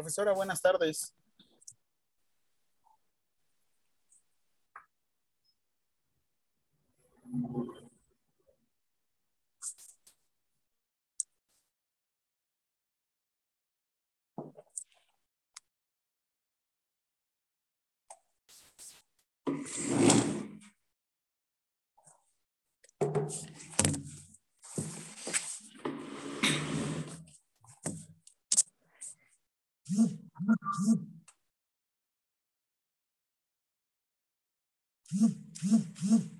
Profesora, buenas tardes. Hum, hum, hum.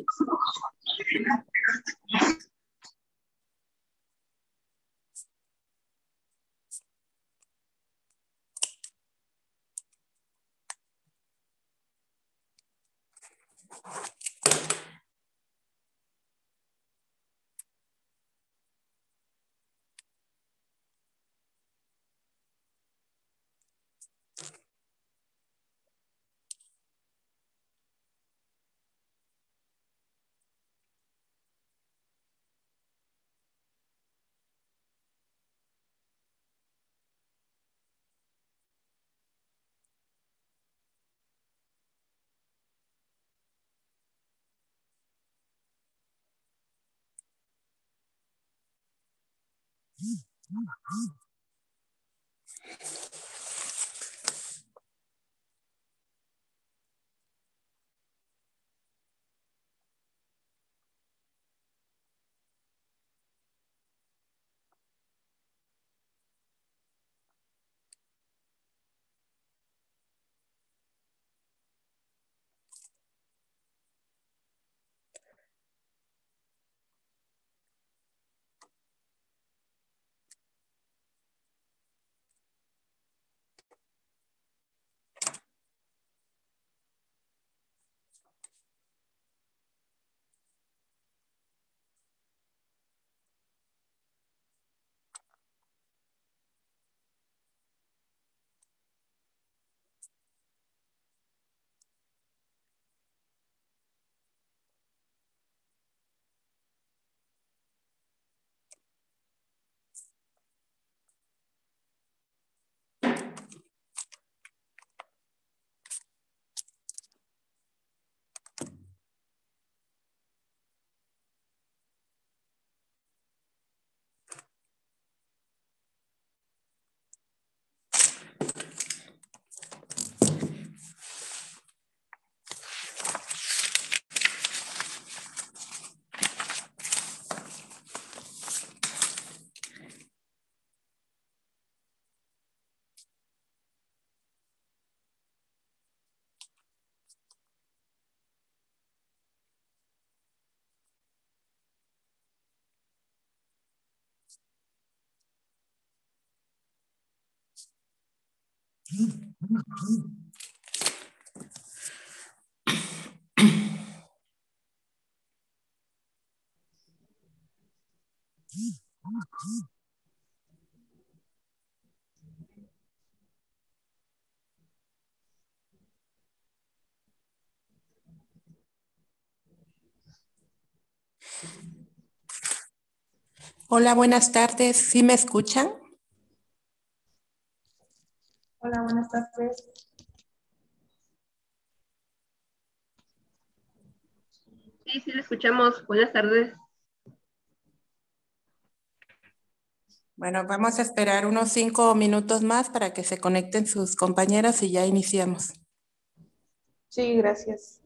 Mm-hmm. Hola, buenas tardes. ¿Sí me escuchan? Hola, buenas tardes. Sí, sí, le escuchamos. Buenas tardes. Bueno, vamos a esperar unos cinco minutos más para que se conecten sus compañeras y ya iniciamos. Sí, gracias.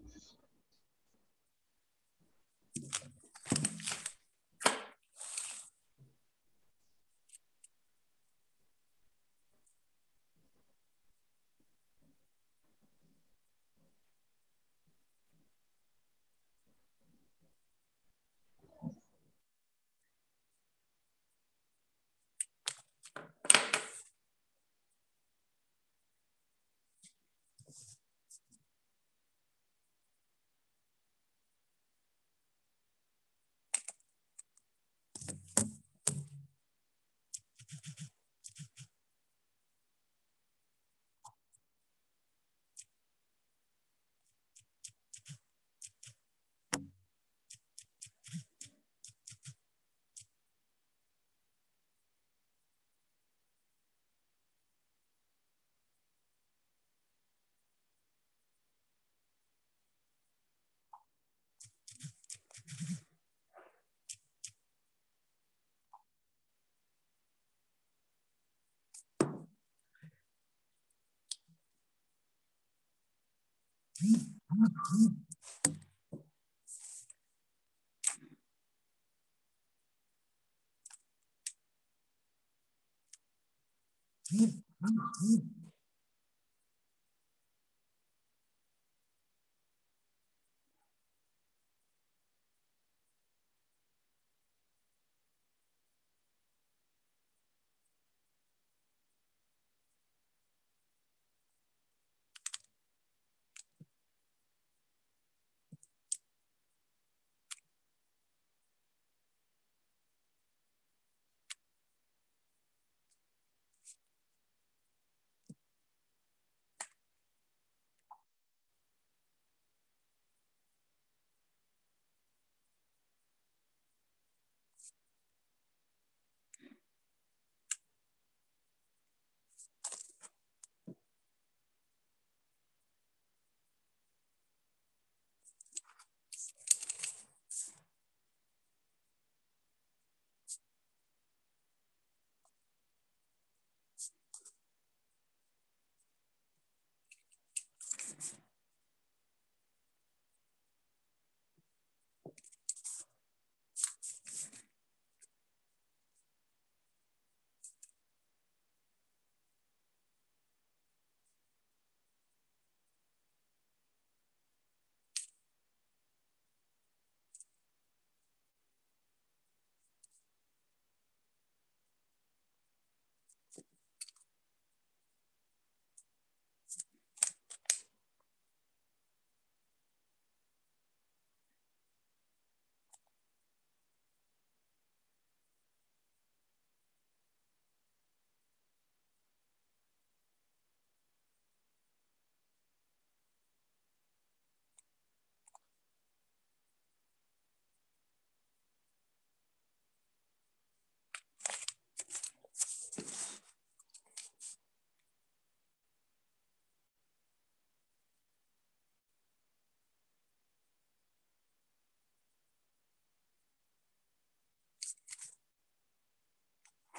Mm-hmm.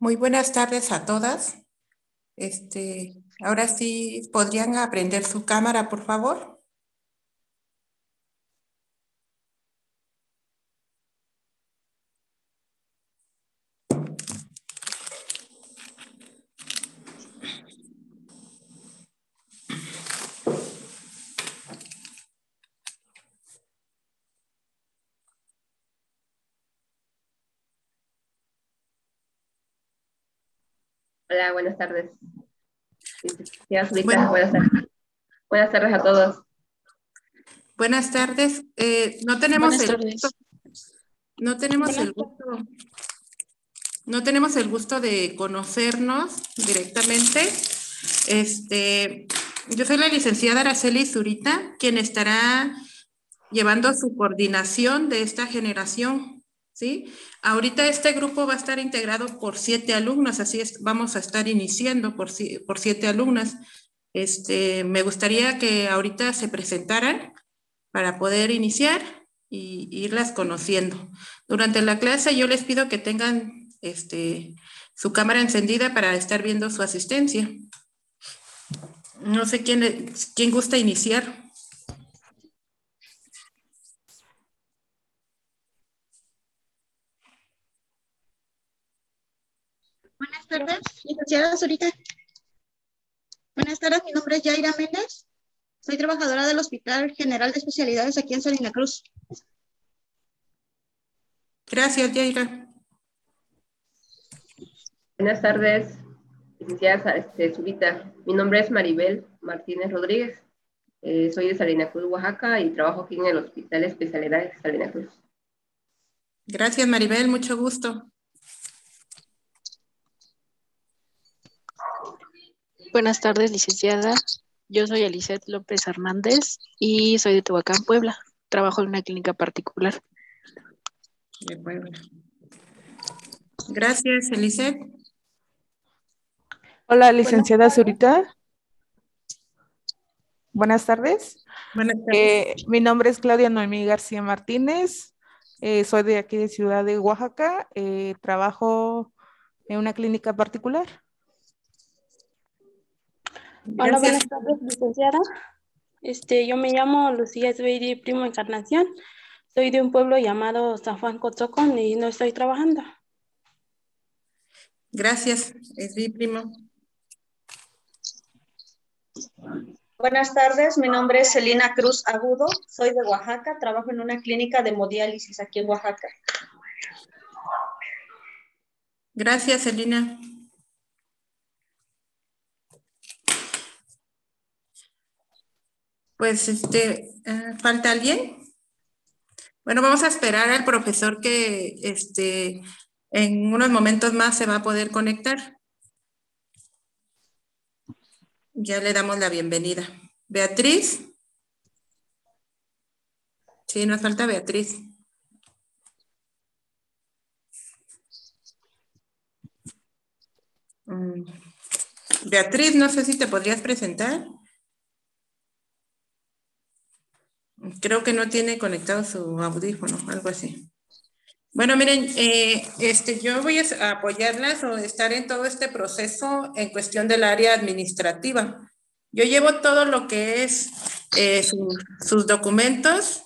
Muy buenas tardes a todas. Este, ahora sí, ¿podrían aprender su cámara, por favor? Hola, buenas tardes. buenas tardes. Buenas tardes a todos. Buenas tardes. Eh, no tenemos el gusto, no tenemos el gusto, no tenemos el gusto de conocernos directamente. Este, yo soy la licenciada Araceli Zurita, quien estará llevando su coordinación de esta generación ¿sí? Ahorita este grupo va a estar integrado por siete alumnos, así es, vamos a estar iniciando por, por siete alumnas. Este, me gustaría que ahorita se presentaran para poder iniciar y irlas conociendo. Durante la clase yo les pido que tengan este, su cámara encendida para estar viendo su asistencia. No sé quién, quién gusta iniciar. Buenas tardes, licenciada Zurita. Buenas tardes, mi nombre es Yaira Méndez. Soy trabajadora del Hospital General de Especialidades aquí en Salina Cruz. Gracias, Yaira. Buenas tardes, licenciada este, Zurita. Mi nombre es Maribel Martínez Rodríguez. Eh, soy de Salina Cruz, Oaxaca, y trabajo aquí en el Hospital de Especialidades de Salina Cruz. Gracias, Maribel. Mucho gusto. Buenas tardes, licenciada. Yo soy Eliseth López Hernández y soy de Tehuacán, Puebla. Trabajo en una clínica particular. De Puebla. Gracias, Eliseth. Hola, licenciada Zurita. Buenas tardes. Buenas tardes. Eh, mi nombre es Claudia Noemí García Martínez. Eh, soy de aquí de Ciudad de Oaxaca. Eh, trabajo en una clínica particular. Hola, buenas tardes, licenciada. Este, yo me llamo Lucía Esbeidi Primo Encarnación. Soy de un pueblo llamado San Juan Cotzocón y no estoy trabajando. Gracias, Esbeidi Primo. Buenas tardes, mi nombre es Celina Cruz Agudo, soy de Oaxaca, trabajo en una clínica de hemodiálisis aquí en Oaxaca. Gracias, Celina. Pues, este, eh, ¿falta alguien? Bueno, vamos a esperar al profesor que este, en unos momentos más se va a poder conectar. Ya le damos la bienvenida. Beatriz. Sí, nos falta Beatriz. Mm. Beatriz, no sé si te podrías presentar. Creo que no tiene conectado su audífono, algo así. Bueno, miren, eh, este, yo voy a apoyarlas o estar en todo este proceso en cuestión del área administrativa. Yo llevo todo lo que es eh, sus documentos.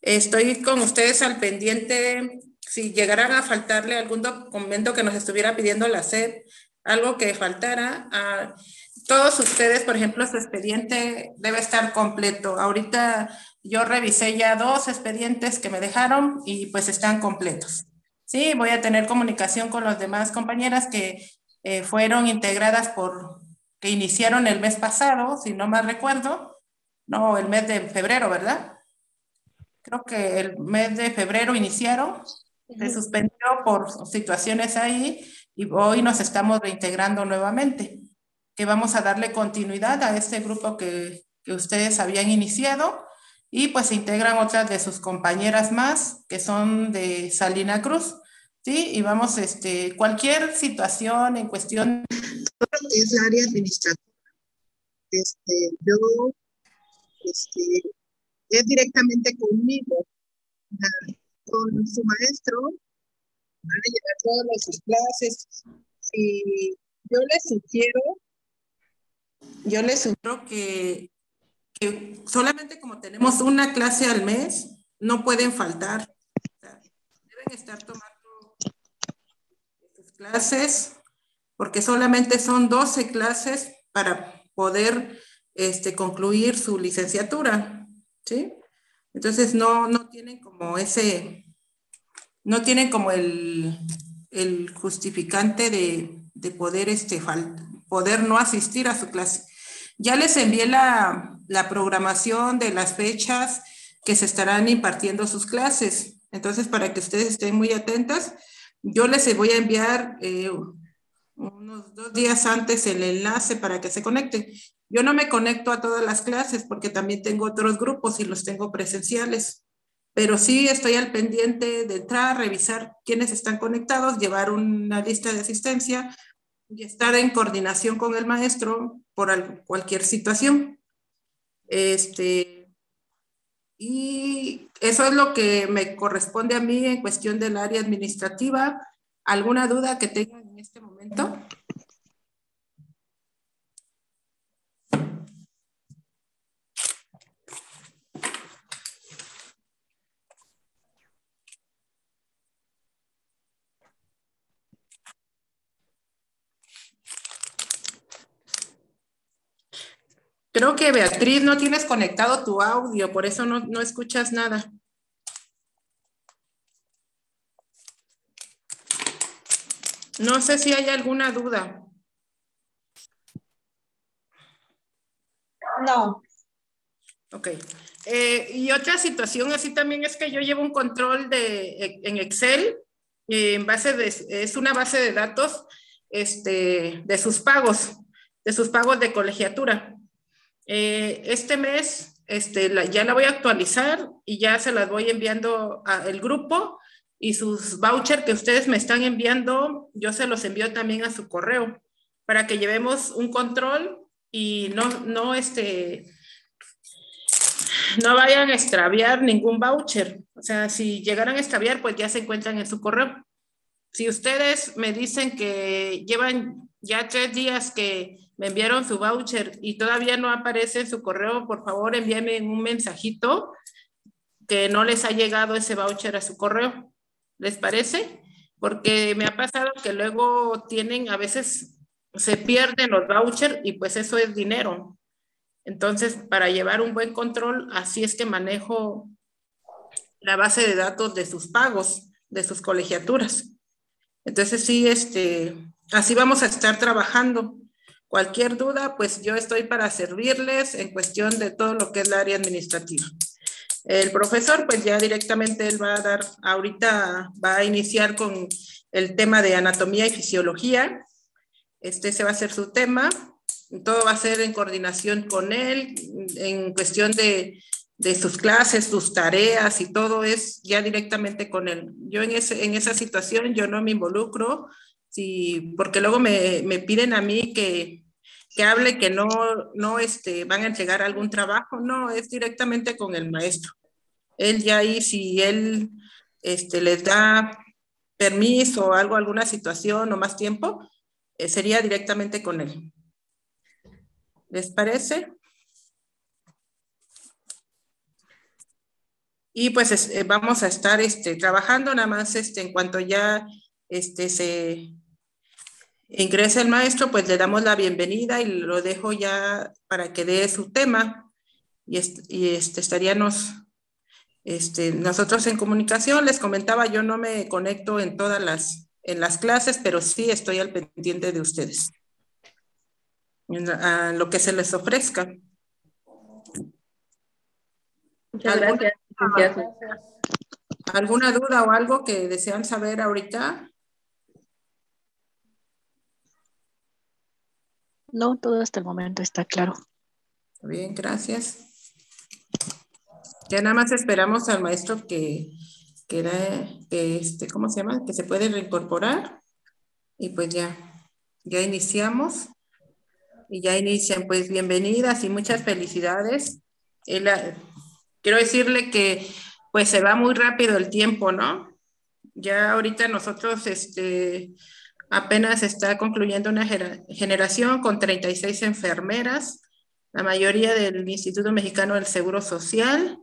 Estoy con ustedes al pendiente si llegaran a faltarle algún documento que nos estuviera pidiendo la SED, algo que faltara. A todos ustedes, por ejemplo, su expediente debe estar completo. Ahorita yo revisé ya dos expedientes que me dejaron y pues están completos. Sí, voy a tener comunicación con las demás compañeras que eh, fueron integradas por, que iniciaron el mes pasado, si no mal recuerdo, no, el mes de febrero, ¿verdad? Creo que el mes de febrero iniciaron, se suspendió por situaciones ahí y hoy nos estamos reintegrando nuevamente, que vamos a darle continuidad a este grupo que que ustedes habían iniciado y pues se integran otras de sus compañeras más que son de Salina Cruz. ¿sí? Y vamos, este, cualquier situación en cuestión, todo lo que es la área administrativa, este, yo, este, es directamente conmigo, con su maestro, van a llevar todas sus clases. Y yo les sugiero, yo les sugiero que, solamente como tenemos una clase al mes, no pueden faltar. deben estar tomando clases, porque solamente son 12 clases para poder este, concluir su licenciatura, ¿sí? Entonces no, no tienen como ese, no tienen como el, el justificante de, de poder, este, poder no asistir a su clase. Ya les envié la, la programación de las fechas que se estarán impartiendo sus clases. Entonces, para que ustedes estén muy atentas, yo les voy a enviar eh, unos dos días antes el enlace para que se conecten. Yo no me conecto a todas las clases porque también tengo otros grupos y los tengo presenciales, pero sí estoy al pendiente de entrar, revisar quiénes están conectados, llevar una lista de asistencia y estar en coordinación con el maestro por cualquier situación. Este, y eso es lo que me corresponde a mí en cuestión del área administrativa. ¿Alguna duda que tengan en este momento? Creo que Beatriz no tienes conectado tu audio, por eso no, no escuchas nada. No sé si hay alguna duda. No. Ok. Eh, y otra situación así también es que yo llevo un control de, en Excel, en base de, es una base de datos este, de sus pagos, de sus pagos de colegiatura. Eh, este mes este, ya la voy a actualizar y ya se las voy enviando al grupo y sus vouchers que ustedes me están enviando, yo se los envío también a su correo para que llevemos un control y no, no, este, no vayan a extraviar ningún voucher. O sea, si llegaran a extraviar, pues ya se encuentran en su correo. Si ustedes me dicen que llevan ya tres días que me enviaron su voucher y todavía no aparece en su correo, por favor envíenme un mensajito que no les ha llegado ese voucher a su correo. ¿Les parece? Porque me ha pasado que luego tienen, a veces se pierden los vouchers y pues eso es dinero. Entonces, para llevar un buen control, así es que manejo la base de datos de sus pagos, de sus colegiaturas. Entonces, sí, este, así vamos a estar trabajando. Cualquier duda, pues yo estoy para servirles en cuestión de todo lo que es la área administrativa. El profesor, pues ya directamente él va a dar, ahorita va a iniciar con el tema de anatomía y fisiología. Este se va a ser su tema. Todo va a ser en coordinación con él, en cuestión de, de sus clases, sus tareas y todo es ya directamente con él. Yo en, ese, en esa situación yo no me involucro, sí, porque luego me, me piden a mí que, que hable que no, no este, van a entregar algún trabajo, no, es directamente con el maestro. Él ya ahí, si él este, les da permiso o algo, alguna situación o más tiempo, eh, sería directamente con él. ¿Les parece? Y pues eh, vamos a estar este, trabajando nada más este, en cuanto ya este, se, ingresa el maestro, pues le damos la bienvenida y lo dejo ya para que dé su tema y, este, estaríamos este, nosotros en comunicación. Les comentaba, yo no me conecto en todas las, en las clases, pero sí estoy al pendiente de ustedes, a lo que se les ofrezca. Muchas gracias. ¿Alguna duda o algo que desean saber ahorita? No, todo hasta el momento está claro. Bien, gracias. Ya nada más esperamos al maestro que, que este, ¿cómo se llama? Que se puede reincorporar. Y pues ya, ya iniciamos. Y ya inician, pues bienvenidas y muchas felicidades. quiero decirle que pues se va muy rápido el tiempo, ¿no? Ya ahorita nosotros, este, apenas está concluyendo una generación con 36 enfermeras, la mayoría del Instituto Mexicano del Seguro Social,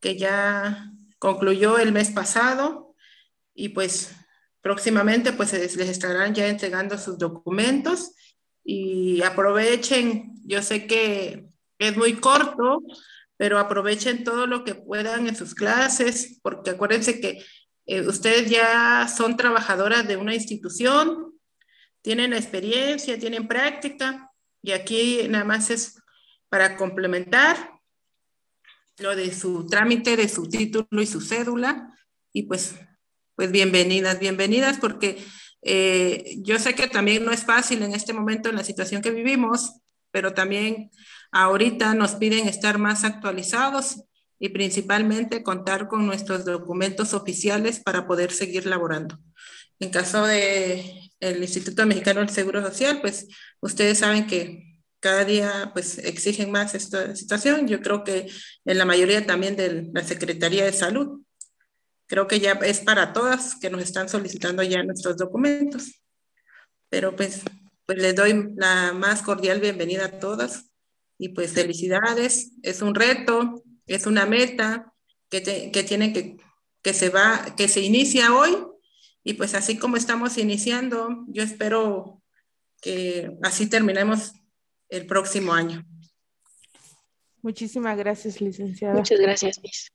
que ya concluyó el mes pasado y pues próximamente pues les estarán ya entregando sus documentos y aprovechen, yo sé que es muy corto, pero aprovechen todo lo que puedan en sus clases, porque acuérdense que eh, ustedes ya son trabajadoras de una institución, tienen experiencia, tienen práctica, y aquí nada más es para complementar lo de su trámite, de su título y su cédula. Y pues, pues bienvenidas, bienvenidas, porque eh, yo sé que también no es fácil en este momento, en la situación que vivimos, pero también ahorita nos piden estar más actualizados y principalmente contar con nuestros documentos oficiales para poder seguir laborando. En caso de el Instituto Mexicano del Seguro Social, pues ustedes saben que cada día pues exigen más esta situación. Yo creo que en la mayoría también de la Secretaría de Salud. Creo que ya es para todas que nos están solicitando ya nuestros documentos. Pero pues, pues les doy la más cordial bienvenida a todas y pues felicidades. Es un reto, es una meta que, que tiene que, que se va, que se inicia hoy y pues así como estamos iniciando, yo espero que así terminemos el próximo año. Muchísimas gracias, licenciada. Muchas gracias, Miss.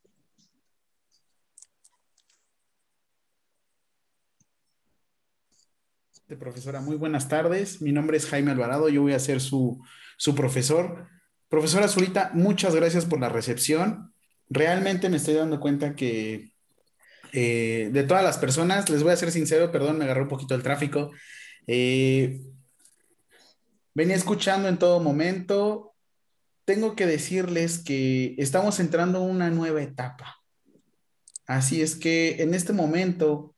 Profesora, muy buenas tardes. Mi nombre es Jaime Alvarado, yo voy a ser su, su profesor. Profesora Zurita, muchas gracias por la recepción. Realmente me estoy dando cuenta que eh, de todas las personas, les voy a ser sincero, perdón, me agarró un poquito el tráfico. Eh, venía escuchando en todo momento. Tengo que decirles que estamos entrando en una nueva etapa. Así es que en este momento,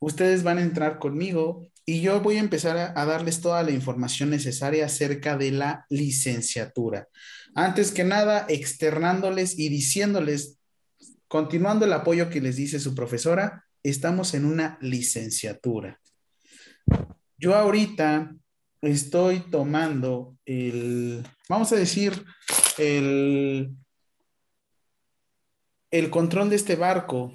ustedes van a entrar conmigo y yo voy a empezar a, darles toda la información necesaria acerca de la licenciatura. Antes que nada, externándoles y diciéndoles Continuando el apoyo que les dice su profesora, estamos en una licenciatura. Yo ahorita estoy tomando el, vamos a decir, el, el control de este barco.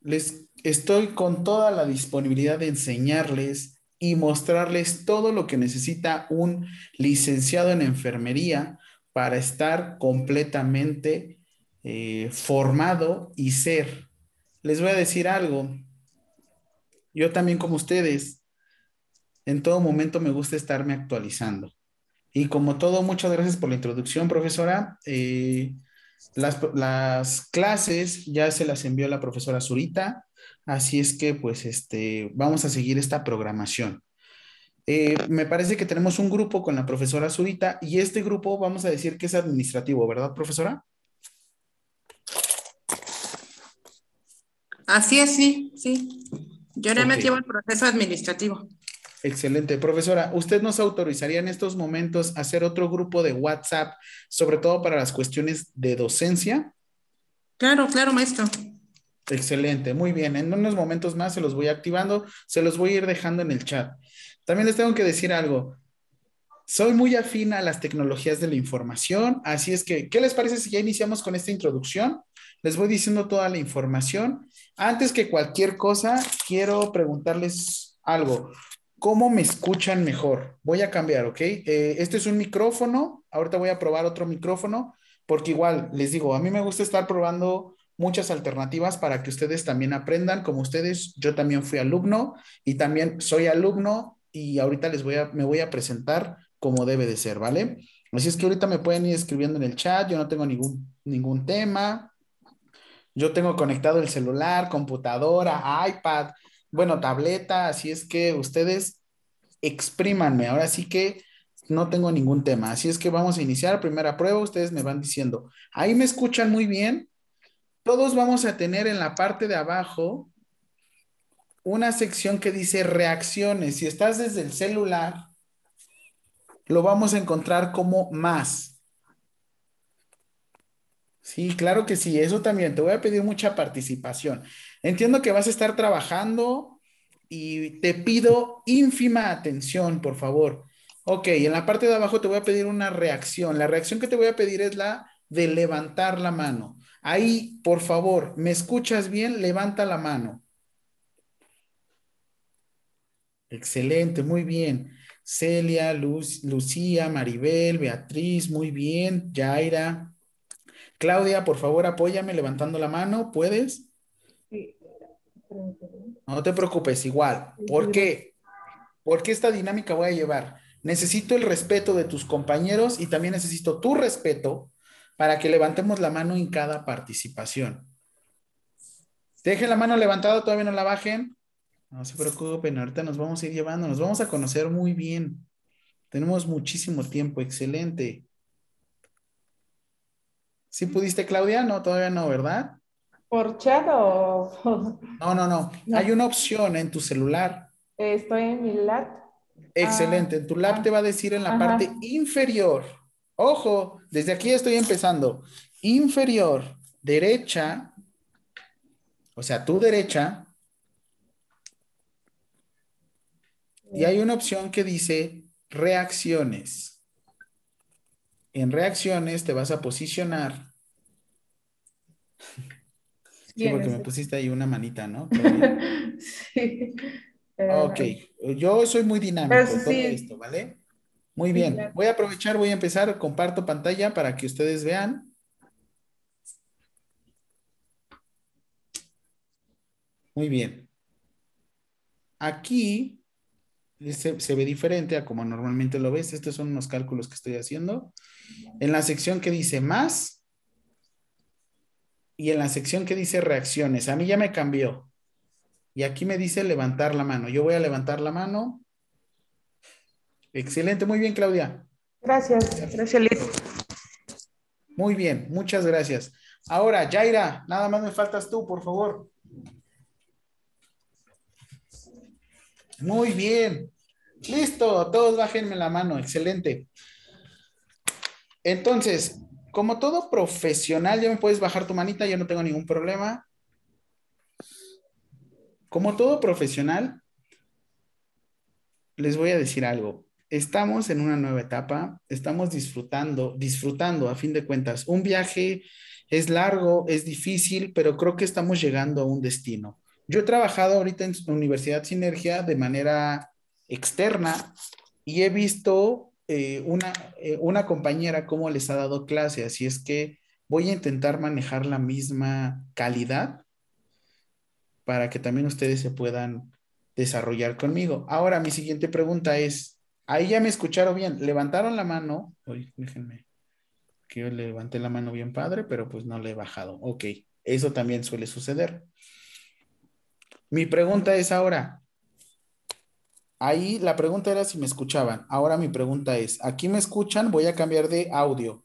Les estoy con toda la disponibilidad de enseñarles y mostrarles todo lo que necesita un licenciado en enfermería para estar completamente eh, formado y ser. Les voy a decir algo. Yo también como ustedes, en todo momento me gusta estarme actualizando. Y como todo, muchas gracias por la introducción, profesora. Eh, las, clases ya se las envió la profesora Zurita, así es que pues este, vamos a seguir esta programación. Eh, me parece que tenemos un grupo con la profesora Zurita y este grupo vamos a decir que es administrativo, ¿verdad, profesora? Así es, sí, sí. Yo ya me llevo el proceso administrativo. Excelente. Profesora, ¿usted nos autorizaría en estos momentos hacer otro grupo de WhatsApp, sobre todo para las cuestiones de docencia? Claro, claro, maestro. Excelente, muy bien. En unos momentos más se los voy activando, se los voy a ir dejando en el chat. También les tengo que decir algo. Soy muy afín a las tecnologías de la información, así es que, ¿qué les parece si ya iniciamos con esta introducción? Les voy diciendo toda la información antes que cualquier cosa, quiero preguntarles algo. ¿Cómo me escuchan mejor? Voy a cambiar, ¿ok? Eh, este es un micrófono. Ahorita voy a probar otro micrófono, porque igual les digo, a mí me gusta estar probando muchas alternativas para que ustedes también aprendan. Como ustedes, yo también fui alumno y también soy alumno y ahorita les voy a, me voy a presentar como debe de ser, ¿vale? Así es que ahorita me pueden ir escribiendo en el chat, yo no tengo ningún, ningún tema. Yo tengo conectado el celular, computadora, iPad, bueno, tableta, así es que ustedes exprímanme. Ahora sí que no tengo ningún tema. Así es que vamos a iniciar primera prueba. Ustedes me van diciendo, ahí me escuchan muy bien. Todos vamos a tener en la parte de abajo una sección que dice reacciones. Si estás desde el celular, lo vamos a encontrar como más. Sí, claro que sí, eso también. Te voy a pedir mucha participación. Entiendo que vas a estar trabajando y te pido ínfima atención, por favor. Ok, en la parte de abajo te voy a pedir una reacción. La reacción que te voy a pedir es la de levantar la mano. Ahí, por favor, ¿me escuchas bien? Levanta la mano. Excelente, muy bien. Celia, Luz, Lucía, Maribel, Beatriz, muy bien. Yaira. Claudia, por favor, apóyame levantando la mano. ¿Puedes? Sí. No te preocupes, igual. ¿Por qué? Porque esta dinámica voy a llevar necesito el respeto de tus compañeros y también necesito tu respeto para que levantemos la mano en cada participación. Dejen la mano levantada, todavía no la bajen. No se preocupen, ahorita nos vamos a ir llevando, nos vamos a conocer muy bien. Tenemos muchísimo tiempo, excelente. ¿Sí pudiste, Claudia? No, todavía no, ¿verdad? ¿Por chat o...? No, no, no, no. Hay una opción en tu celular. Estoy en mi lap Excelente. En tu lab te va a decir en la parte inferior. Ojo, desde aquí estoy empezando. Inferior, derecha, o sea, tu derecha. Y hay una opción que dice reacciones. En reacciones te vas a posicionar. Sí, porque me pusiste ahí una manita, ¿no? sí. Ok, yo soy muy dinámico todo esto, ¿vale? Muy bien, voy a aprovechar, voy a empezar, comparto pantalla para que ustedes vean. Muy bien. Aquí se, se, ve diferente a como normalmente lo ves. Estos son unos cálculos que estoy haciendo. En la sección que dice más y en la sección que dice reacciones. A mí ya me cambió. Y aquí me dice levantar la mano. Yo voy a levantar la mano. Excelente, muy bien, Claudia. Gracias, gracias, Muy bien, muchas gracias. Ahora, Jaira, nada más me faltas tú, por favor. Muy bien. Listo, todos bájenme la mano, excelente. Entonces, como todo profesional, ya me puedes bajar tu manita, yo no tengo ningún problema. Como todo profesional, les voy a decir algo. Estamos en una nueva etapa, estamos disfrutando, disfrutando a fin de cuentas. Un viaje es largo, es difícil, pero creo que estamos llegando a un destino. Yo he trabajado ahorita en Universidad Sinergia de manera externa y he visto eh, una, eh, una compañera cómo les ha dado clase, así es que voy a intentar manejar la misma calidad para que también ustedes se puedan desarrollar conmigo. Ahora, mi siguiente pregunta es, ahí ya me escucharon bien, levantaron la mano, uy, déjenme, que yo levanté la mano bien padre, pero pues no le he bajado. Ok, eso también suele suceder. Mi pregunta es ahora, ahí la pregunta era si me escuchaban, ahora mi pregunta es, ¿aquí me escuchan? Voy a cambiar de audio.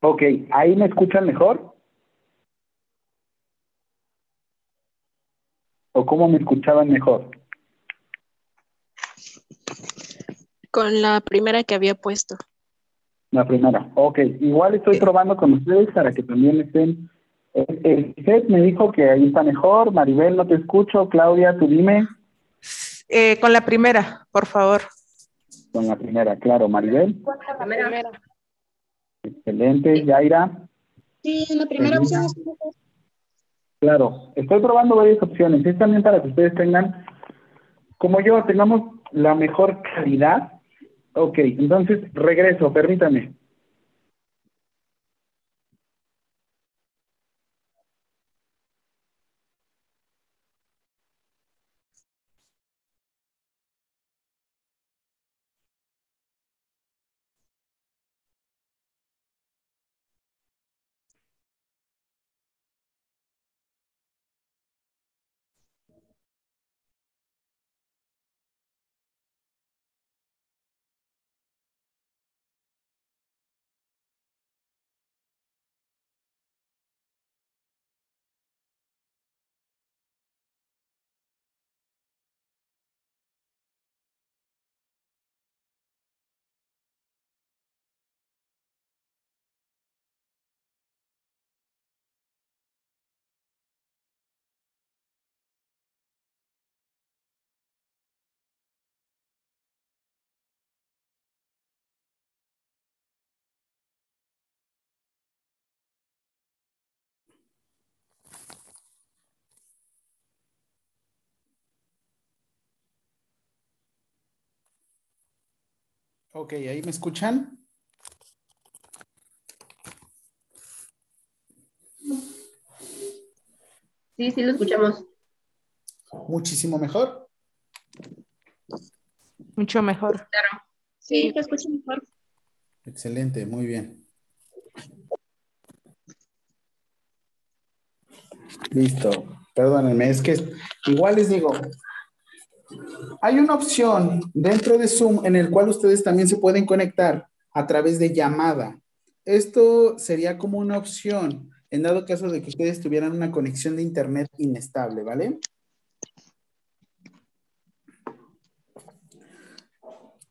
Ok, ¿ahí me escuchan mejor? ¿O cómo me escuchaban mejor? Con la primera que había puesto. La primera, ok. Igual estoy probando con ustedes para que también estén. El set me dijo que ahí está mejor. Maribel, no te escucho. Claudia, tú dime. Eh, con la primera, por favor. Con la primera, claro. Maribel. Con la primera. Excelente. Yaira. Sí, la primera opción es Claro, estoy probando varias opciones. Es también para que ustedes tengan, como yo, tengamos la mejor calidad. Ok, entonces regreso, permítame. Ok, ¿ahí me escuchan? Sí, sí, lo escuchamos. Muchísimo mejor. Mucho mejor. Claro. Sí, te escucho mejor. Excelente, muy bien. Listo. Perdónenme, es que igual les digo, hay una opción dentro de Zoom en el cual ustedes también se pueden conectar a través de llamada. Esto sería como una opción en dado caso de que ustedes tuvieran una conexión de internet inestable, ¿vale?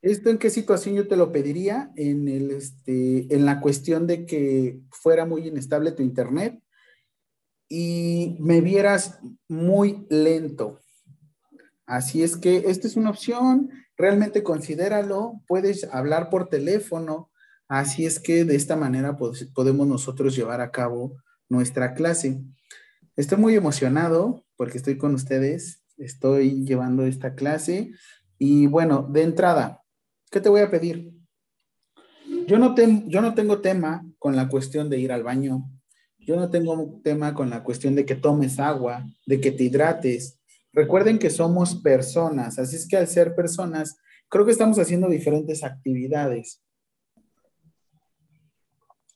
¿Esto en qué situación yo te lo pediría? En, el, este, en la cuestión de que fuera muy inestable tu internet y me vieras muy lento. Así es que esta es una opción, realmente considéralo, puedes hablar por teléfono, así es que de esta manera podemos nosotros llevar a cabo nuestra clase. Estoy muy emocionado porque estoy con ustedes, estoy llevando esta clase. Y bueno, de entrada, ¿qué te voy a pedir? Yo no, yo no tengo tema con la cuestión de ir al baño, yo no tengo tema con la cuestión de que tomes agua, de que te hidrates, Recuerden que somos personas, así es que al ser personas, creo que estamos haciendo diferentes actividades.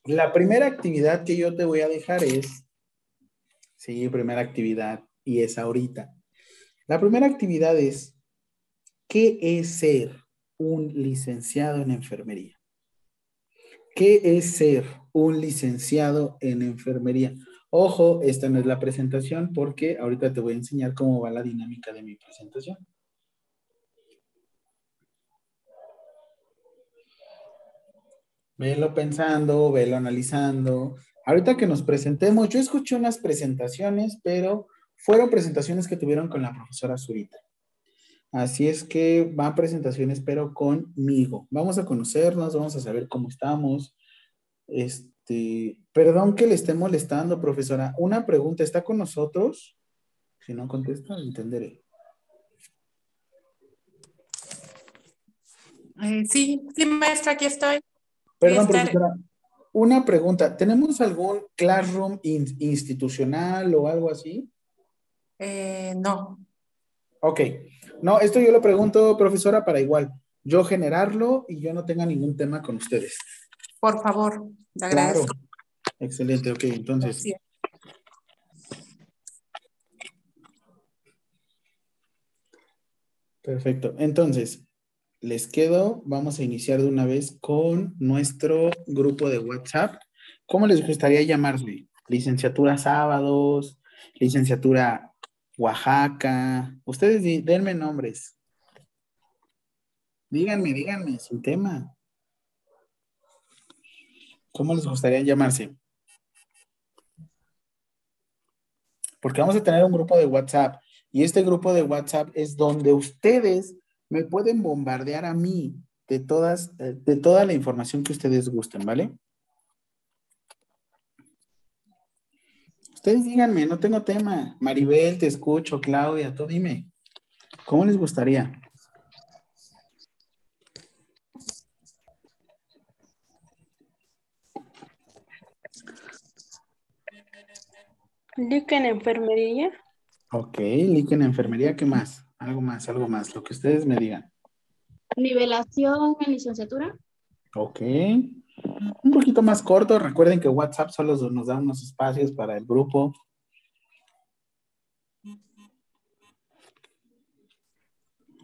La primera actividad que yo te voy a dejar es, sí, primera actividad, y es ahorita. La primera actividad es, ¿qué es ser un licenciado en enfermería? ¿Qué es ser un licenciado en enfermería? Ojo, esta no es la presentación porque ahorita te voy a enseñar cómo va la dinámica de mi presentación. Velo pensando, velo analizando. Ahorita que nos presentemos, yo escuché unas presentaciones, pero fueron presentaciones que tuvieron con la profesora Zurita. Así es que van presentaciones, pero conmigo. Vamos a conocernos, vamos a saber cómo estamos. Este, este, perdón que le esté molestando, profesora. Una pregunta, ¿está con nosotros? Si no contesta, entenderé. Eh, sí, sí, maestra, aquí estoy. Perdón, profesora. Una pregunta. ¿Tenemos algún classroom institucional o algo así? Eh, no. Ok. No, esto yo lo pregunto, profesora, para igual yo generarlo y yo no tenga ningún tema con ustedes. Por favor, le agradezco. Claro. Excelente, ok, entonces. Perfecto. Entonces, les quedo, vamos a iniciar de una vez con nuestro grupo de WhatsApp. ¿Cómo les gustaría llamarse? Licenciatura sábados, licenciatura Oaxaca. Ustedes denme nombres. Díganme, díganme, sin tema. ¿Cómo les gustaría llamarse? Porque vamos a tener un grupo de WhatsApp y este grupo de WhatsApp es donde ustedes me pueden bombardear a mí de todas, eh, de toda la información que ustedes gusten, ¿vale? Ustedes díganme, no tengo tema. Maribel, te escucho, Claudia, tú dime. ¿Cómo les gustaría? Lic en enfermería. Ok, Lic en enfermería, ¿qué más? Algo más, algo más, lo que ustedes me digan. Nivelación en licenciatura. Ok. Un poquito más corto. Recuerden que WhatsApp solo nos da unos espacios para el grupo.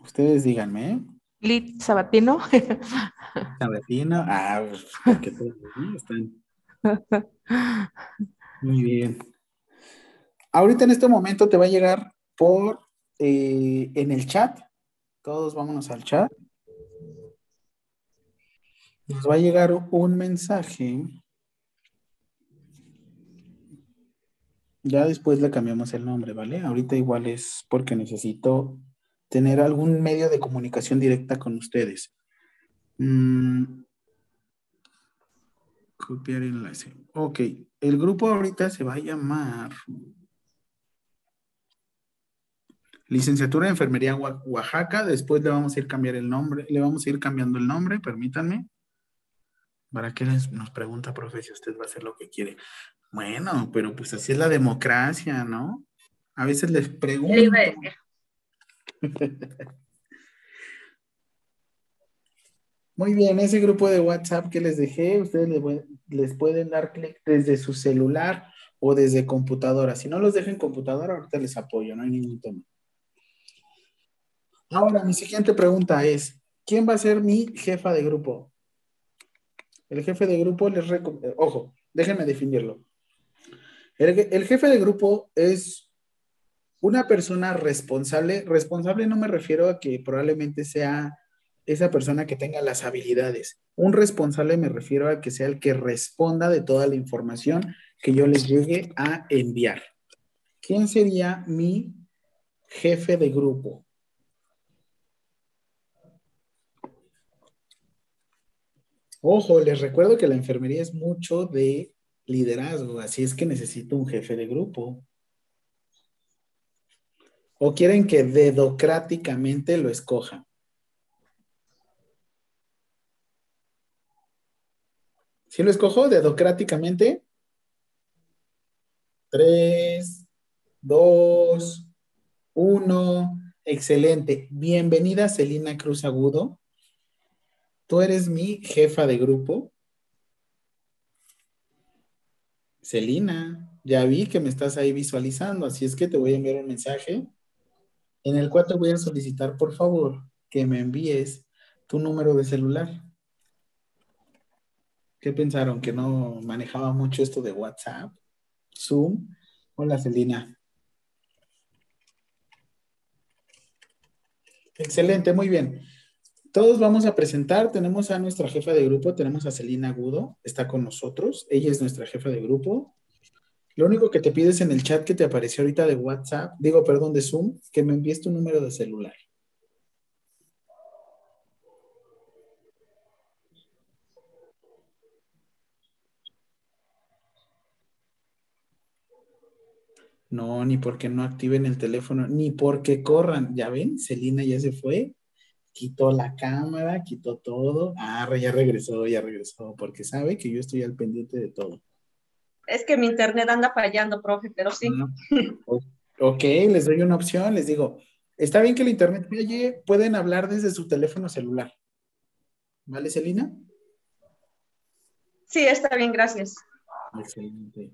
Ustedes díganme. ¿eh? Lit Sabatino. Sabatino. Ah, pues, porque todos están. Muy bien. Ahorita en este momento te va a llegar por eh, en el chat. Todos vámonos al chat. Nos va a llegar un mensaje. Ya después le cambiamos el nombre, ¿vale? Ahorita igual es porque necesito tener algún medio de comunicación directa con ustedes. Mm. Copiar enlace. Ok, el grupo ahorita se va a llamar Licenciatura de Enfermería Oaxaca. Después le vamos a ir cambiar el nombre, le vamos a ir cambiando el nombre, permítanme. ¿Para qué nos pregunta, profe, si usted va a hacer lo que quiere? Bueno, pero pues así es la democracia, ¿no? A veces les pregunto. Muy bien, ese grupo de WhatsApp que les dejé, ustedes les, pueden dar clic desde su celular o desde computadora. Si no los dejen computadora, ahorita les apoyo, no hay ningún tema. Ahora, mi siguiente pregunta es, ¿quién va a ser mi jefa de grupo? El jefe de grupo les recomiendo, ojo, déjenme definirlo. El, jefe de grupo es una persona responsable. Responsable no me refiero a que probablemente sea esa persona que tenga las habilidades. Un responsable me refiero a que sea el que responda de toda la información que yo les llegue a enviar. ¿Quién sería mi jefe de grupo? Ojo, les recuerdo que la enfermería es mucho de liderazgo, así es que necesito un jefe de grupo. ¿O quieren que dedocráticamente lo escoja? ¿Sí lo escojo dedocráticamente? Tres, dos, uno. Excelente. Bienvenida, Celina Cruz Agudo tú eres mi jefa de grupo. Celina, ya vi que me estás ahí visualizando, así es que te voy a enviar un mensaje en el cual te voy a solicitar, por favor, que me envíes tu número de celular. ¿Qué pensaron? ¿Que no manejaba mucho esto de WhatsApp? Zoom. Hola, Celina. Excelente, muy bien. Todos vamos a presentar, tenemos a nuestra jefa de grupo, tenemos a Celina Agudo, está con nosotros, ella es nuestra jefa de grupo. Lo único que te pides en el chat que te apareció ahorita de WhatsApp, digo, perdón, de Zoom, que me envíes tu número de celular. No, ni porque no activen el teléfono, ni porque corran. Ya ven, Celina ya se fue quitó la cámara, quitó todo. Ah, ya regresó, ya regresó, porque sabe que yo estoy al pendiente de todo. Es que mi internet anda fallando, profe, pero sí. Ah, ok, les doy una opción, les digo, está bien que el internet falle, pueden hablar desde su teléfono celular. ¿Vale, Celina? Sí, está bien, gracias. Excelente.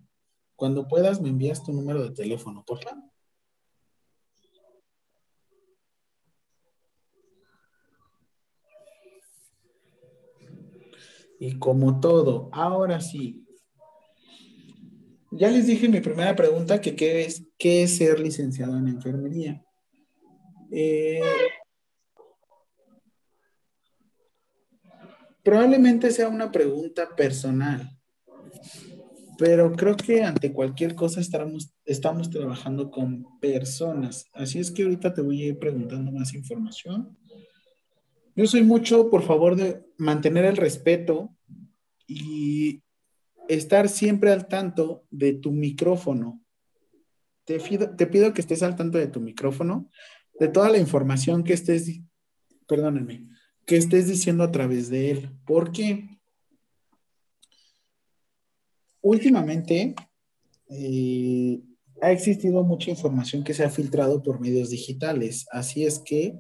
Cuando puedas, me envías tu número de teléfono, por favor. Y como todo, ahora sí. Ya les dije mi primera pregunta que qué es, qué es ser licenciado en enfermería. Eh, probablemente sea una pregunta personal, pero creo que ante cualquier cosa estamos, estamos trabajando con personas. Así es que ahorita te voy a ir preguntando más información. Yo soy mucho, por favor, de mantener el respeto y estar siempre al tanto de tu micrófono. Te pido, te pido que estés al tanto de tu micrófono, de toda la información que estés, perdónenme, que estés diciendo a través de él. Porque últimamente eh, ha existido mucha información que se ha filtrado por medios digitales. Así es que,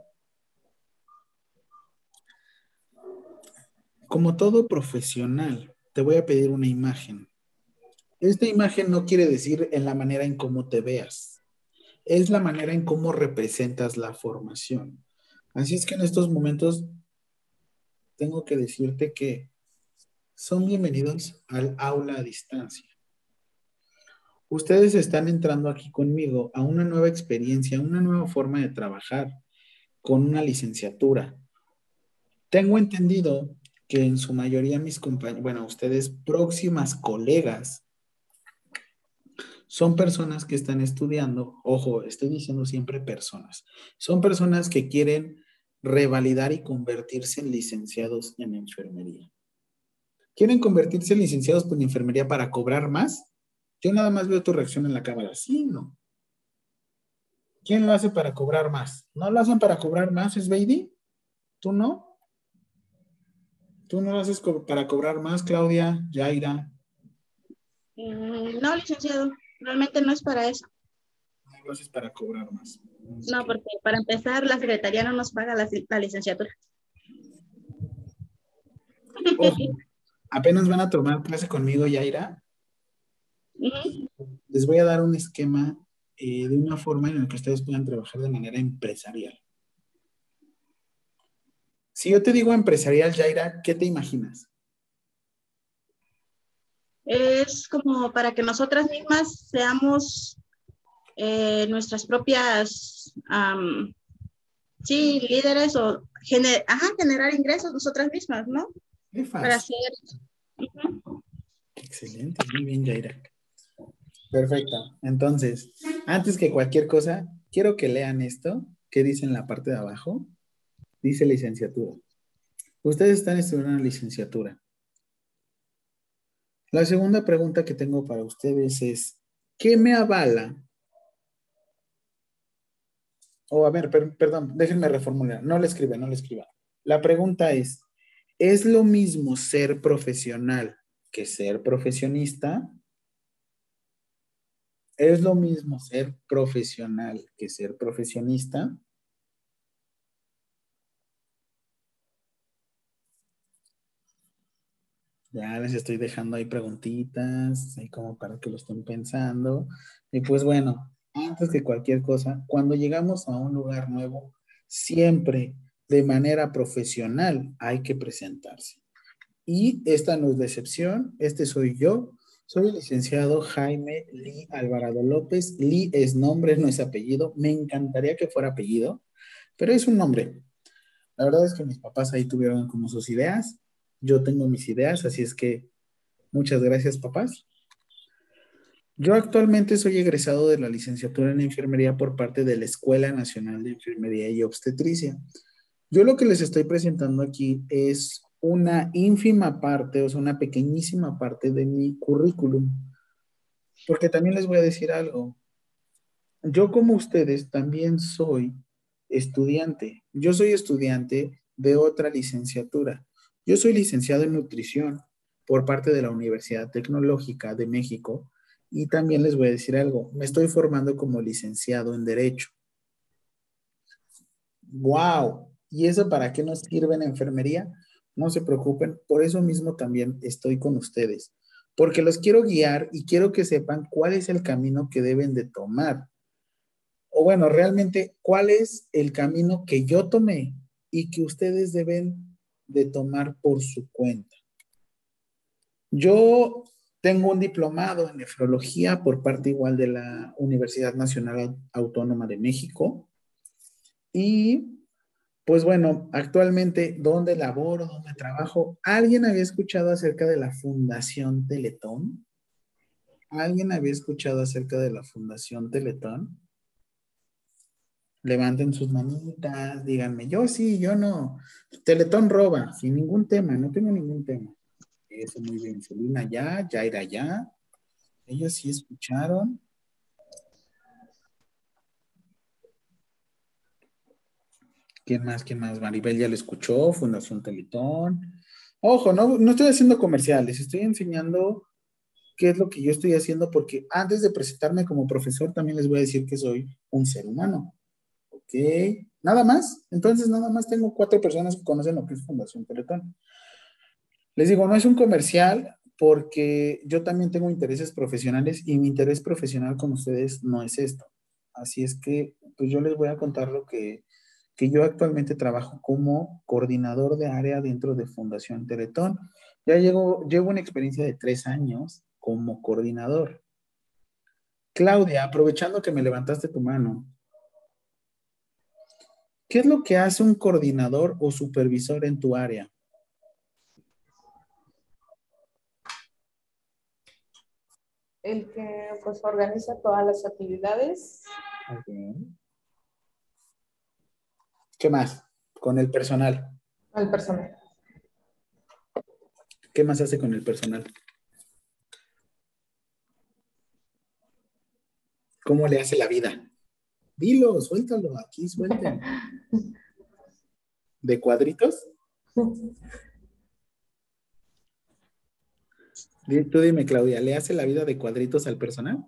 como todo profesional, te voy a pedir una imagen. Esta imagen no quiere decir en la manera en cómo te veas, es la manera en cómo representas la formación. Así es que en estos momentos tengo que decirte que son bienvenidos al aula a distancia. Ustedes están entrando aquí conmigo a una nueva experiencia, una nueva forma de trabajar con una licenciatura. Tengo entendido que en su mayoría mis compañeros, bueno, ustedes próximas colegas, son personas que están estudiando, ojo, estoy diciendo siempre personas, son personas que quieren revalidar y convertirse en licenciados en enfermería. ¿Quieren convertirse en licenciados en enfermería para cobrar más? Yo nada más veo tu reacción en la cámara. Sí, no. ¿Quién lo hace para cobrar más? ¿No lo hacen para cobrar más, es baby? ¿Tú no? ¿Tú no lo haces para cobrar más, Claudia, Yaira? Mm, no, licenciado. Realmente no es para eso. No lo haces para cobrar más. No, porque para empezar, la secretaría no nos paga la, licenciatura. apenas van a tomar clase conmigo, Yaira. Les voy a dar un esquema eh, de una forma en la que ustedes puedan trabajar de manera empresarial. Si yo te digo empresarial, Yaira, ¿qué te imaginas? Es como para que nosotras mismas seamos eh, nuestras propias, sí, líderes o generar ingresos nosotras mismas, ¿no? Para hacer. Excelente, muy bien, Jaira. Perfecto. Entonces, antes que cualquier cosa, quiero que lean esto que dice en la parte de abajo. Dice licenciatura. Ustedes están estudiando una licenciatura. La segunda pregunta que tengo para ustedes es, ¿qué me avala? O a ver, perdón, déjenme reformular. No le escriba, no le escriba. La pregunta es, ¿Es lo mismo ser profesional que ser profesionista? ¿Es lo mismo ser profesional que ser profesionista? Ya les estoy dejando ahí preguntitas, ahí como para que lo estén pensando. Y pues bueno, antes que cualquier cosa, cuando llegamos a un lugar nuevo, siempre de manera profesional hay que presentarse. Y esta no es decepción, este soy yo, soy el licenciado Jaime Lee Alvarado López. Lee es nombre, no es apellido. Me encantaría que fuera apellido, pero es un nombre. La verdad es que mis papás ahí tuvieron como sus ideas. Yo tengo mis ideas, así es que muchas gracias, papás. Yo actualmente soy egresado de la licenciatura en enfermería por parte de la Escuela Nacional de Enfermería y Obstetricia. Yo lo que les estoy presentando aquí es una ínfima parte, o sea, una pequeñísima parte de mi currículum. Porque también les voy a decir algo. Yo como ustedes también soy estudiante. Yo soy estudiante de otra licenciatura. Yo soy licenciado en nutrición por parte de la Universidad Tecnológica de México y también les voy a decir algo, me estoy formando como licenciado en Derecho. ¡Wow! ¿Y eso para qué nos sirve en enfermería? No se preocupen, por eso mismo también estoy con ustedes, porque los quiero guiar y quiero que sepan cuál es el camino que deben de tomar. O bueno, realmente, cuál es el camino que yo tomé y que ustedes deben de tomar por su cuenta. Yo tengo un diplomado en nefrología por parte igual de la Universidad Nacional Autónoma de México. Y pues bueno, actualmente, ¿dónde laboro? ¿Dónde trabajo? ¿Alguien había escuchado acerca de la Fundación Teletón? ¿Alguien había escuchado acerca de la Fundación Teletón? Levanten sus manitas, díganme, yo sí, yo no. Teletón roba, sin ningún tema, no tengo ningún tema. Eso muy bien. Selina ya, Jaira ya. Ellos sí escucharon. ¿Quién más? ¿Quién más? Maribel ya lo escuchó, Fundación Teletón. Ojo, no, no estoy haciendo comerciales, estoy enseñando qué es lo que yo estoy haciendo, porque antes de presentarme como profesor también les voy a decir que soy un ser humano. ¿Ok? Nada más. Entonces, nada más tengo cuatro personas que conocen lo que es Fundación Teletón. Les digo, no es un comercial porque yo también tengo intereses profesionales y mi interés profesional con ustedes no es esto. Así es que, pues yo les voy a contar lo que, que yo actualmente trabajo como coordinador de área dentro de Fundación Teletón. Ya llevo, llevo una experiencia de tres años como coordinador. Claudia, aprovechando que me levantaste tu mano, ¿qué es lo que hace un coordinador o supervisor en tu área? el que pues organiza todas las actividades. ¿Qué más? Con el personal. El personal. ¿Qué más hace con el personal? ¿Cómo le hace la vida? Dilo, suéltalo, aquí suelten. ¿De cuadritos? Tú dime, Claudia, ¿le hace la vida de cuadritos al personal?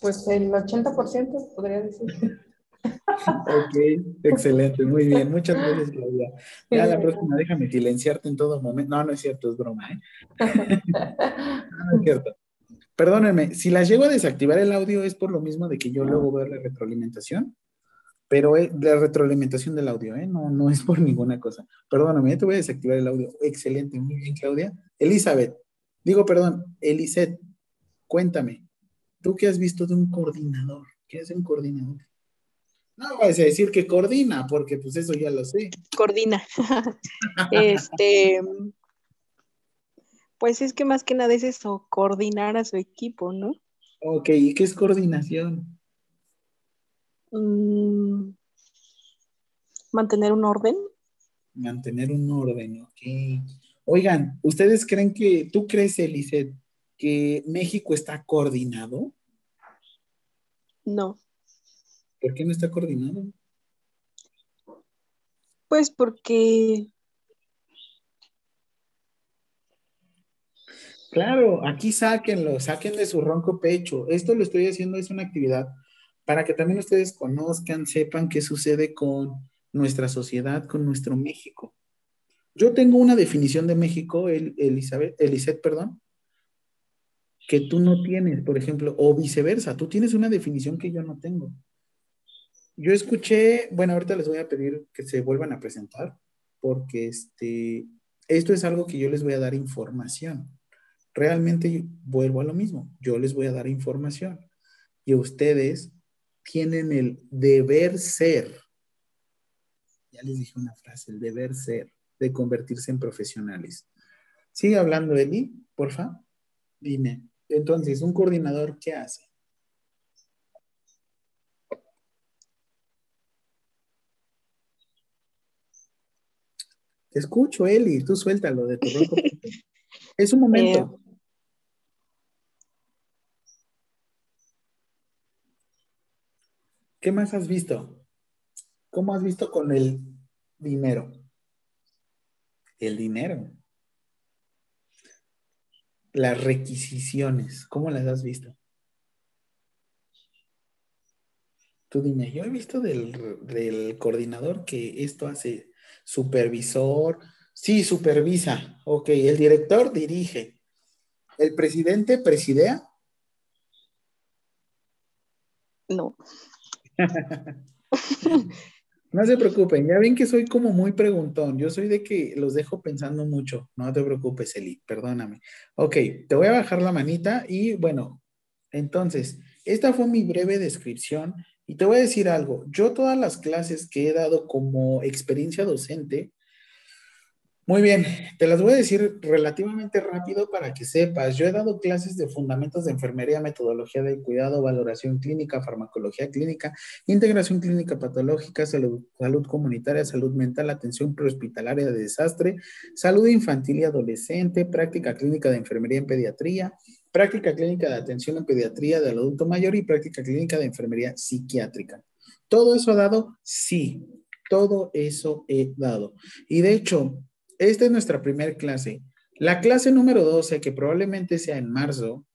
Pues el 80% podría decir. Ok, excelente, muy bien. Muchas gracias, Claudia. Ya la próxima déjame silenciarte en todo momento. No, no es cierto, es broma, ¿eh? no, es cierto. Perdónenme, si las llego a desactivar el audio es por lo mismo de que yo luego veo la retroalimentación pero la retroalimentación del audio, ¿eh? No, no es por ninguna cosa. Perdóname, ya te voy a desactivar el audio. Excelente, muy bien, Claudia. Elizabeth, digo, perdón, Elisette, cuéntame, ¿tú qué has visto de un coordinador? ¿Qué es un coordinador? No vas a decir que coordina, porque pues eso ya lo sé. Coordina. este, pues es que más que nada es eso, coordinar a su equipo, ¿no? Ok, ¿y qué es coordinación? Mm, mantener un orden. Mantener un orden, ok. Oigan, ¿ustedes creen que, tú crees, Eliseth, que México está coordinado? No. ¿Por qué no está coordinado? Pues porque... Claro, aquí sáquenlo, saquen de su ronco pecho. Esto lo estoy haciendo, es una actividad para que también ustedes conozcan, sepan qué sucede con nuestra sociedad, con nuestro México. Yo tengo una definición de México, Elizabeth, Eliseth, perdón, que tú no tienes, por ejemplo, o viceversa, tú tienes una definición que yo no tengo. Yo escuché, bueno, ahorita les voy a pedir que se vuelvan a presentar, porque este, esto es algo que yo les voy a dar información. Realmente vuelvo a lo mismo, yo les voy a dar información y ustedes tienen el deber ser, ya les dije una frase, el deber ser de convertirse en profesionales. Sigue hablando, Eli, porfa. Dime. Entonces, un coordinador, ¿qué hace? Te escucho, Eli, tú suéltalo de tu rojo. es un momento. ¿Qué más has visto? ¿Cómo has visto con el dinero? El dinero. Las requisiciones, ¿cómo las has visto? Tú dime, yo he visto del, coordinador que esto hace supervisor, sí, supervisa, ok, el director dirige, el presidente presidea. No. no se preocupen, ya ven que soy como muy preguntón, yo soy de que los dejo pensando mucho, no te preocupes, Eli, perdóname. Ok, te voy a bajar la manita y bueno, entonces, esta fue mi breve descripción y te voy a decir algo, yo todas las clases que he dado como experiencia docente, muy bien, te las voy a decir relativamente rápido para que sepas. Yo he dado clases de fundamentos de enfermería, metodología del cuidado, valoración clínica, farmacología clínica, integración clínica patológica, salud, salud comunitaria, salud mental, atención prehospitalaria de desastre, salud infantil y adolescente, práctica clínica de enfermería en pediatría, práctica clínica de atención en pediatría del adulto mayor y práctica clínica de enfermería psiquiátrica. ¿Todo eso ha dado? Sí, todo eso he dado. Y de hecho, esta es nuestra primera clase. La clase número 12, que probablemente sea en marzo,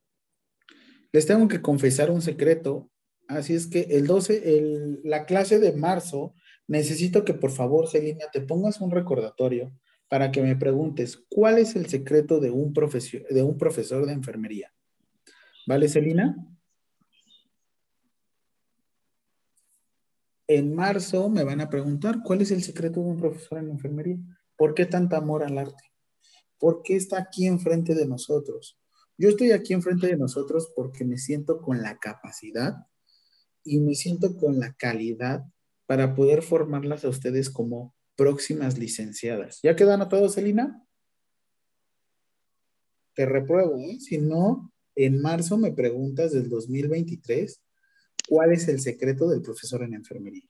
les tengo que confesar un secreto. Así es que el 12, la clase de marzo, necesito que por favor, Celina, te pongas un recordatorio para que me preguntes, ¿cuál es el secreto de un, de un profesor de enfermería? ¿Vale, Celina? En marzo me van a preguntar, ¿cuál es el secreto de un profesor en enfermería? ¿Por qué tanta amor al arte? ¿Por qué está aquí enfrente de nosotros? Yo estoy aquí enfrente de nosotros porque me siento con la capacidad y me siento con la calidad para poder formarlas a ustedes como próximas licenciadas. ¿Ya quedan a todos, Celina? Te repruebo, ¿eh? Si no, en marzo me preguntas del 2023, ¿cuál es el secreto del profesor en enfermería?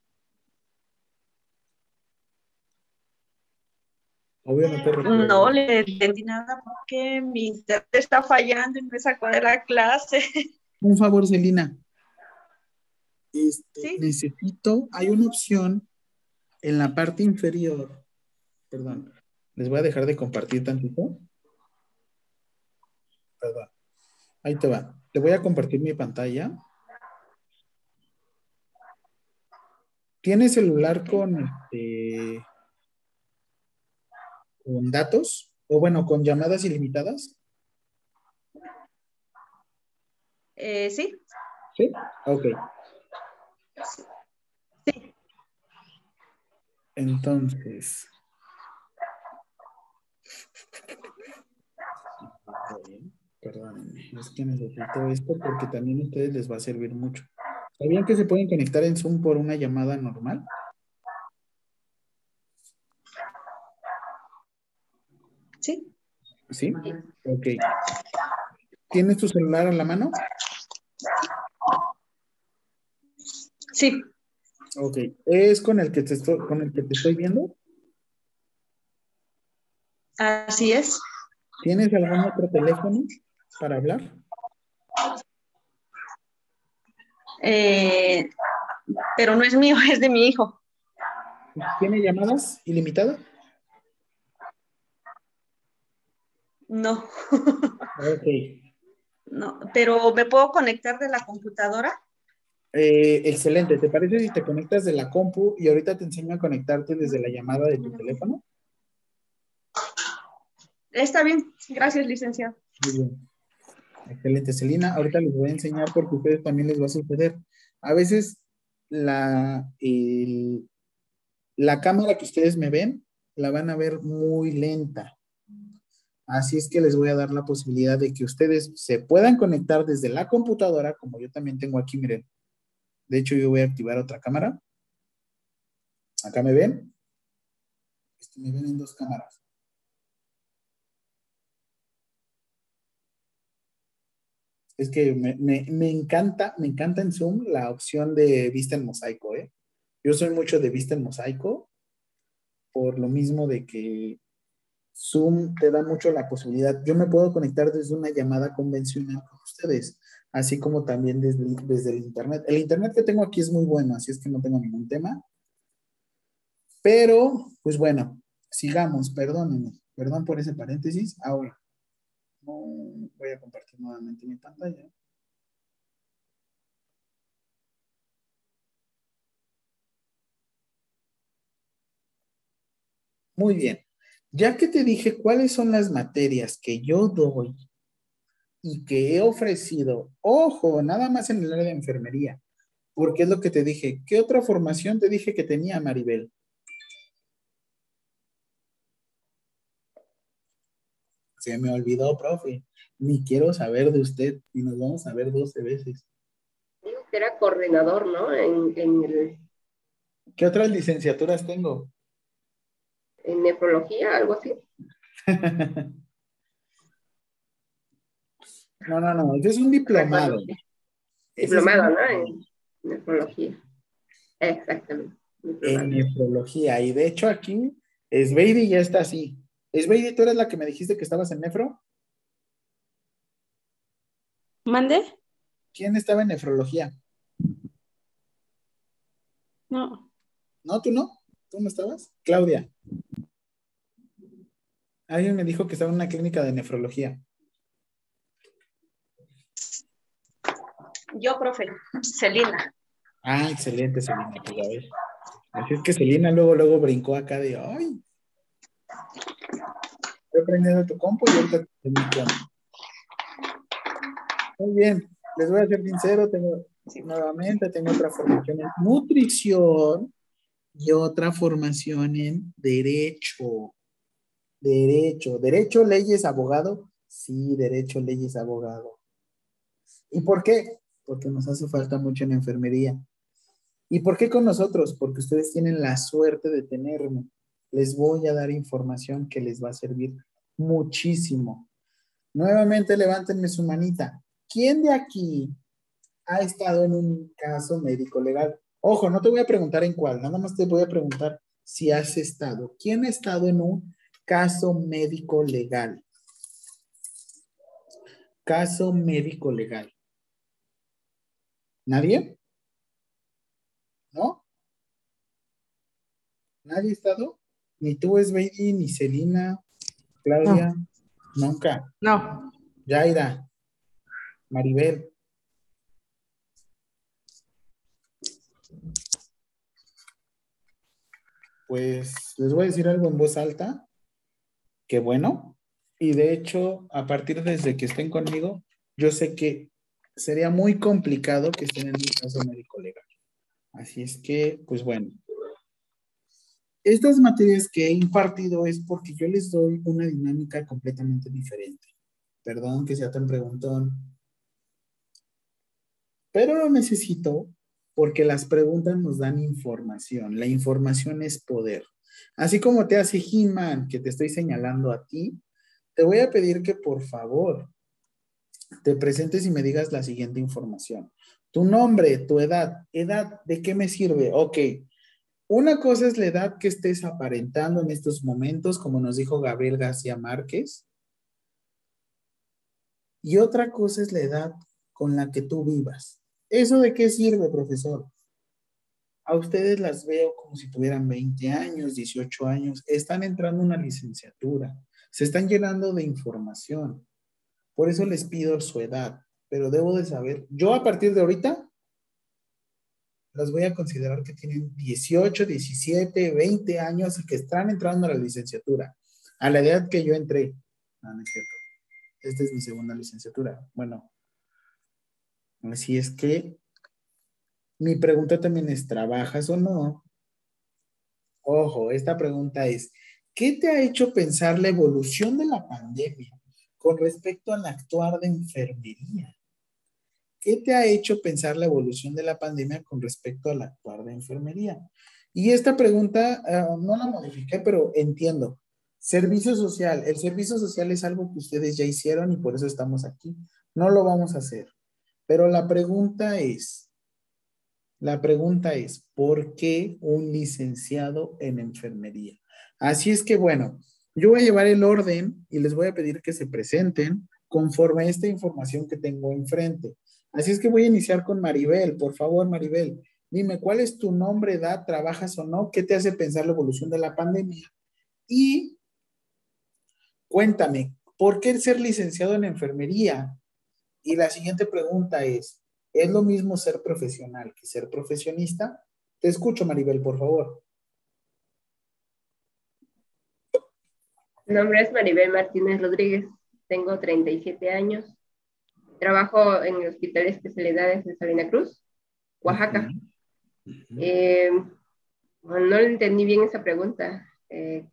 Obvio no te. No le entendí nada porque mi internet está fallando y me sacó de la clase. Un favor, Celina. Este, necesito, hay una opción en la parte inferior, perdón, les voy a dejar de compartir tantito. Perdón. Ahí te va. Te voy a compartir mi pantalla. ¿Tienes celular con este, con datos? O bueno, con llamadas ilimitadas. Eh, sí. ¿Sí? Ok. Entonces. Perdónenme, es que necesito esto porque también a ustedes les va a servir mucho. ¿Sabían que se pueden conectar en Zoom por una llamada normal? Sí. ¿Sí? Ok. ¿Tienes tu celular a la mano? Sí. Ok, ¿es con el que te estoy, con el que te estoy viendo? Así es. ¿Tienes algún otro teléfono para hablar? Eh, pero no es mío, es de mi hijo. ¿Tiene llamadas ilimitadas? No. ok. No, pero ¿me puedo conectar de la computadora? Eh, excelente. ¿Te parece si te conectas de la compu y ahorita te enseño a conectarte desde la llamada de tu teléfono? Está bien. Gracias, licenciado. Muy bien. Excelente, Celina. Ahorita les voy a enseñar porque a ustedes también les va a suceder. A veces la, la cámara que ustedes me ven la van a ver muy lenta. Así es que les voy a dar la posibilidad de que ustedes se puedan conectar desde la computadora, como yo también tengo aquí, miren, de hecho, yo voy a activar otra cámara. Acá me ven. Este, me ven en dos cámaras. Es que me, encanta, me encanta en Zoom la opción de vista en mosaico, ¿eh? Yo soy mucho de vista en mosaico, por lo mismo de que Zoom te da mucho la posibilidad. Yo me puedo conectar desde una llamada convencional con ustedes, así como también desde, desde el Internet. El Internet que tengo aquí es muy bueno, así es que no tengo ningún tema. Pero, pues bueno, sigamos, perdónenme, perdón por ese paréntesis. Ahora, voy a compartir nuevamente mi pantalla. Muy bien. Ya que te dije cuáles son las materias que yo doy y que he ofrecido, ojo, nada más en el área de enfermería, porque es lo que te dije. ¿Qué otra formación te dije que tenía, Maribel? Se me olvidó, profe. Ni quiero saber de usted y nos vamos a ver 12 veces. Digo que era coordinador, ¿no? En, en el... ¿Qué otras licenciaturas tengo? En nefrología, algo así. no, no, no, es un diplomado. Diplomado, ¿no? En nefrología. Exactamente. En nefrología. Y de hecho aquí, Sveidi ya está así. Sveidi, ¿tú eres la que me dijiste que estabas en nefro? ¿Mande? ¿Quién estaba en nefrología? No. ¿No, tú no? ¿Tú no estabas? Claudia. Alguien me dijo que estaba en una clínica de nefrología. Yo, profe, Celina. Ah, excelente, Celina. Pues a ver. Así es que Celina luego, luego brincó acá de, ay. Estoy aprendiendo tu compu y ahorita te Muy bien, les voy a ser sincero, tengo nuevamente, tengo otra formación en nutrición y otra formación en derecho. Derecho, derecho, leyes, abogado. Sí, derecho, leyes, abogado. ¿Y por qué? Porque nos hace falta mucho en enfermería. ¿Y por qué con nosotros? Porque ustedes tienen la suerte de tenerme. Les voy a dar información que les va a servir muchísimo. Nuevamente, levántenme su manita. ¿Quién de aquí ha estado en un caso médico legal? Ojo, no te voy a preguntar en cuál, nada más te voy a preguntar si has estado. ¿Quién ha estado en un caso médico legal? Caso médico legal. ¿Nadie? ¿No? ¿Nadie ha estado? Ni tú, Esbeidi, ni Celina, Claudia, nunca. No. Yaira, Maribel. pues les voy a decir algo en voz alta, que bueno, y de hecho, a partir desde que estén conmigo, yo sé que sería muy complicado que estén en un caso médico legal. Así es que, pues bueno, estas materias que he impartido es porque yo les doy una dinámica completamente diferente. Perdón que sea tan preguntón, pero lo necesito porque las preguntas nos dan información. La información es poder. Así como te hace He-Man, que te estoy señalando a ti, te voy a pedir que por favor te presentes y me digas la siguiente información. Tu nombre, tu edad. ¿Edad de qué me sirve? Ok. Una cosa es la edad que estés aparentando en estos momentos, como nos dijo Gabriel García Márquez. Y otra cosa es la edad con la que tú vivas. ¿Eso de qué sirve, profesor? A ustedes las veo como si tuvieran 20 años, 18 años, están entrando a una licenciatura, se están llenando de información. Por eso les pido su edad, pero debo de saber, yo a partir de ahorita las voy a considerar que tienen 18, 17, 20 años y que están entrando a la licenciatura, a la edad que yo entré. No. Esta es mi segunda licenciatura. Bueno, Así es que mi pregunta también es, ¿trabajas o no? Ojo, esta pregunta es, ¿qué te ha hecho pensar la evolución de la pandemia con respecto al actuar de enfermería? ¿Qué te ha hecho pensar la evolución de la pandemia con respecto al actuar de enfermería? Y esta pregunta ah, no la modifiqué, pero entiendo. Servicio social. El servicio social es algo que ustedes ya hicieron y por eso estamos aquí. No lo vamos a hacer. Pero la pregunta es, la pregunta es, ¿por qué un licenciado en enfermería? Así es que bueno, yo voy a llevar el orden y les voy a pedir que se presenten conforme a esta información que tengo enfrente. Así es que voy a iniciar con Maribel. Por favor, Maribel, dime cuál es tu nombre, edad, trabajas o no, qué te hace pensar la evolución de la pandemia y cuéntame, ¿por qué ser licenciado en enfermería? Y la siguiente pregunta es, ¿es lo mismo ser profesional que ser profesionista? Te escucho, Maribel, por favor. Mi nombre es Maribel Martínez Rodríguez, tengo 37 años, trabajo en el Hospital de Especialidades de Salina Cruz, Oaxaca. Eh, no entendí bien esa pregunta, eh,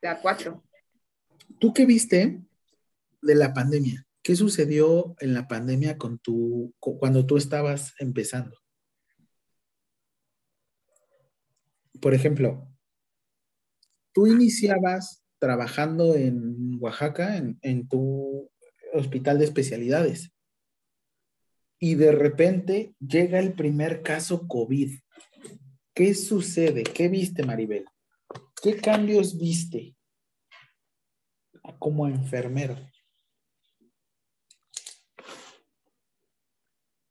la cuatro. ¿Tú qué viste de la pandemia? ¿Qué sucedió en la pandemia con tu, cuando tú estabas empezando? Por ejemplo, tú iniciabas trabajando en Oaxaca, en, tu hospital de especialidades. Y de repente llega el primer caso COVID. ¿Qué sucede? ¿Qué viste, Maribel? ¿Qué cambios viste como enfermero?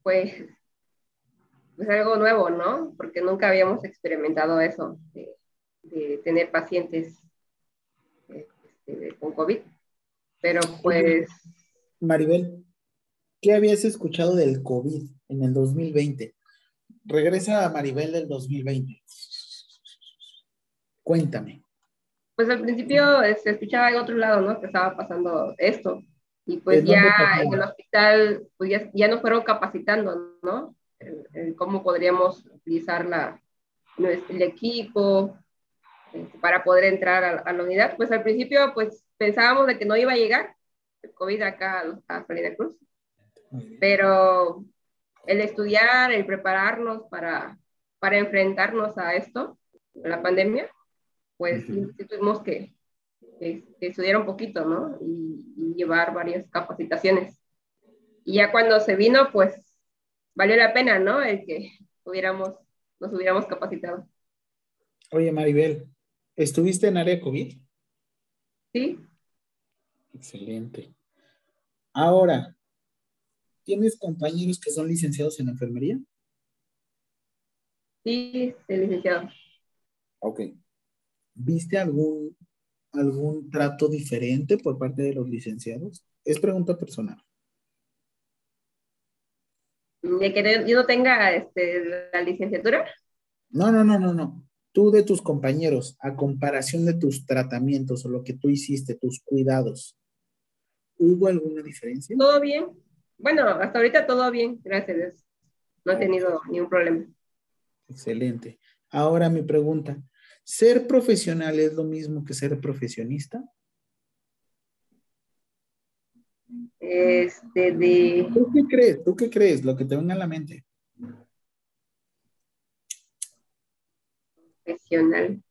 Pues, pues algo nuevo, ¿no? Porque nunca habíamos experimentado eso, de tener pacientes este, con COVID. Pero pues... Maribel, ¿qué habías escuchado del COVID en el 2020? Regresa a Maribel del 2020. Cuéntame. Pues al principio se este, escuchaba en otro lado, ¿no? Que estaba pasando esto. Y pues ya en el hospital, pues ya, ya nos fueron capacitando, ¿no? En, cómo podríamos utilizar la, el equipo, este, para poder entrar a, la unidad. Pues al principio, pues pensábamos de que no iba a llegar el COVID acá a, Salina Cruz, pero el estudiar, el prepararnos para, para enfrentarnos a esto, a la pandemia, pues tuvimos que, estudiar un poquito, ¿no? Y, llevar varias capacitaciones. Y ya cuando se vino, pues valió la pena, ¿no? El que hubiéramos, nos hubiéramos capacitado. Oye, Maribel, ¿Estuviste en área COVID? Sí. Excelente. Ahora, ¿tienes compañeros que son licenciados en enfermería? Sí, soy licenciado. Ok. ¿Viste algún, algún trato diferente por parte de los licenciados? Es pregunta personal. ¿De que yo no tenga este, la licenciatura? No, no, no, no, no tú de tus compañeros, a comparación de tus tratamientos o lo que tú hiciste, tus cuidados, ¿hubo alguna diferencia? Todo bien. Bueno, hasta ahorita todo bien, gracias a Dios. No he tenido ningún problema. Excelente. Ahora mi pregunta, ¿ser profesional es lo mismo que ser profesionista? Este, de... ¿Tú qué crees? ¿Tú qué crees? Lo que te venga a la mente. profesional.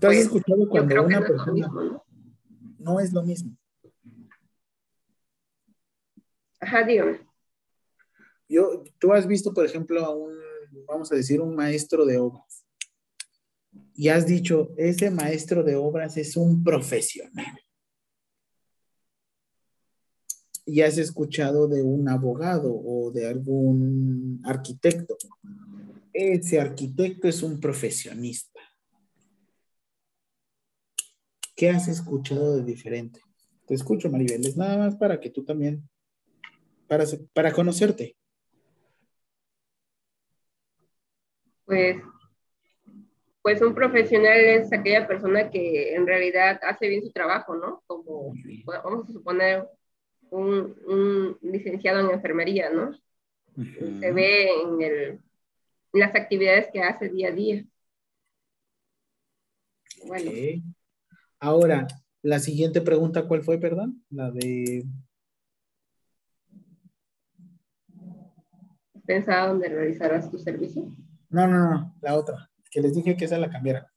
¿Te has pues, escuchado cuando una persona ¿no? es lo mismo? Ajá, dígame. Yo, tú has visto, por ejemplo, a un, vamos a decir, un maestro de obras. Y has dicho, ese maestro de obras es un profesional. Y has escuchado de un abogado o de algún arquitecto ese arquitecto es un profesionista. ¿Qué has escuchado de diferente? Te escucho, Maribel. Es nada más para que tú también, para, para conocerte. Pues, pues un profesional es aquella persona que en realidad hace bien su trabajo, ¿no? Como, vamos a suponer, un, licenciado en enfermería, ¿no? Se ve en el las actividades que hace día a día. Bueno. Ahora, la siguiente pregunta, ¿cuál fue, perdón? La de... ¿Pensaba dónde realizarás tu servicio? No, no, no, la otra, que les dije que esa la cambiara.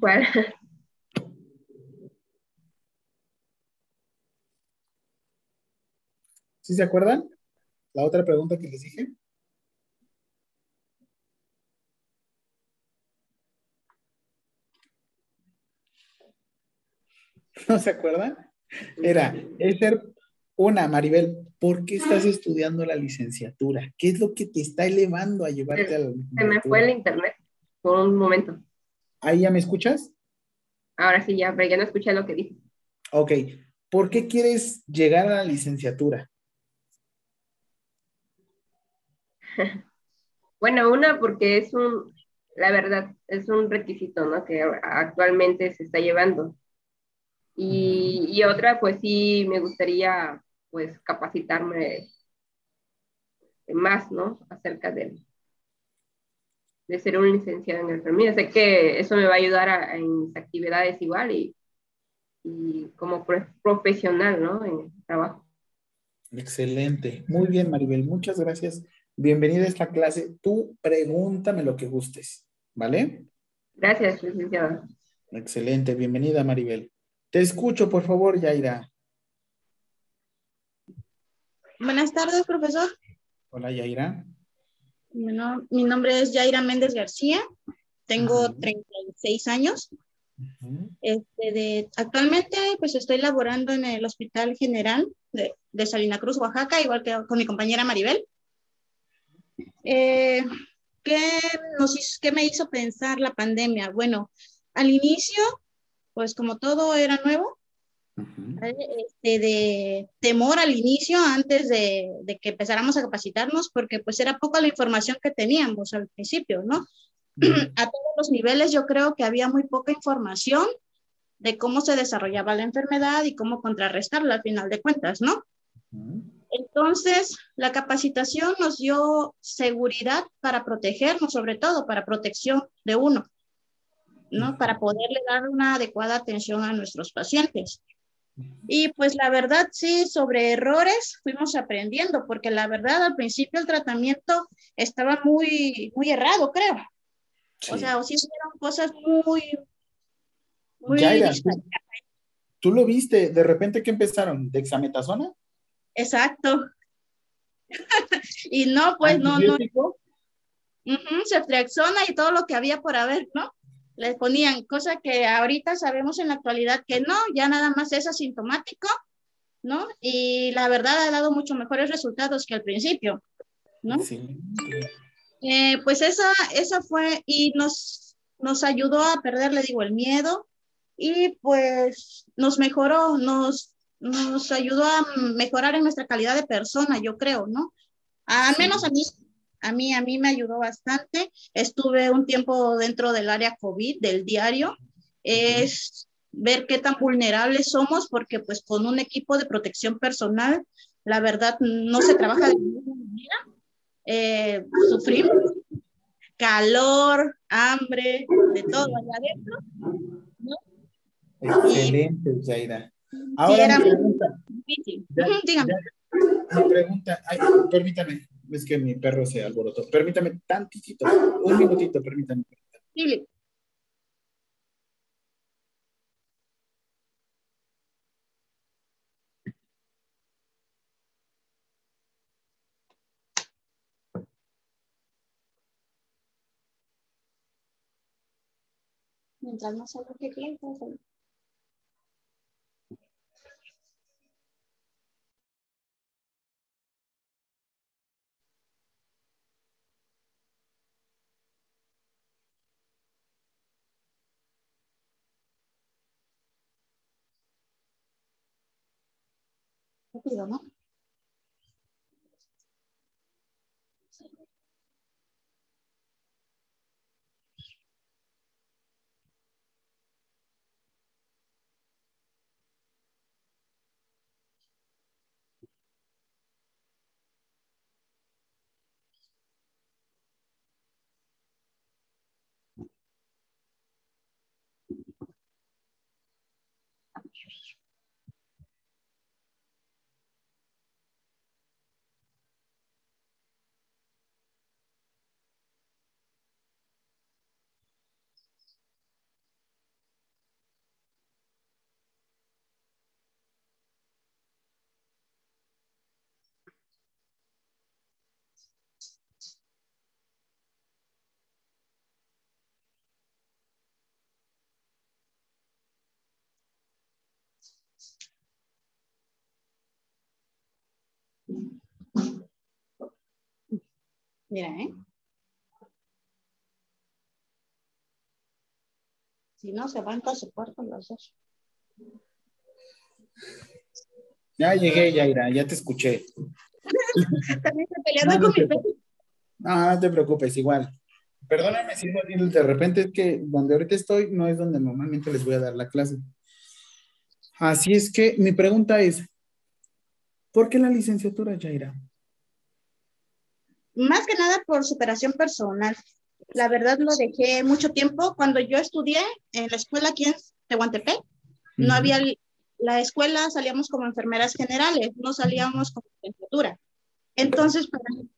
¿Cuál? ¿Sí se acuerdan? La otra pregunta que les dije. ¿No se acuerdan? Era, es ser una, Maribel, ¿por qué estás estudiando la licenciatura? ¿Qué es lo que te está elevando a llevarte a la Se me fue el internet por un momento. ¿Ahí ya me escuchas? Ahora sí, ya, pero ya no escuché lo que dije. Ok, ¿por qué quieres llegar a la licenciatura? bueno, una porque es un, la verdad, es un requisito, ¿no? Que actualmente se está llevando. Y, y otra, pues sí, me gustaría, pues, capacitarme más, ¿no? Acerca de, de ser un licenciado en enfermería. Sé que eso me va a ayudar a, en mis actividades igual y, y como profesional, ¿no? En el trabajo. Excelente. Muy bien, Maribel. Muchas gracias. Bienvenida a esta clase. Tú pregúntame lo que gustes, ¿vale? Gracias, licenciado. Excelente. Bienvenida, Maribel. Te escucho, por favor, Yaira. Buenas tardes, profesor. Hola, Yaira. Bueno, mi nombre es Yaira Méndez García. Tengo 36 años. este, de, actualmente, pues estoy laborando en el Hospital General de, de Salina Cruz, Oaxaca, igual que con mi compañera Maribel. Eh, ¿qué, nos ¿Qué me hizo pensar la pandemia? Bueno, al inicio, pues como todo era nuevo, este, de temor al inicio antes de, de, que empezáramos a capacitarnos, porque pues era poca la información que teníamos al principio, ¿no? a todos los niveles yo creo que había muy poca información de cómo se desarrollaba la enfermedad y cómo contrarrestarla al final de cuentas, ¿no? Entonces, la capacitación nos dio seguridad para protegernos, sobre todo para protección de uno, ¿no? Para poderle dar una adecuada atención a nuestros pacientes. Y pues la verdad, sí, sobre errores fuimos aprendiendo, porque la verdad al principio el tratamiento estaba muy, muy errado, creo. O sea, o sí eran cosas muy, muy Yaira, ¿tú, ¿tú, lo viste? ¿De repente qué empezaron? ¿Dexametasona? Exacto. y no, pues no, no. Uh -huh, ceftriaxona y todo lo que había por haber, ¿no? Le ponían, cosa que ahorita sabemos en la actualidad que no, ya nada más es asintomático, ¿no? Y la verdad ha dado mucho mejores resultados que al principio, ¿no? Sí. Eh, pues esa, esa fue, y nos, nos ayudó a perder, le digo, el miedo, y pues nos mejoró, nos nos ayudó a mejorar en nuestra calidad de persona, yo creo, ¿no? Al menos a mí, a mí, a mí me ayudó bastante. Estuve un tiempo dentro del área COVID, del diario. Es ver qué tan vulnerables somos, porque pues con un equipo de protección personal, la verdad, no se trabaja de ninguna manera. Eh, sufrimos calor, hambre, de todo allá adentro. ¿no? Excelente, Zaira. Ahora mi pregunta. Ya, Dígame. Ya, mi pregunta, ay, permítame, es que mi perro se alborotó. Permítame tantito, un minutito, permítame. Sí. Mientras no salga que cliente, rápido, ¿no? Mira, ¿eh? Si no, se van a su cuarto los dos. Ya llegué, Yaira, ya te escuché. También peleando con mi perro. No, no te preocupes, igual. Perdóname si de repente es que donde ahorita estoy no es donde normalmente les voy a dar la clase. Así es que mi pregunta es, ¿por qué la licenciatura, Yaira? Más que nada por superación personal. La verdad lo dejé mucho tiempo. Cuando yo estudié en la escuela aquí en Tehuantepec, no había la escuela, salíamos como enfermeras generales, no salíamos como licenciatura. Entonces,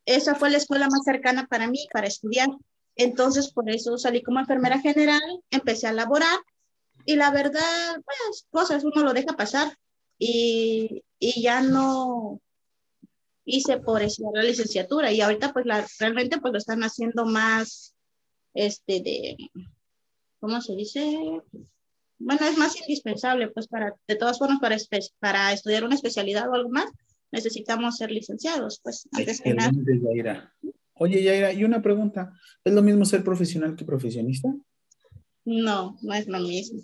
esa fue la escuela más cercana para mí, para estudiar. Entonces, por eso salí como enfermera general, empecé a laborar y la verdad, pues, cosas uno lo deja pasar y, y ya no hice por eso la licenciatura y ahorita pues la, realmente pues lo están haciendo más, este, de, ¿cómo se dice? Bueno, es más indispensable pues para, de todas formas, para, para estudiar una especialidad o algo más, necesitamos ser licenciados, pues, antes que nada. Yaira. Oye, Yaira, y una pregunta, ¿es lo mismo ser profesional que profesionista? No, no es lo mismo.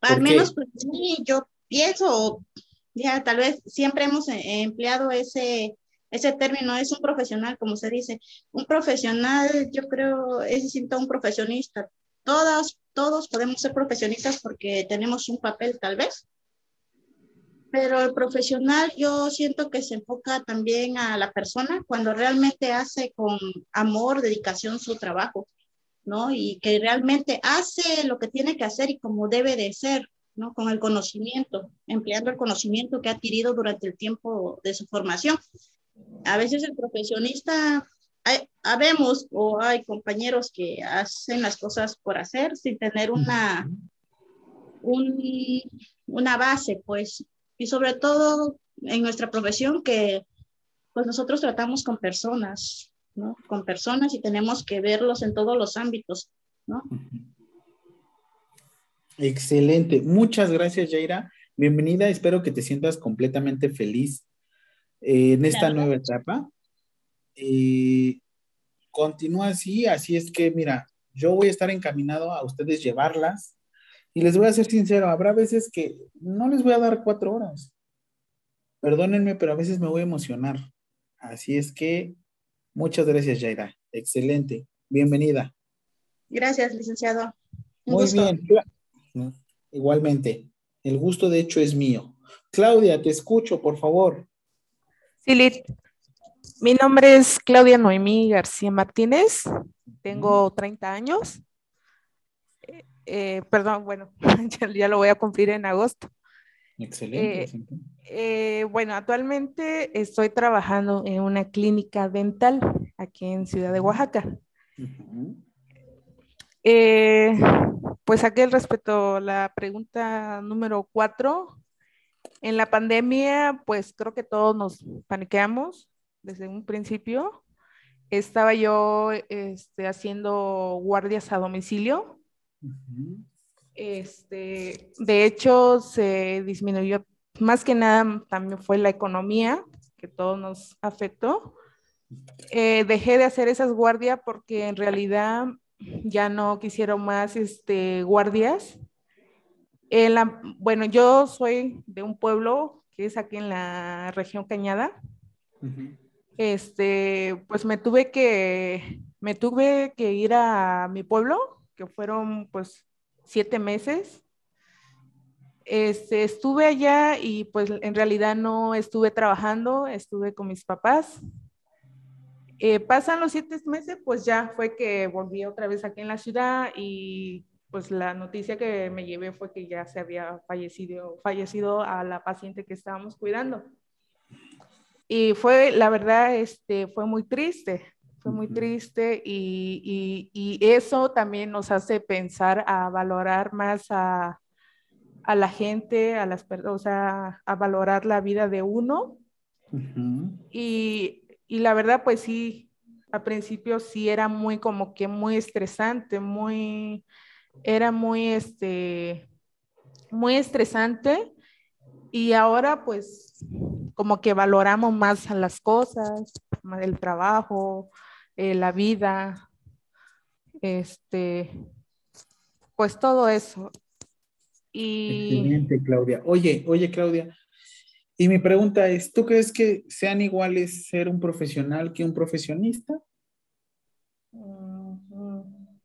Al menos pues, sí, yo pienso, ya tal vez siempre hemos eh, empleado ese, ese término, es un profesional, como se dice. Un profesional, yo creo, es distinto a un profesionista. Todas, todos podemos ser profesionistas porque tenemos un papel, tal vez, pero el profesional yo siento que se enfoca también a la persona cuando realmente hace con amor, dedicación su trabajo, ¿no? Y que realmente hace lo que tiene que hacer y como debe de ser, ¿no? Con el conocimiento, empleando el conocimiento que ha adquirido durante el tiempo de su formación. A veces el profesionista, hay, habemos o hay compañeros que hacen las cosas por hacer sin tener una, un, una base, pues, y sobre todo en nuestra profesión que pues nosotros tratamos con personas, ¿no? Con personas y tenemos que verlos en todos los ámbitos, ¿no? Excelente. Muchas gracias, Jaira. Bienvenida. Espero que te sientas completamente feliz eh, en esta nueva etapa. Eh, continúa así, así es que, mira, yo voy a estar encaminado a ustedes llevarlas y les voy a ser sincero, habrá veces que no les voy a dar cuatro horas. Perdónenme, pero a veces me voy a emocionar. Así es que muchas gracias, Jaira. Excelente. Bienvenida. Gracias, licenciado. Muy bien. Igualmente. El gusto, de hecho, es mío. Claudia, te escucho, por favor. Sí. Mi nombre es Claudia Noemí García Martínez. Tengo 30 años. Eh, perdón, bueno, ya, lo voy a cumplir en agosto. Excelente. Eh, eh, bueno, actualmente estoy trabajando en una clínica dental aquí en Ciudad de Oaxaca. Pues aquel respecto a la pregunta número cuatro, en la pandemia, pues creo que todos nos paniqueamos desde un principio. Estaba yo este, haciendo guardias a domicilio este, de hecho, se disminuyó, más que nada también fue la economía, que todo nos afectó. Eh, dejé de hacer esas guardias porque en realidad ya no quisieron más este, guardias. En la, bueno, yo soy de un pueblo que es aquí en la región Cañada. Este, pues me tuve que, me tuve que ir a mi pueblo que fueron pues siete meses. Este, estuve allá y pues en realidad no estuve trabajando, estuve con mis papás. Eh, pasan los siete meses, pues ya fue que volví otra vez aquí en la ciudad y pues la noticia que me llevé fue que ya se había fallecido, fallecido a la paciente que estábamos cuidando. Y fue, la verdad, este, fue muy triste, fue muy triste y, y, y, eso también nos hace pensar a valorar más a, a la gente, a las personas, o sea, a valorar la vida de uno. y, y, la verdad, pues sí, al principio sí era muy como que muy estresante, muy, era muy, este, muy estresante. Y ahora pues como que valoramos más las cosas, el trabajo, eh, la vida, este, pues todo eso. Y... Claudia. Oye, oye, Claudia, y mi pregunta es, ¿tú crees que sean iguales ser un profesional que un profesionista?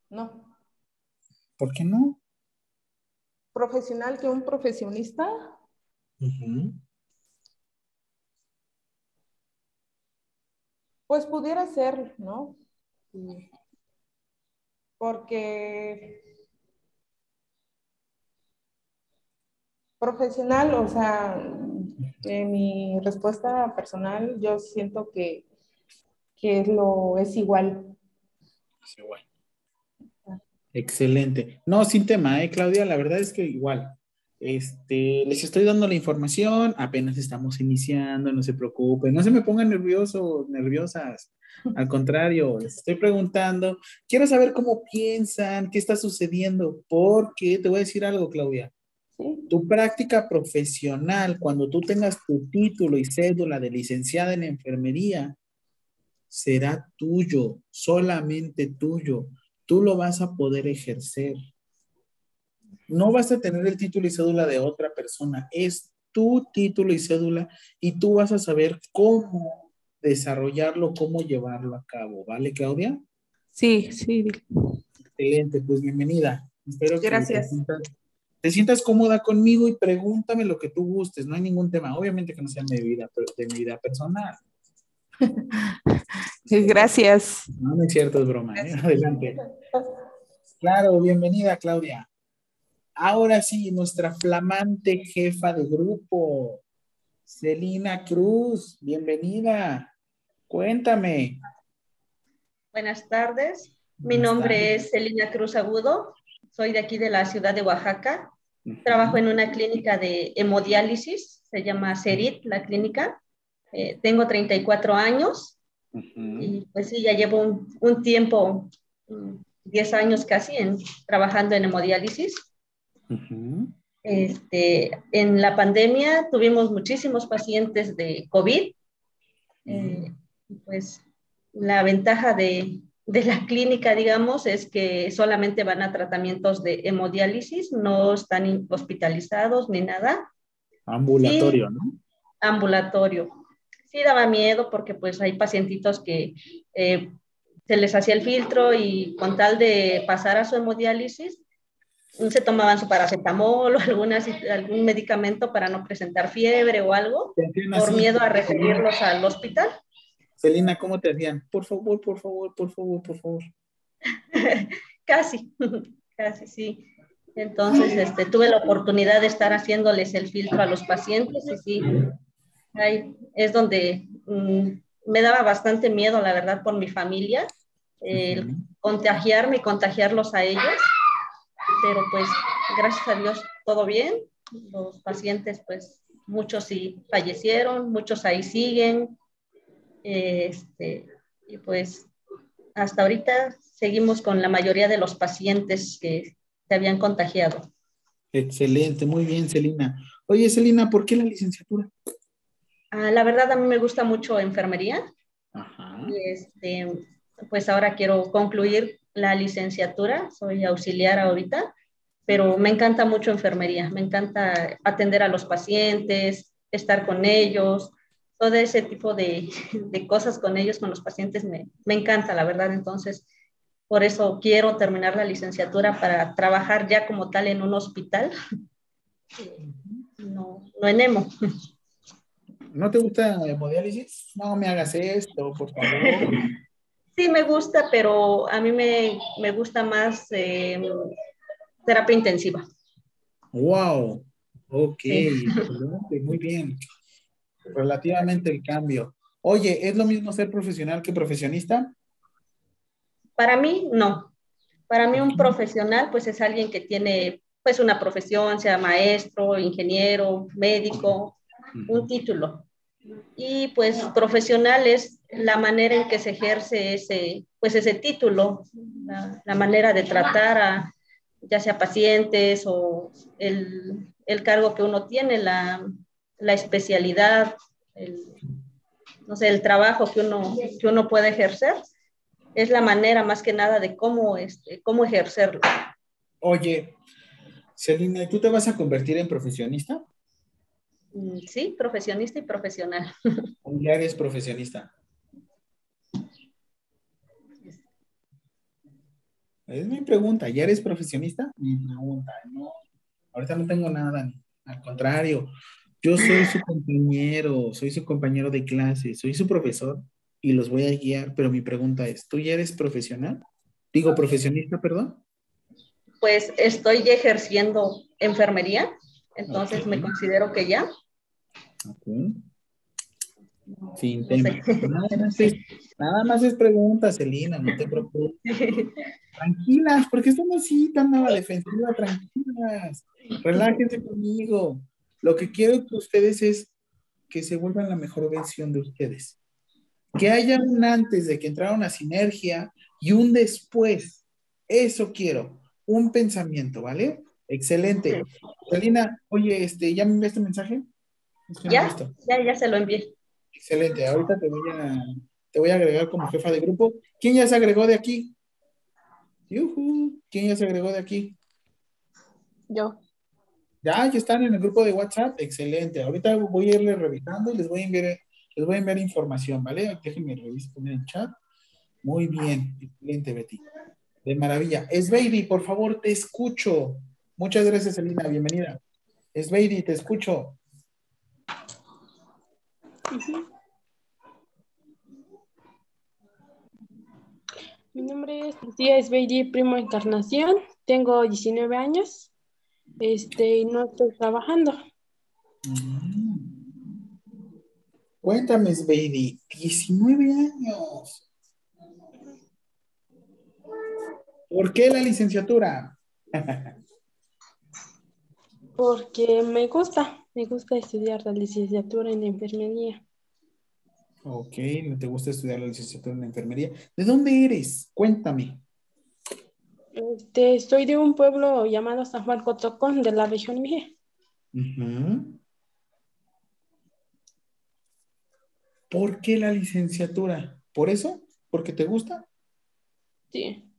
No. ¿Por qué no? ¿Profesional que un profesionista? Pues pudiera ser, ¿no? Porque profesional, o sea, en mi respuesta personal, yo siento que, que lo es igual. Es igual. Excelente. No, sin tema, ¿eh, Claudia? La verdad es que igual. Este, les estoy dando la información, apenas estamos iniciando, no se preocupen, no se me pongan nerviosos, nerviosas. Al contrario, les estoy preguntando, quiero saber cómo piensan, qué está sucediendo, porque te voy a decir algo, Claudia. Tu práctica profesional, cuando tú tengas tu título y cédula de licenciada en enfermería, será tuyo, solamente tuyo. Tú lo vas a poder ejercer. No vas a tener el título y cédula de otra persona, es tu título y cédula y tú vas a saber cómo desarrollarlo, cómo llevarlo a cabo, ¿vale, Claudia? Sí, sí. Excelente, pues bienvenida. Espero Gracias. Que te, sientas, cómoda conmigo y pregúntame lo que tú gustes, no hay ningún tema, obviamente que no sea de mi vida, de mi vida personal. Gracias. No, no es cierto, es broma. ¿eh? Adelante. Claro, bienvenida, Claudia. Ahora sí, nuestra flamante jefa de grupo, Celina Cruz, bienvenida. Cuéntame. Buenas tardes. Mi nombre es Celina Cruz Agudo. Soy de aquí de la ciudad de Oaxaca. Trabajo en una clínica de hemodiálisis. Se llama CERIT, la clínica. Eh, tengo 34 años. Y pues sí, ya llevo un, tiempo, 10 años casi, en, trabajando en hemodiálisis este, en la pandemia tuvimos muchísimos pacientes de COVID. Eh, pues la ventaja de, de, la clínica, digamos, es que solamente van a tratamientos de hemodiálisis, no están hospitalizados ni nada. Ambulatorio, ¿no? Ambulatorio. Sí daba miedo porque pues hay pacientitos que eh, se les hacía el filtro y con tal de pasar a su hemodiálisis, se tomaban su paracetamol o algunas, algún medicamento para no presentar fiebre o algo, por miedo a referirlos al hospital. Celina, ¿cómo te hacían? Por favor, por favor, por favor, por favor. casi, casi, sí. Entonces, este, tuve la oportunidad de estar haciéndoles el filtro a los pacientes y sí, ahí es donde mm, me daba bastante miedo, la verdad, por mi familia, el contagiarme y contagiarlos a ellos pero pues gracias a Dios todo bien. Los pacientes, pues muchos sí fallecieron, muchos ahí siguen. Este, y pues hasta ahorita seguimos con la mayoría de los pacientes que se habían contagiado. Excelente, muy bien, Celina. Oye, Celina, ¿por qué la licenciatura? Ah, la verdad, a mí me gusta mucho enfermería. Ajá. Este, pues ahora quiero concluir la licenciatura, soy auxiliar ahorita, pero me encanta mucho enfermería, me encanta atender a los pacientes, estar con ellos, todo ese tipo de, de cosas con ellos, con los pacientes, me, me, encanta, la verdad. Entonces, por eso quiero terminar la licenciatura para trabajar ya como tal en un hospital, no, no en EMO. ¿No te gusta hemodiálisis? No me hagas esto, por favor. Sí, me gusta, pero a mí me, me gusta más eh, terapia intensiva. Wow, ok, muy bien. Relativamente el cambio. Oye, ¿es lo mismo ser profesional que profesionista? Para mí, no. Para mí un profesional, pues es alguien que tiene, pues una profesión, sea maestro, ingeniero, médico, un título. Y pues profesional es la manera en que se ejerce ese, pues ese título, la, manera de tratar a ya sea pacientes o el, el cargo que uno tiene, la, la especialidad, no sé, el trabajo que uno, que uno puede ejercer, es la manera más que nada de cómo, este, cómo ejercerlo. Oye, Celina, ¿tú te vas a convertir en profesionista? Mm, sí, profesionista y profesional. Ya eres profesionista. Es mi pregunta, ¿ya eres profesionista? Mi pregunta, no. Ahorita no tengo nada, al contrario. Yo soy su compañero, soy su compañero de clase, soy su profesor y los voy a guiar, pero mi pregunta es, ¿tú ya eres profesional? Digo, profesionista, perdón. Pues estoy ejerciendo enfermería, entonces me considero que ya. Ok. Sin tema. Nada, más es, pregunta, Celina, no te preocupes. Tranquilas, porque esto no así tan nada defensiva, tranquilas. Relájense conmigo. Lo que quiero que ustedes es que se vuelvan la mejor versión de ustedes. Que haya un antes de que entraron a sinergia y un después. Eso quiero. Un pensamiento, ¿vale? Excelente. Celina, oye, este, ¿ya me enviaste mensaje? ya, ya, ya se lo envié. Excelente. Ahorita te voy a, te voy a agregar como jefa de grupo. ¿Quién ya se agregó de aquí? ¿Quién ya se agregó de aquí? Yo. Ya, ya están en el grupo de WhatsApp. Excelente. Ahorita voy a irle revisando y les voy a enviar, les voy a enviar información, ¿vale? Déjenme revisar en el chat. Muy bien. Excelente, Betty. De maravilla. Esbeidi, por favor, te escucho. Muchas gracias, Elina. Bienvenida. Esbeidi, te escucho. Mi nombre es Lucía Esbeidi, primo Encarnación. Tengo 19 años. Este, no estoy trabajando. Cuéntame, Sveidi, 19 años. ¿Por qué la licenciatura? Porque me gusta, me gusta estudiar la licenciatura en enfermería. Ok, ¿te gusta estudiar la licenciatura en enfermería? ¿De dónde eres? Cuéntame. Este, estoy de un pueblo llamado San Juan Cotocón, de la región Mije. ¿Por qué la licenciatura? ¿Por eso? ¿Porque te gusta? Sí.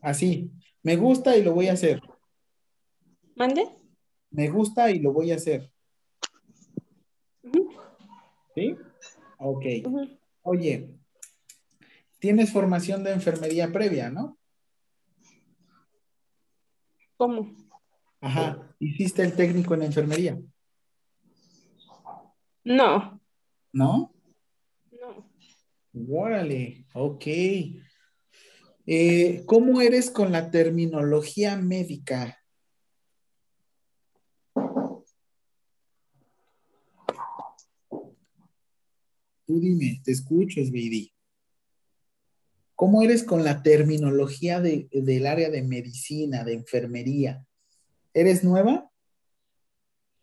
Así, me gusta y lo voy a hacer. ¿Mande? Me gusta y lo voy a hacer. ¿Sí? Ok. Oye, tienes formación de enfermería previa, ¿no? ¿Cómo? Ajá. ¿Hiciste el técnico en enfermería? No. ¿No? No. Órale, ok. Eh, ¿Cómo eres con la terminología médica? Tú dime, te escucho, Sveidi. ¿Cómo eres con la terminología del área de medicina, de enfermería? ¿Eres nueva?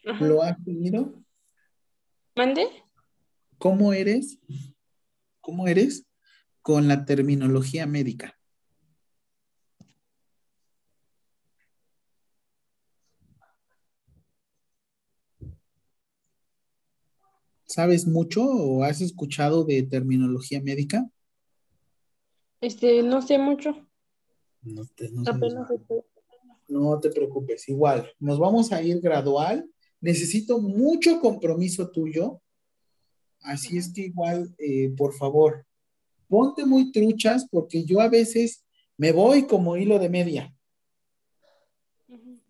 ¿Lo has tenido? ¿Mande? ¿Cómo eres? ¿Cómo eres con la terminología médica? ¿Sabes mucho o has escuchado de terminología médica? Este, no sé mucho. No te, no, te preocupes, igual, nos vamos a ir gradual. Necesito mucho compromiso tuyo. Así es que igual, eh, por favor, ponte muy truchas porque yo a veces me voy como hilo de media.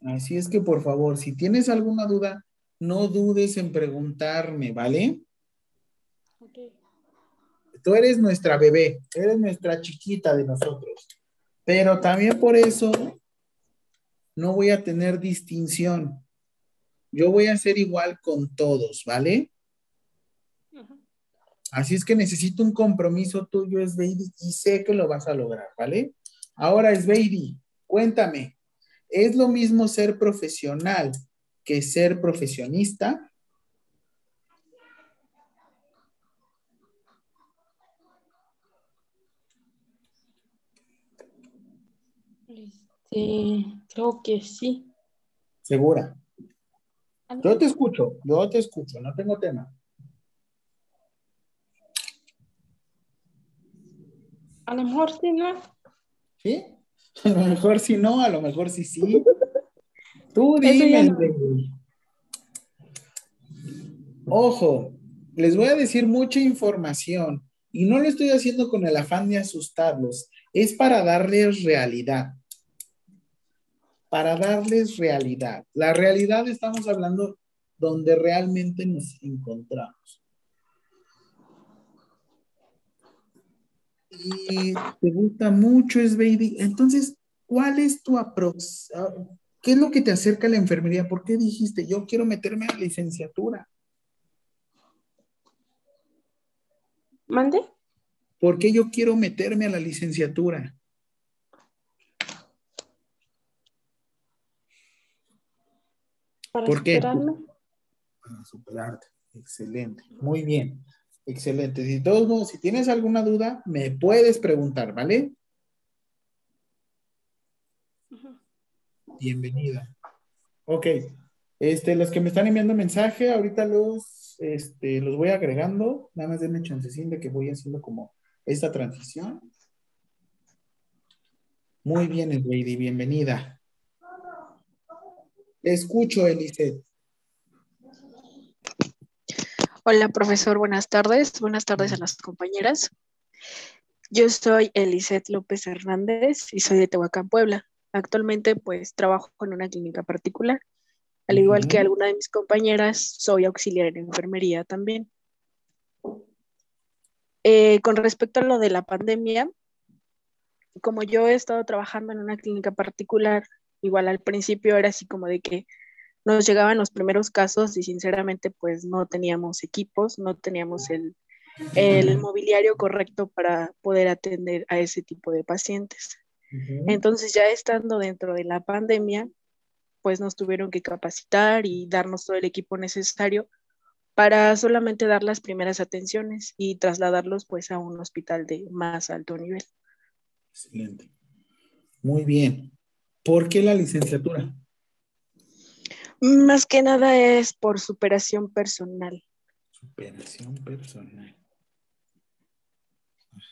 Así es que por favor, si tienes alguna duda, no dudes en preguntarme, ¿vale? Okay tú eres nuestra bebé, eres nuestra chiquita de nosotros. Pero también por eso no voy a tener distinción. Yo voy a ser igual con todos, ¿vale? Así es que necesito un compromiso tuyo, Sveidi, y sé que lo vas a lograr, ¿vale? Ahora, Sveidi, cuéntame, ¿es lo mismo ser profesional que ser profesionista? Este, creo que sí. ¿Segura? Yo te escucho, yo te escucho, no tengo tema. A lo mejor sí, ¿no? ¿Sí? A lo mejor sí no, a lo mejor sí sí. Tú dime. Ojo, les voy a decir mucha información y no lo estoy haciendo con el afán de asustarlos, es para darles realidad. Para darles realidad. La realidad estamos hablando donde realmente nos encontramos. Y te gusta mucho, es baby. Entonces, ¿cuál es tu aprox? ¿Qué es lo que te acerca a la enfermería? ¿Por qué dijiste, yo quiero meterme a la licenciatura? ¿Mande? ¿Por qué yo quiero meterme a la licenciatura? Para ¿Por qué? superarme. Para superarte. Excelente. Muy bien. Excelente. Si, todos modos, si tienes alguna duda, me puedes preguntar, ¿vale? Bienvenida. Ok. Este, los que me están enviando mensaje, ahorita los, este, los voy agregando. Nada más denme chancecín de que voy haciendo como esta transición. Muy bien, Lady, bienvenida. Escucho, Eliseth. Hola, profesor, buenas tardes. Buenas tardes a las compañeras. Yo soy Eliseth López Hernández y soy de Tehuacán, Puebla. Actualmente, pues, trabajo en una clínica particular. Al igual que alguna de mis compañeras, soy auxiliar en enfermería también. Eh, con respecto a lo de la pandemia, como yo he estado trabajando en una clínica particular, igual al principio era así como de que nos llegaban los primeros casos y sinceramente pues no teníamos equipos, no teníamos el, el mobiliario correcto para poder atender a ese tipo de pacientes. Entonces ya estando dentro de la pandemia, pues nos tuvieron que capacitar y darnos todo el equipo necesario para solamente dar las primeras atenciones y trasladarlos pues a un hospital de más alto nivel. Excelente. Muy bien. ¿Por qué la licenciatura? Más que nada es por superación personal. Superación personal.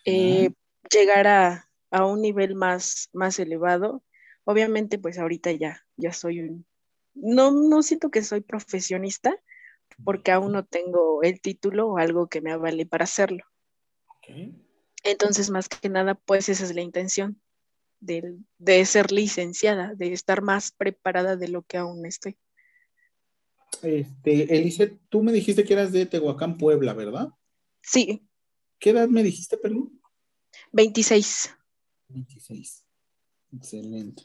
Eh, llegar a, a, un nivel más, más elevado. Obviamente, pues ahorita ya, ya soy un... No, no siento que soy profesionista, porque aún no tengo el título o algo que me avale para hacerlo. Entonces, más que nada, pues esa es la intención de, de, ser licenciada, de estar más preparada de lo que aún estoy. Este, Elise, tú me dijiste que eras de Tehuacán, Puebla, ¿verdad? Sí. ¿Qué edad me dijiste, perdón? 26. 26. Excelente.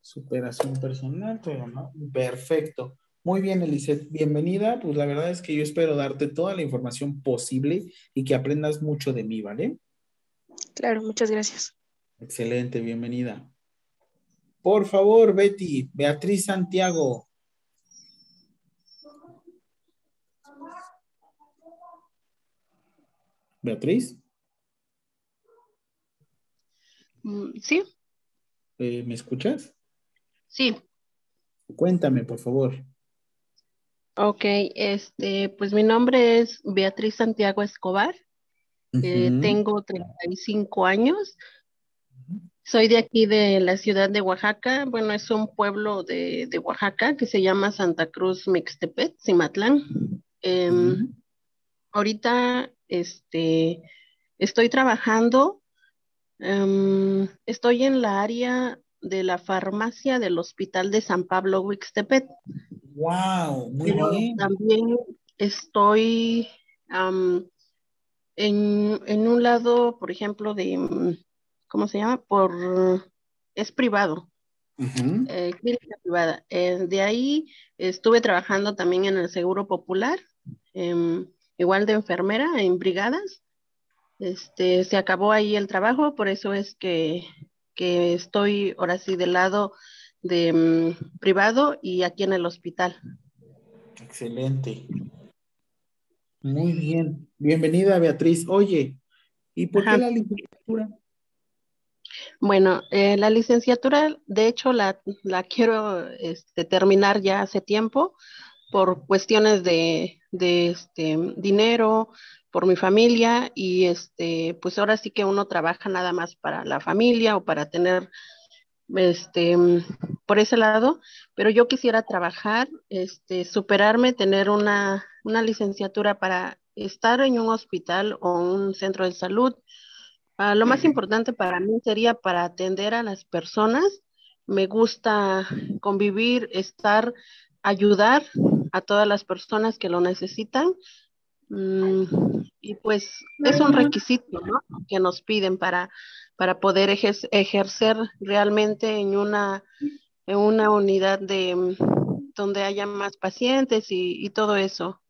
Superación personal, pero no. Perfecto. Muy bien, Eliseth, bienvenida. Pues la verdad es que yo espero darte toda la información posible y que aprendas mucho de mí, ¿vale? Claro, muchas gracias. Excelente, bienvenida. Por favor, Betty, Beatriz Santiago. Beatriz. Sí. Eh, ¿Me escuchas? Sí. Cuéntame, por favor. Ok, este, pues mi nombre es Beatriz Santiago Escobar. Eh, tengo 35 años. Soy de aquí de la ciudad de Oaxaca. Bueno, es un pueblo de, de Oaxaca que se llama Santa Cruz Mixtepet, Cimatlán. Eh, ahorita este, estoy trabajando. Um, estoy en la área de la farmacia del Hospital de San Pablo Huixtepet. Wow, muy Pero bien. También estoy um, en, en, un lado, por ejemplo, de, ¿cómo se llama? Por, es privado. Uh -huh. eh, clínica privada. Eh, de ahí estuve trabajando también en el Seguro Popular, eh, igual de enfermera en brigadas. Este, se acabó ahí el trabajo, por eso es que, que estoy ahora sí del lado de um, privado y aquí en el hospital. Excelente. Muy bien. Bienvenida, Beatriz. Oye, ¿y por Ajá. qué la licenciatura? Bueno, eh, la licenciatura, de hecho, la, la quiero este, terminar ya hace tiempo, por cuestiones de, de este, dinero, por mi familia y este, pues ahora sí que uno trabaja nada más para la familia o para tener este, por ese lado, pero yo quisiera trabajar, este, superarme, tener una, una licenciatura para estar en un hospital o un centro de salud. Ah, lo más importante para mí sería para atender a las personas. Me gusta convivir, estar, ayudar a todas las personas que lo necesitan. Mm, y pues es un requisito ¿no? que nos piden para, para poder ejercer realmente en una, en una unidad de mm, donde haya más pacientes y, todo eso.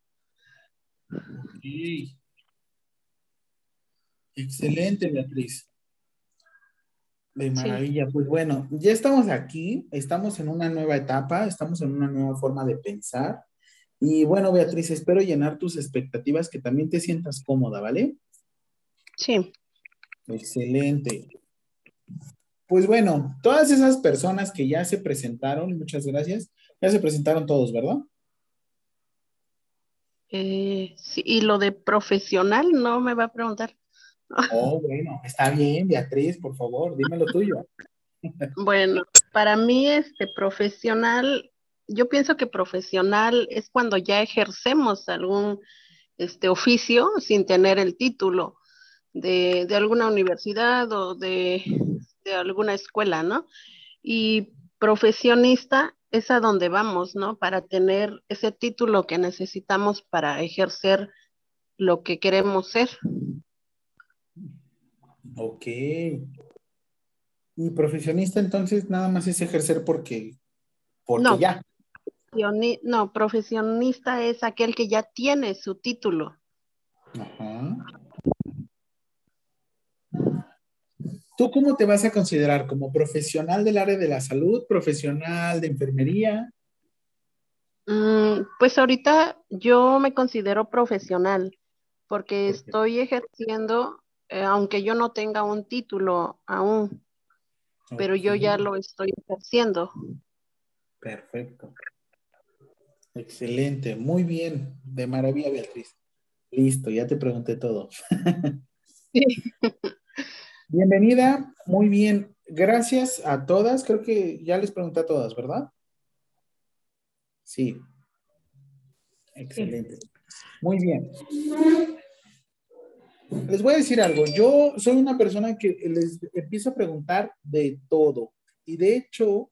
Excelente, Beatriz. De maravilla. Pues bueno, ya estamos aquí, estamos en una nueva etapa, estamos en una nueva forma de pensar. Y bueno, Beatriz, espero llenar tus expectativas, que también te sientas cómoda, ¿vale? Sí. Excelente. Pues bueno, todas esas personas que ya se presentaron, muchas gracias, ya se presentaron todos, ¿verdad? Eh, sí, y lo de profesional no me va a preguntar. Oh, bueno, está bien, Beatriz, por favor, dime lo tuyo. Bueno, para mí este profesional, yo pienso que profesional es cuando ya ejercemos algún este oficio sin tener el título de, alguna universidad o de, de, alguna escuela, ¿no? Y profesionista es a donde vamos, ¿no? Para tener ese título que necesitamos para ejercer lo que queremos ser. Ok. Y profesionista entonces nada más es ejercer porque, porque no, ya. No, profesionista es aquel que ya tiene su título. Ajá. ¿Tú cómo te vas a considerar? ¿Como profesional del área de la salud, profesional de enfermería? Mm, pues ahorita yo me considero profesional porque estoy ejerciendo eh, aunque yo no tenga un título aún, pero yo ya lo estoy ejerciendo. Perfecto. Excelente, muy bien, de maravilla, Beatriz. Listo, ya te pregunté todo. Bienvenida, muy bien. Gracias a todas. Creo que ya les pregunté a todas, ¿verdad? Sí. Excelente. Muy bien les voy a decir algo. Yo soy una persona que les empiezo a preguntar de todo. Y de hecho,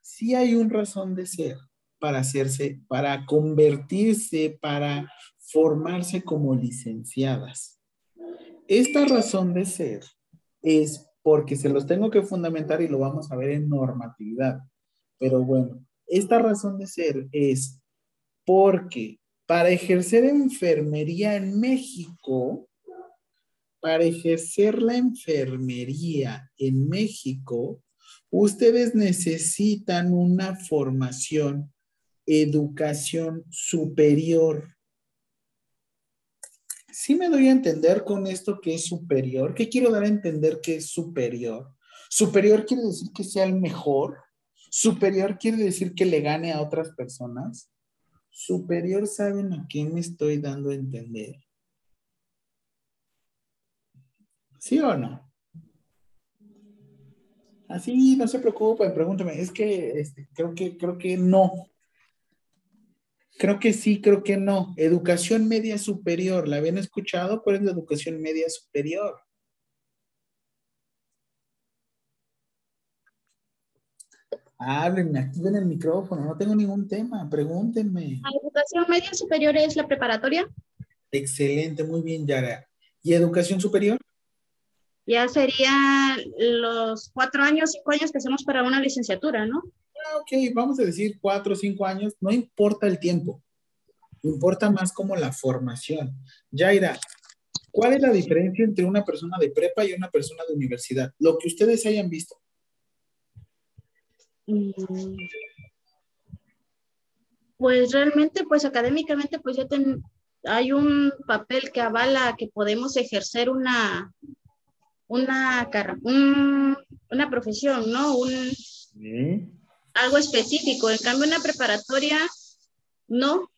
sí hay un razón de ser para hacerse, para convertirse, para formarse como licenciadas. Esta razón de ser es porque se los tengo que fundamentar y lo vamos a ver en normatividad. Pero bueno, esta razón de ser es porque para ejercer enfermería en México, para ejercer la enfermería en México, ustedes necesitan una formación, educación superior. ¿Sí me doy a entender con esto que es superior? ¿Qué quiero dar a entender que es superior? Superior quiere decir que sea el mejor. Superior quiere decir que le gane a otras personas superior saben a qué me estoy dando a entender. ¿Sí o no? Así, no se preocupen, pregúntame. Es que este, creo que creo que no. Creo que sí, creo que no. Educación media superior, ¿la habían escuchado? ¿Cuál es la educación media superior? Háblenme, activen el micrófono, no tengo ningún tema, pregúntenme. ¿La educación media superior es la preparatoria? Excelente, muy bien, Yara. ¿Y educación superior? Ya sería los cuatro años, cinco años que hacemos para una licenciatura, ¿no? Ah, ok, vamos a decir cuatro o cinco años, no importa el tiempo, importa más como la formación. Yaira, ¿cuál es la diferencia entre una persona de prepa y una persona de universidad? Lo que ustedes hayan visto. Pues realmente, pues académicamente, pues ya hay un papel que avala que podemos ejercer una, una, una profesión, ¿no? Un, algo específico. En cambio, una preparatoria, No.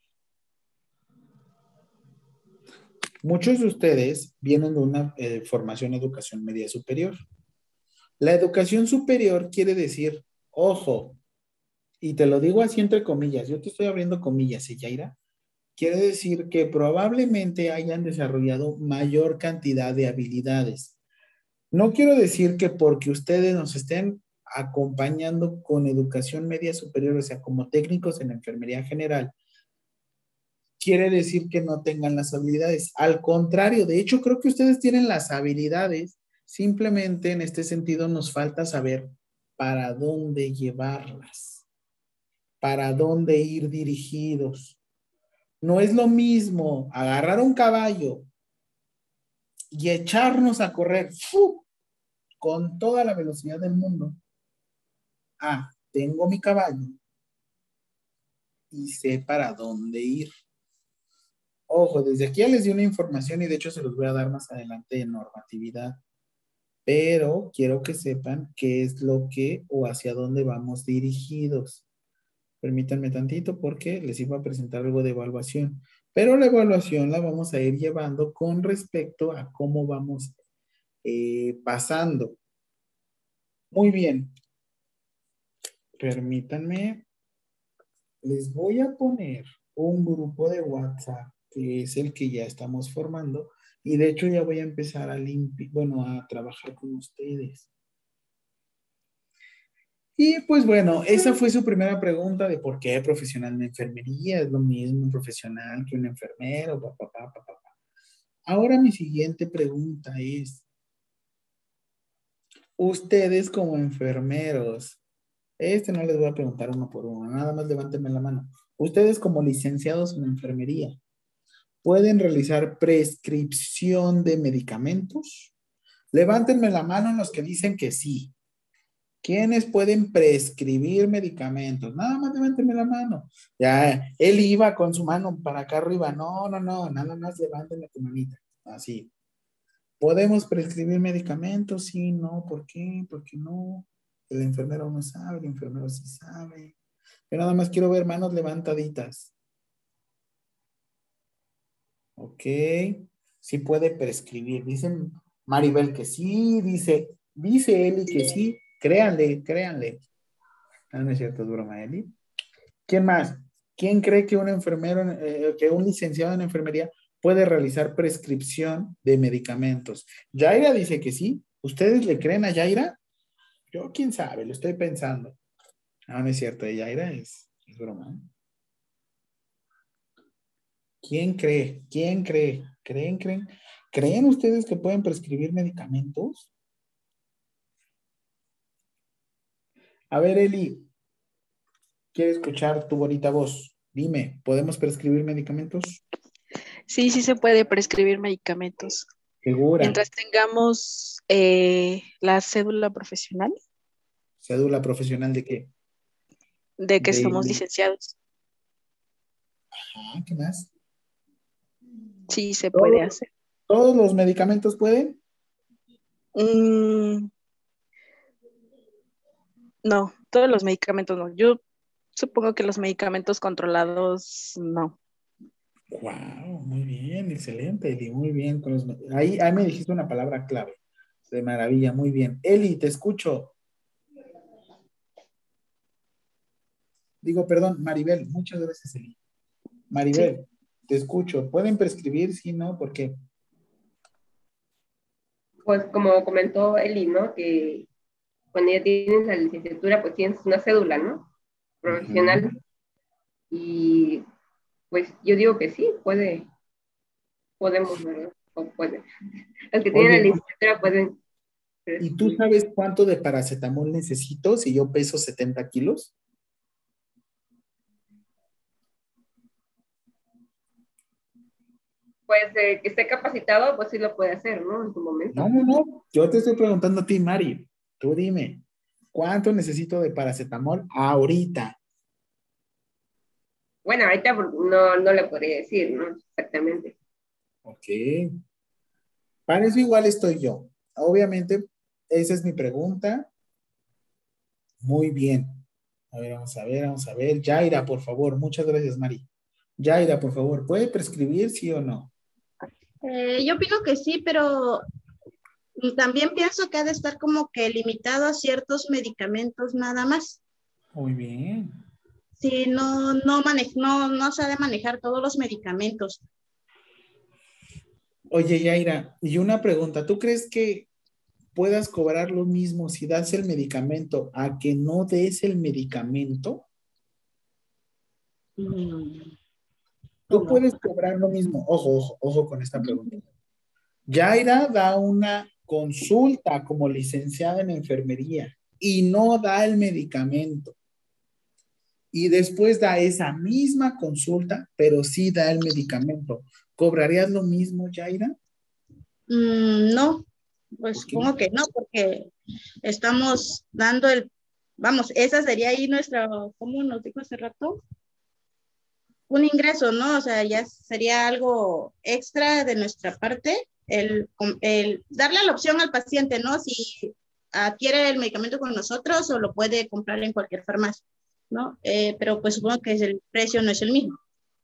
Muchos de ustedes vienen de una eh, formación educación media superior. La educación superior quiere decir, ojo, y te lo digo así entre comillas, yo te estoy abriendo comillas, ¿sí, Yaira? Quiere decir que probablemente hayan desarrollado mayor cantidad de habilidades. No quiero decir que porque ustedes nos estén acompañando con educación media superior, o sea, como técnicos en enfermería general, quiere decir que no tengan las habilidades. Al contrario, de hecho, creo que ustedes tienen las habilidades, simplemente en este sentido nos falta saber para dónde llevarlas, para dónde ir dirigidos. No es lo mismo agarrar un caballo y echarnos a correr con toda la velocidad del mundo ah, tengo mi caballo y sé para dónde ir. Ojo, desde aquí ya les di una información y de hecho se los voy a dar más adelante en normatividad, pero quiero que sepan qué es lo que o hacia dónde vamos dirigidos. Permítanme tantito porque les iba a presentar algo de evaluación, pero la evaluación la vamos a ir llevando con respecto a cómo vamos eh, pasando. Muy bien, permítanme, les voy a poner un grupo de WhatsApp que es el que ya estamos formando y de hecho ya voy a empezar a limpiar, bueno, a trabajar con ustedes. Y pues bueno, esa fue su primera pregunta de por qué profesional en enfermería. Es lo mismo un profesional que un enfermero, papá, papá, papá. Ahora mi siguiente pregunta es, ustedes como enfermeros, este no les voy a preguntar uno por uno, nada más levántenme la mano. Ustedes como licenciados en enfermería, ¿pueden realizar prescripción de medicamentos? Levántenme la mano los que dicen que sí. ¿Quiénes pueden prescribir medicamentos? Nada más levántenme la mano. Ya, él iba con su mano para acá arriba. No, no, no, nada más levántenme tu manita. Así. ¿Podemos prescribir medicamentos? Sí, no, ¿por qué? ¿Por qué no? El enfermero no sabe, el enfermero sí sabe. Yo nada más quiero ver manos levantaditas. Ok. Sí puede prescribir. Dicen Maribel que sí, dice, dice Eli que sí. Créanle, créanle. Ah, no, es cierto, es broma, Eli. ¿Quién más? ¿Quién cree que un enfermero, eh, que un licenciado en enfermería puede realizar prescripción de medicamentos? Yaira dice que sí. ¿Ustedes le creen a Yaira? Yo, quién sabe, lo estoy pensando. No, no es cierto, era, es, es broma. ¿eh? ¿Quién cree? ¿Quién cree? ¿Creen, creen? ¿Creen ustedes que pueden prescribir medicamentos? A ver, Eli, quiero escuchar tu bonita voz. Dime, ¿podemos prescribir medicamentos? Sí, sí se puede prescribir medicamentos. Mientras tengamos eh, la cédula profesional. ¿Cédula profesional de qué? De que somos licenciados. Ajá, ¿qué más? Sí, se puede hacer. ¿Todos los medicamentos pueden? Mm, no, todos los medicamentos no. Yo supongo que los medicamentos controlados no. Wow, muy bien, excelente, Eli, muy bien. ahí, ahí me dijiste una palabra clave. De maravilla, muy bien. Eli, te escucho. Digo, perdón, Maribel, muchas gracias, Eli. Maribel, te escucho. ¿Pueden prescribir? Sí, no, ¿por qué? Pues como comentó Eli, ¿no? Que cuando ya tienes la licenciatura, pues tienes una cédula, ¿no? Profesional. Y pues yo digo que sí, puede, podemos, ¿verdad? O puede. Los que tienen la licenciatura pueden. ¿Y tú sabes cuánto de paracetamol necesito si yo peso 70 kilos? Pues que esté capacitado, pues sí lo puede hacer, ¿no? En su momento. No, no, no. Yo te estoy preguntando a ti, Mari. Tú dime, ¿cuánto necesito de paracetamol ahorita? Bueno, ahorita no, no le podría decir, ¿no? Exactamente. Ok. Para eso igual estoy yo. Obviamente, esa es mi pregunta. Muy bien. A ver, vamos a ver, vamos a ver. Yaira, por favor. Muchas gracias, Mari. Yaira, por favor, ¿puede prescribir sí o no? Eh, yo opino que sí, pero también pienso que ha de estar como que limitado a ciertos medicamentos nada más. Muy bien. Sí, no, no, no, no sabe manejar todos los medicamentos. Oye, Yaira, y una pregunta, ¿tú crees que puedas cobrar lo mismo si das el medicamento a que no des el medicamento? Mm. Tú puedes cobrar lo mismo. Ojo, ojo, ojo con esta pregunta. Yaira da una consulta como licenciada en enfermería y no da el medicamento. Y después da esa misma consulta, pero sí da el medicamento. ¿Cobrarías lo mismo, Yaira? Mm, no, pues supongo que no, porque estamos dando el, vamos, esa sería ahí nuestra, ¿cómo nos dijo hace rato? Un ingreso, ¿no? O sea, ya sería algo extra de nuestra parte, el, el darle la opción al paciente, ¿no? Si adquiere el medicamento con nosotros o lo puede comprar en cualquier farmacia, ¿no? Eh, pero pues supongo que el precio no es el mismo,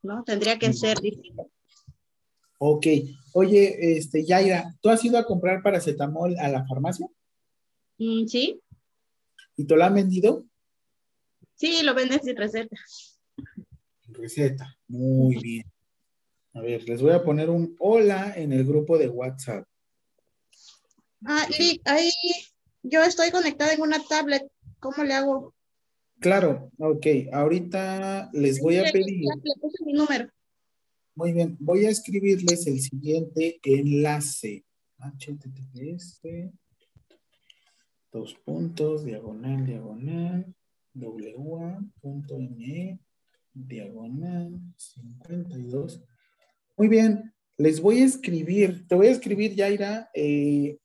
¿no? Tendría que ser distinto. Ok. Oye, este, Yaira, ¿tú has ido a comprar paracetamol a la farmacia? Mm, sí. ¿Y te lo han vendido? Sí, lo venden sin receta. Receta. Muy bien. A ver, les voy a poner un hola en el grupo de WhatsApp. Ah, ahí yo estoy conectada en una tablet. ¿Cómo le hago? Claro, ok. Ahorita les voy a pedir. Le puse mi número. Muy bien, voy a escribirles el siguiente enlace. HTTPS, dos puntos, diagonal, diagonal, wa.me, diagonal, 52. Muy bien, les voy a escribir, te voy a escribir, Yaira, eh,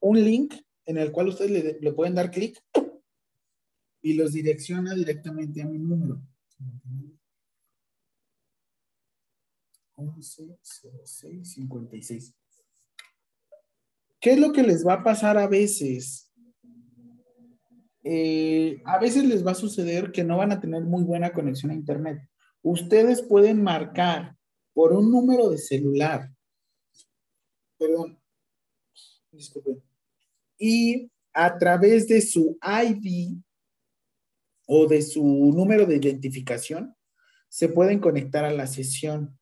un link en el cual ustedes le, le pueden dar clic y los direcciona directamente a mi número. 11 56. ¿Qué es lo que les va a pasar a veces? Eh, a veces les va a suceder que no van a tener muy buena conexión a Internet. Ustedes pueden marcar por un número de celular. Perdón. Disculpen. Y a través de su ID o de su número de identificación, se pueden conectar a la sesión.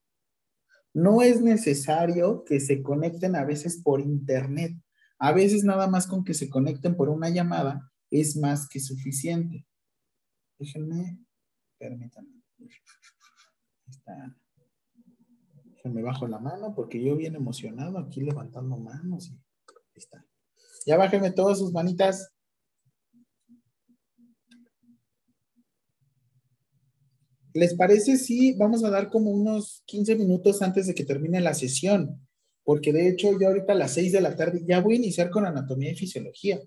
No es necesario que se conecten a veces por internet. A veces nada más con que se conecten por una llamada es más que suficiente. Déjenme, permítanme. Está. Déjenme bajo la mano porque yo bien emocionado aquí levantando manos. Y, ahí está. Ya bájenme todas sus manitas. ¿Les parece si vamos a dar como unos 15 minutos antes de que termine la sesión? Porque de hecho yo ahorita a las 6 de la tarde ya voy a iniciar con anatomía y fisiología.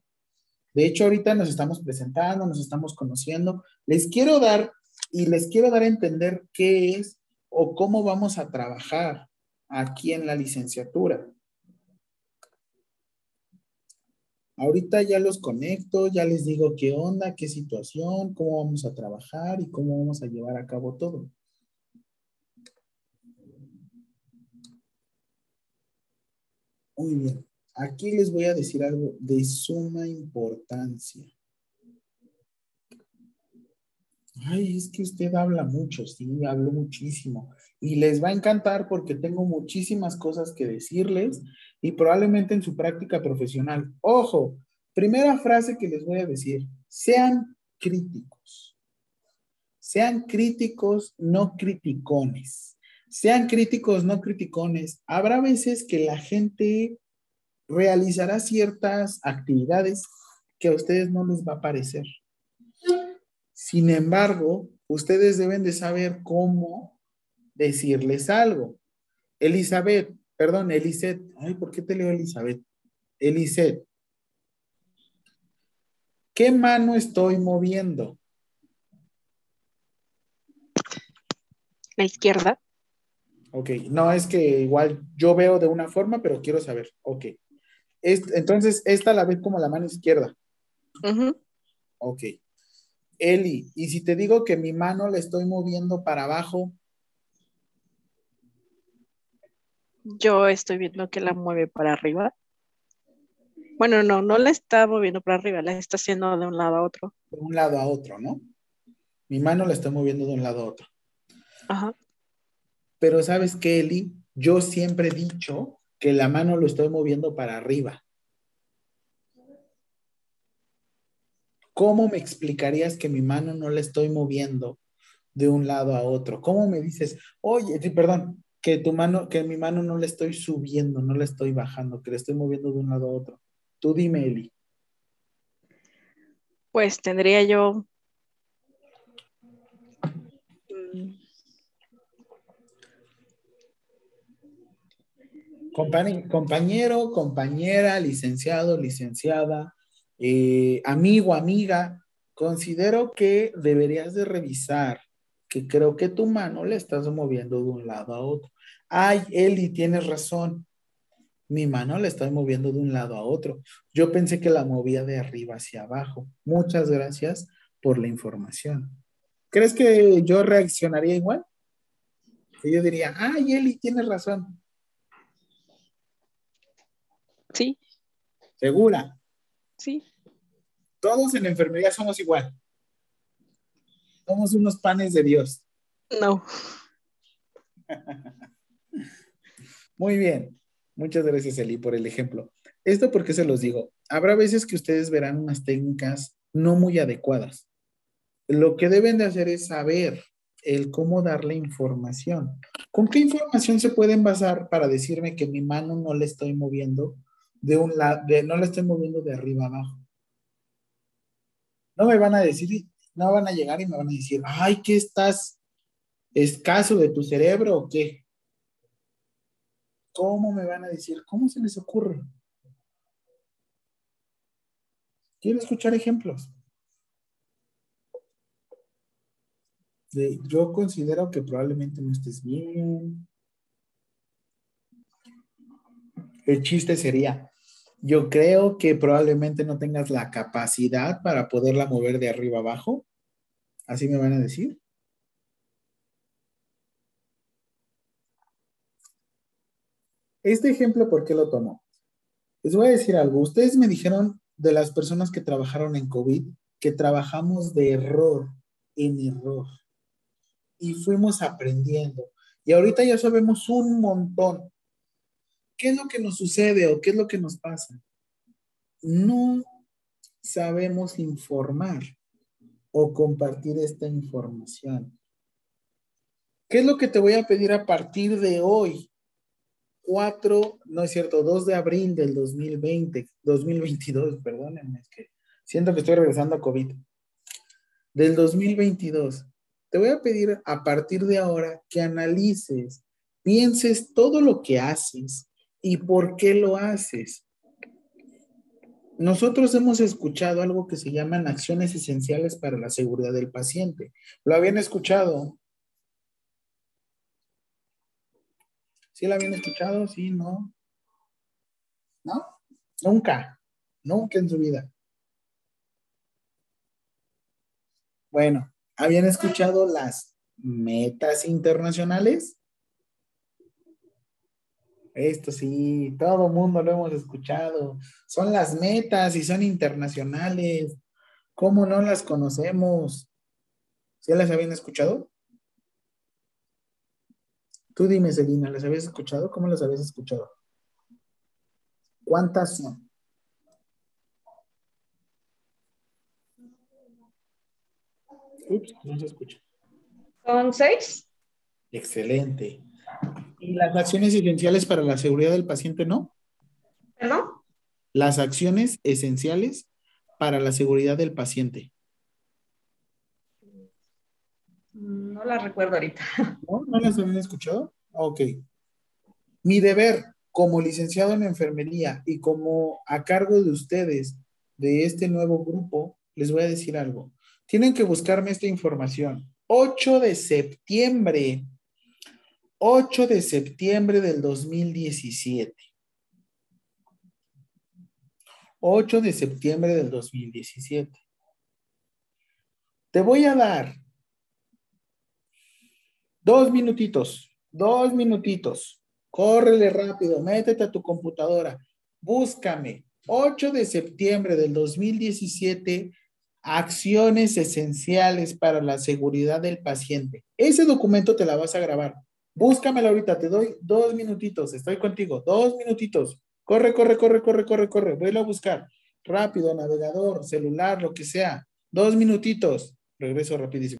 De hecho ahorita nos estamos presentando, nos estamos conociendo. Les quiero dar y les quiero dar a entender qué es o cómo vamos a trabajar aquí en la licenciatura. Ahorita ya los conecto, ya les digo qué onda, qué situación, cómo vamos a trabajar y cómo vamos a llevar a cabo todo. Muy bien. Aquí les voy a decir algo de suma importancia. Ay, es que usted habla mucho, sí, hablo muchísimo. Y les va a encantar porque tengo muchísimas cosas que decirles y probablemente en su práctica profesional. Ojo, primera frase que les voy a decir, sean críticos. Sean críticos, no criticones. Sean críticos, no criticones. Habrá veces que la gente realizará ciertas actividades que a ustedes no les va a parecer. Sin embargo, ustedes deben de saber cómo decirles algo. Elizabeth, perdón, Eliseth. Ay, ¿por qué te leo Elizabeth? Eliseth. ¿Qué mano estoy moviendo? La izquierda. Ok, no, es que igual yo veo de una forma, pero quiero saber. Ok. Entonces, esta la ves como la mano izquierda. Ok. Eli, y si te digo que mi mano la estoy moviendo para abajo. Yo estoy viendo que la mueve para arriba. Bueno, no, no la está moviendo para arriba, la está haciendo de un lado a otro. De un lado a otro, ¿no? Mi mano la está moviendo de un lado a otro. Ajá. Pero sabes qué, Eli, yo siempre he dicho que la mano lo estoy moviendo para arriba. ¿Cómo me explicarías que mi mano no la estoy moviendo de un lado a otro? ¿Cómo me dices, oye, perdón, que tu mano, que mi mano no la estoy subiendo, no la estoy bajando, que la estoy moviendo de un lado a otro? Tú dime, Eli. Pues tendría yo compañero, compañera, licenciado, licenciada, eh, amigo, amiga, considero que deberías de revisar que creo que tu mano le estás moviendo de un lado a otro. Ay, Eli, tienes razón. Mi mano la estoy moviendo de un lado a otro. Yo pensé que la movía de arriba hacia abajo. Muchas gracias por la información. ¿Crees que yo reaccionaría igual? Yo diría, ay, Eli, tienes razón. Sí. ¿Segura? Sí. Todos en la enfermería somos igual. Somos unos panes de Dios. No. Muy bien. Muchas gracias, Eli, por el ejemplo. Esto porque se los digo. Habrá veces que ustedes verán unas técnicas no muy adecuadas. Lo que deben de hacer es saber el cómo darle información. ¿Con qué información se pueden basar para decirme que mi mano no le estoy moviendo de un lado, no la estoy moviendo de arriba abajo. No me van a decir, no van a llegar y me van a decir, ay, ¿qué estás escaso de tu cerebro o qué? ¿Cómo me van a decir? ¿Cómo se les ocurre? Quiero escuchar ejemplos. yo considero que probablemente no estés bien. El chiste sería, yo creo que probablemente no tengas la capacidad para poderla mover de arriba abajo. Así me van a decir. Este ejemplo, ¿por qué lo tomo? Les voy a decir algo. Ustedes me dijeron de las personas que trabajaron en COVID que trabajamos de error en error y fuimos aprendiendo. Y ahorita ya sabemos un montón. ¿Qué es lo que nos sucede o qué es lo que nos pasa? No sabemos informar o compartir esta información. ¿Qué es lo que te voy a pedir a partir de hoy? 4, no es cierto, 2 de abril del 2020, 2022, perdónenme, es que siento que estoy regresando a COVID. Del 2022. Te voy a pedir a partir de ahora que analices, pienses todo lo que haces, y por qué lo haces. Nosotros hemos escuchado algo que se llaman acciones esenciales para la seguridad del paciente. ¿Lo habían escuchado? ¿Sí lo habían escuchado? Sí, no. ¿No? Nunca, nunca en su vida. Bueno, ¿habían escuchado las metas internacionales? Esto sí, todo mundo lo hemos escuchado. Son las metas y son internacionales. ¿Cómo no las conocemos? ¿Sí las habían escuchado? Tú dime, Selina, ¿las habías escuchado? ¿Cómo las habías escuchado? ¿Cuántas son? Ups, no se escucha. ¿Son seis? Excelente. ¿Y las acciones esenciales para la seguridad del paciente no? ¿Perdón? Las acciones esenciales para la seguridad del paciente. No las recuerdo ahorita. ¿No? ¿No las habían escuchado? Ok. Mi deber como licenciado en enfermería y como a cargo de ustedes de este nuevo grupo, les voy a decir algo. Tienen que buscarme esta información. 8 de septiembre 8 de septiembre del 2017. 8 de septiembre del 2017. Te voy a dar dos minutitos, dos minutitos, Córrele rápido, métete a tu computadora, búscame 8 de septiembre del 2017, acciones esenciales para la seguridad del paciente. Ese documento te la vas a grabar. Búscamela ahorita, te doy dos minutitos, estoy contigo, dos minutitos. Corre, corre, corre, corre, corre, corre, vuelvo a buscar. Rápido, navegador, celular, lo que sea. Dos minutitos. Regreso rapidísimo.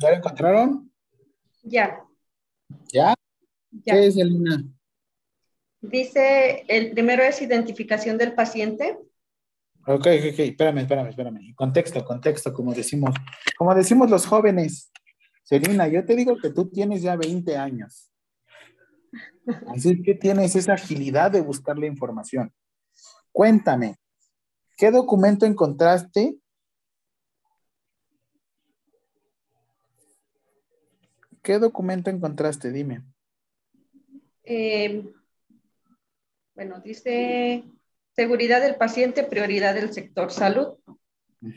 ¿Ya lo encontraron? Ya. ¿Ya? ¿Qué es, Elena? Dice, el primero es identificación del paciente. Ok, ok, ok, espérame, espérame, espérame. Contexto, contexto, como decimos, como decimos los jóvenes. Selina, yo te digo que tú tienes ya 20 años. Así que tienes esa agilidad de buscar la información. Cuéntame, ¿qué documento encontraste ¿Qué documento encontraste? Dime. Eh, bueno, dice seguridad del paciente, prioridad del sector salud.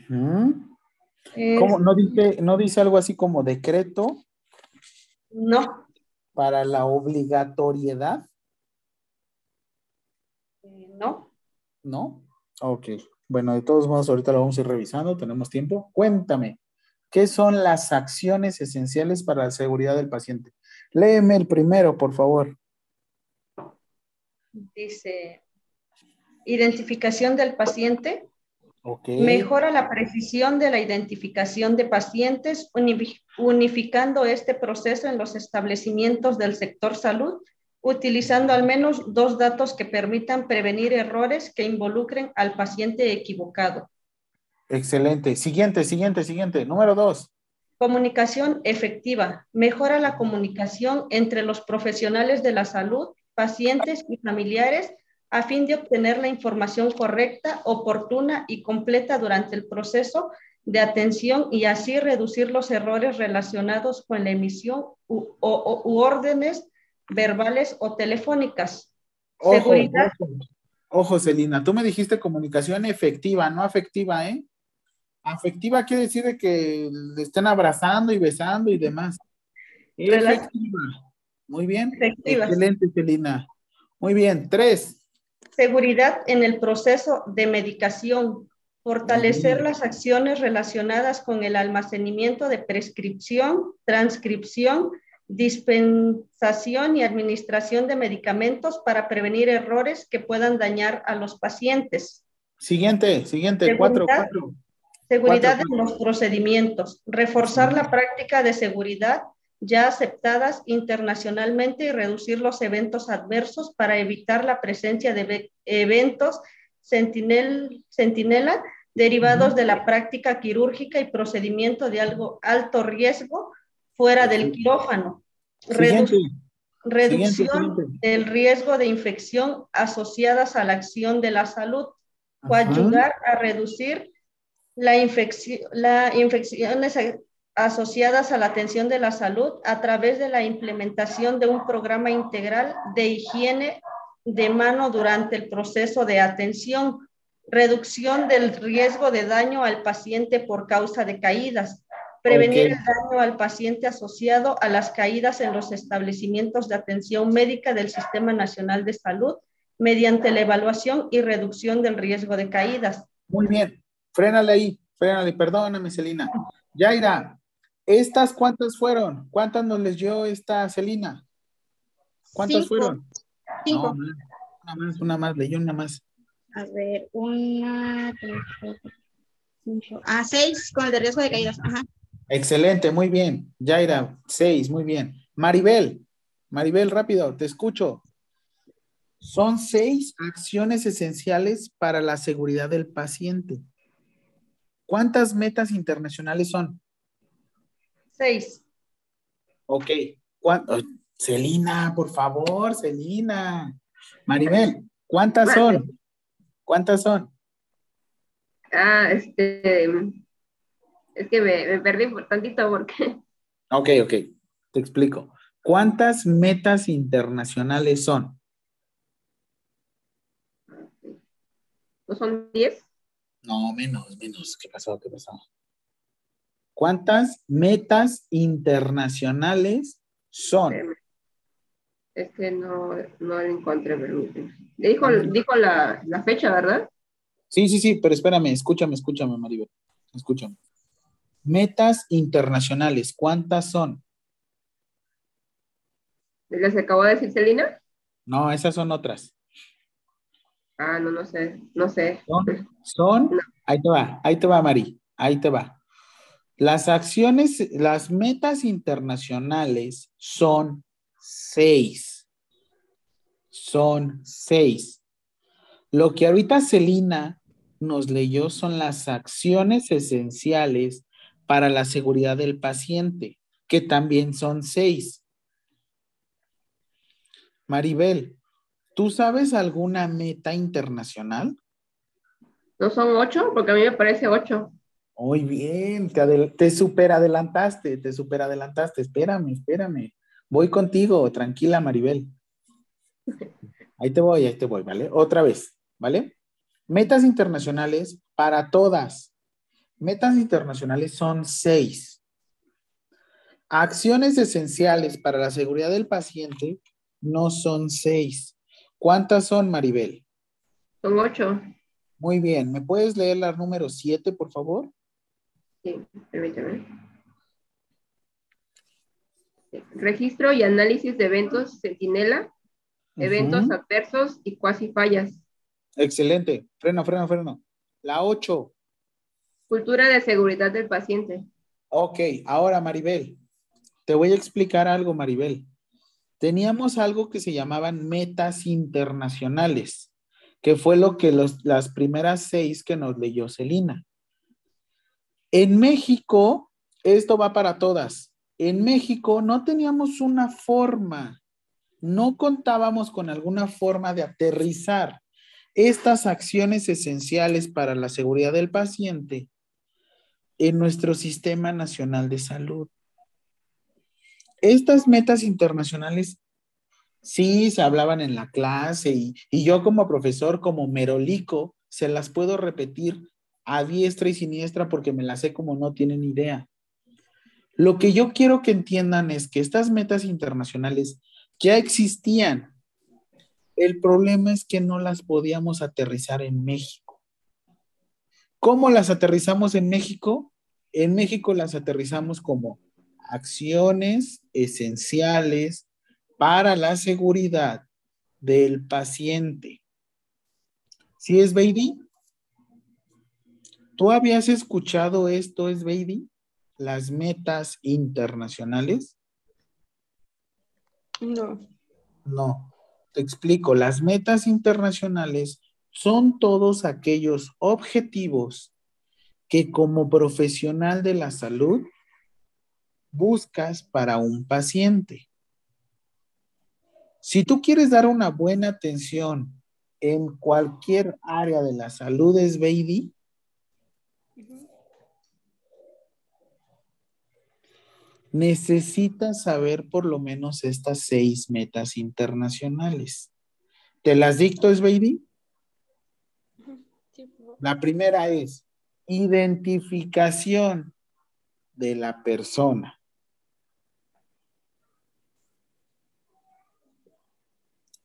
¿Cómo? ¿No, dice, ¿No dice algo así como decreto? No. ¿Para la obligatoriedad? Eh, no. ¿No? Ok. Bueno, de todos modos, ahorita lo vamos a ir revisando, tenemos tiempo. Cuéntame, ¿Qué son las acciones esenciales para la seguridad del paciente? Léeme el primero, por favor. Dice, identificación del paciente. Mejora la precisión de la identificación de pacientes, unificando este proceso en los establecimientos del sector salud, utilizando al menos dos datos que permitan prevenir errores que involucren al paciente equivocado. Excelente. Siguiente, siguiente, siguiente. Número dos. Comunicación efectiva. Mejora la comunicación entre los profesionales de la salud, pacientes y familiares a fin de obtener la información correcta, oportuna y completa durante el proceso de atención y así reducir los errores relacionados con la emisión u, órdenes verbales o telefónicas. Ojo, Seguridad. Ojo, ojo, Celina, tú me dijiste comunicación efectiva, no afectiva, ¿eh? Afectiva quiere decir que le estén abrazando y besando y demás. Efectiva. Muy bien. Excelente, Celina. Muy bien. Tres. Seguridad en el proceso de medicación. Fortalecer las acciones relacionadas con el almacenamiento de prescripción, transcripción, dispensación y administración de medicamentos para prevenir errores que puedan dañar a los pacientes. Siguiente, siguiente, cuatro, cuatro. Seguridad en los procedimientos. Reforzar la práctica de seguridad ya aceptadas internacionalmente y reducir los eventos adversos para evitar la presencia de eventos sentinela derivados de la práctica quirúrgica y procedimiento de algo alto riesgo fuera del quirófano. reducción del riesgo de infección asociadas a la acción de la salud. O ayudar a reducir la infección, las infecciones asociadas a la atención de la salud a través de la implementación de un programa integral de higiene de mano durante el proceso de atención. reducción del riesgo de daño al paciente por causa de caídas, prevenir el daño al paciente asociado a las caídas en los establecimientos de atención médica del Sistema Nacional de Salud mediante la evaluación y reducción del riesgo de caídas. Muy bien, frénale ahí, frénale, perdóname, Celina. Yaira, ¿estas cuántas fueron? ¿Cuántas nos leyó esta Celina? ¿Cuántas fueron? Cinco. una más, una más, leyó una más. A ver, una, tres, cuatro, cinco. Ah, seis con el de riesgo de caídas. Ajá. Excelente, muy bien. Yaira, seis, muy bien. Maribel, Maribel, rápido, te escucho. Son seis acciones esenciales para la seguridad del paciente. ¿Cuántas metas internacionales son? Seis. Ok. ¿Cuánto? Celina, por favor, Celina. Maribel, ¿cuántas son? ¿Cuántas son? Ah, este, es que me, perdí por tantito porque... Ok, ok, te explico. ¿Cuántas metas internacionales son? ¿No son 10? No, menos, menos. ¿Qué pasó? ¿Qué pasó? ¿Cuántas metas internacionales son? Es que no, no encontré, permíteme. Dijo, dijo la, la, fecha, ¿verdad? Sí, sí, sí, pero espérame, escúchame, escúchame, Maribel. Escúchame. Metas internacionales, ¿cuántas son? ¿Les acabó de decir Celina? No, esas son otras. Ah, no, no sé, no sé. Son, ahí te va, ahí te va, Mari, ahí te va. Las acciones, las metas internacionales son seis. Son seis. Lo que ahorita Celina nos leyó son las acciones esenciales para la seguridad del paciente, que también son seis. Maribel, ¿tú sabes alguna meta internacional? ¿No son ocho? Porque a mí me parece ocho. Muy bien, te, te super adelantaste, te super adelantaste. Espérame, espérame. Voy contigo, tranquila, Maribel. Ahí te voy, ahí te voy, ¿vale? Otra vez, ¿vale? Metas internacionales para todas. Metas internacionales son seis. Acciones esenciales para la seguridad del paciente no son seis. ¿Cuántas son, Maribel? Son ocho. Muy bien. ¿Me puedes leer la número siete, por favor? Sí, permíteme. Registro y análisis de eventos centinela, eventos adversos y cuasi fallas. Excelente. Freno, freno, freno. La 8. Cultura de seguridad del paciente. Ok, ahora Maribel, te voy a explicar algo, Maribel. Teníamos algo que se llamaban metas internacionales, que fue lo que las primeras seis que nos leyó Celina. En México, esto va para todas. En México no teníamos una forma, no contábamos con alguna forma de aterrizar estas acciones esenciales para la seguridad del paciente en nuestro sistema nacional de salud. Estas metas internacionales sí se hablaban en la clase y, yo como profesor, como merolico, se las puedo repetir a diestra y siniestra porque me las sé como no tienen idea. Lo que yo quiero que entiendan es que estas metas internacionales ya existían, el problema es que no las podíamos aterrizar en México. ¿Cómo las aterrizamos en México? En México las aterrizamos como acciones esenciales para la seguridad del paciente. ¿Sí es, baby? ¿Tú habías escuchado esto, es, baby? Las metas internacionales. No. No. Te explico, las metas internacionales son todos aquellos objetivos que como profesional de la salud buscas para un paciente. Si tú quieres dar una buena atención en cualquier área de la salud, es baby. necesitas saber por lo menos estas seis metas internacionales. ¿Te las dicto, es baby? La primera es identificación de la persona.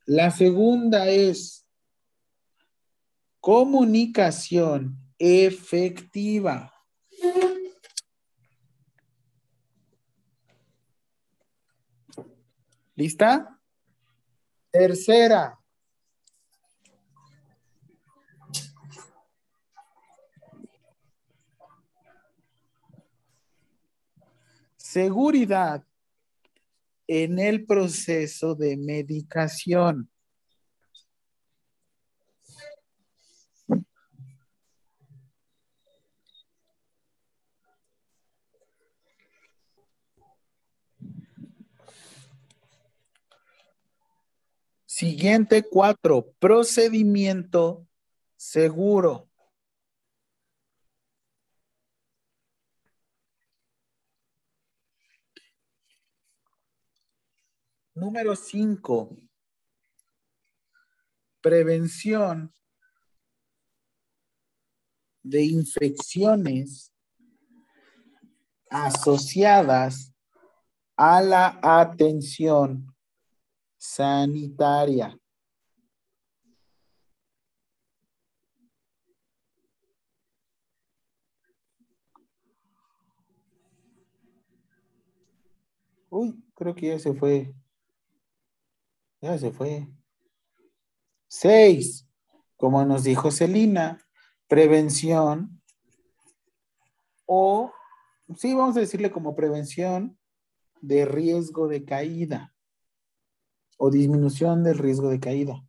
La segunda es comunicación efectiva. ¿Lista? Tercera. Seguridad en el proceso de medicación. Siguiente cuatro, procedimiento seguro. Número cinco, prevención de infecciones asociadas a la atención sanitaria. Uy, creo que ya se fue. Ya se fue. Seis, como nos dijo Celina, prevención o, sí, vamos a decirle como prevención de riesgo de caída o disminución del riesgo de caída.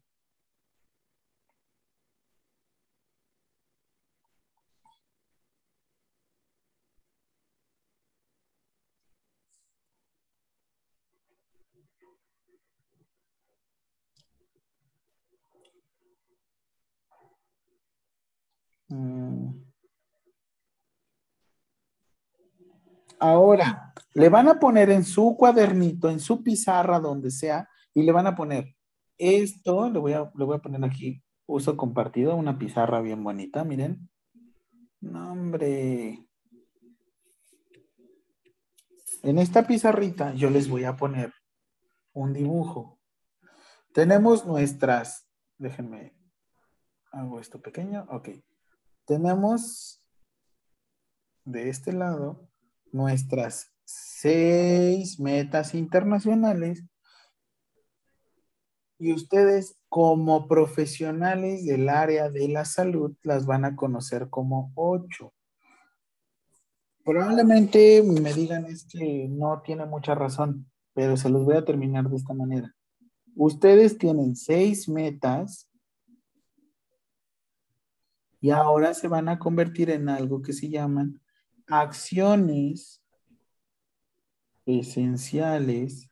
Mm. Ahora, le van a poner en su cuadernito, en su pizarra, donde sea, y le van a poner esto, le voy a, voy a poner aquí, uso compartido, una pizarra bien bonita, miren. No, hombre. En esta pizarrita yo les voy a poner un dibujo. Tenemos nuestras, déjenme, hago esto pequeño, ok. Tenemos de este lado nuestras seis metas internacionales y ustedes como profesionales del área de la salud las van a conocer como ocho. Probablemente me digan es que no tiene mucha razón, pero se los voy a terminar de esta manera. Ustedes tienen seis metas y ahora se van a convertir en algo que se llaman acciones esenciales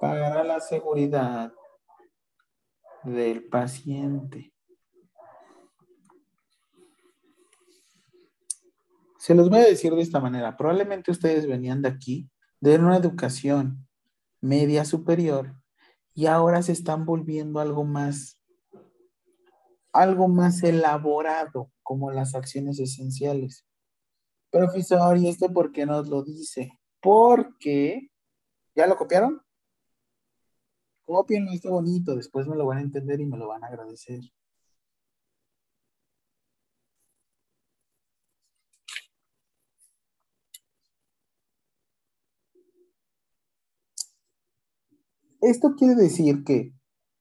para la seguridad del paciente. Se los voy a decir de esta manera. Probablemente ustedes venían de aquí, de una educación media superior, y ahora se están volviendo algo más, algo más elaborado, como las acciones esenciales. Profesor, ¿y esto por qué nos lo dice? Porque, ¿ya lo copiaron? Copienlo, está bonito, después me lo van a entender y me lo van a agradecer. Esto quiere decir que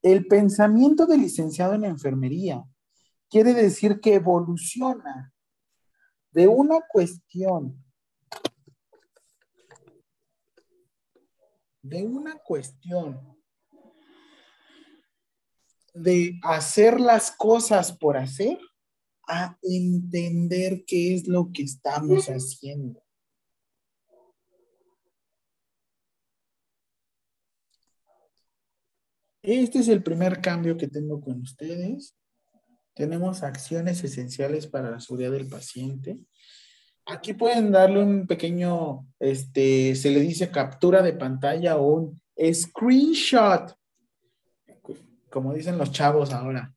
el pensamiento del licenciado en enfermería quiere decir que evoluciona de una cuestión de una cuestión de hacer las cosas por hacer a entender qué es lo que estamos haciendo. Este es el primer cambio que tengo con ustedes. Tenemos acciones esenciales para la seguridad del paciente. Aquí pueden darle un pequeño, este, se le dice captura de pantalla o un screenshot como dicen los chavos ahora.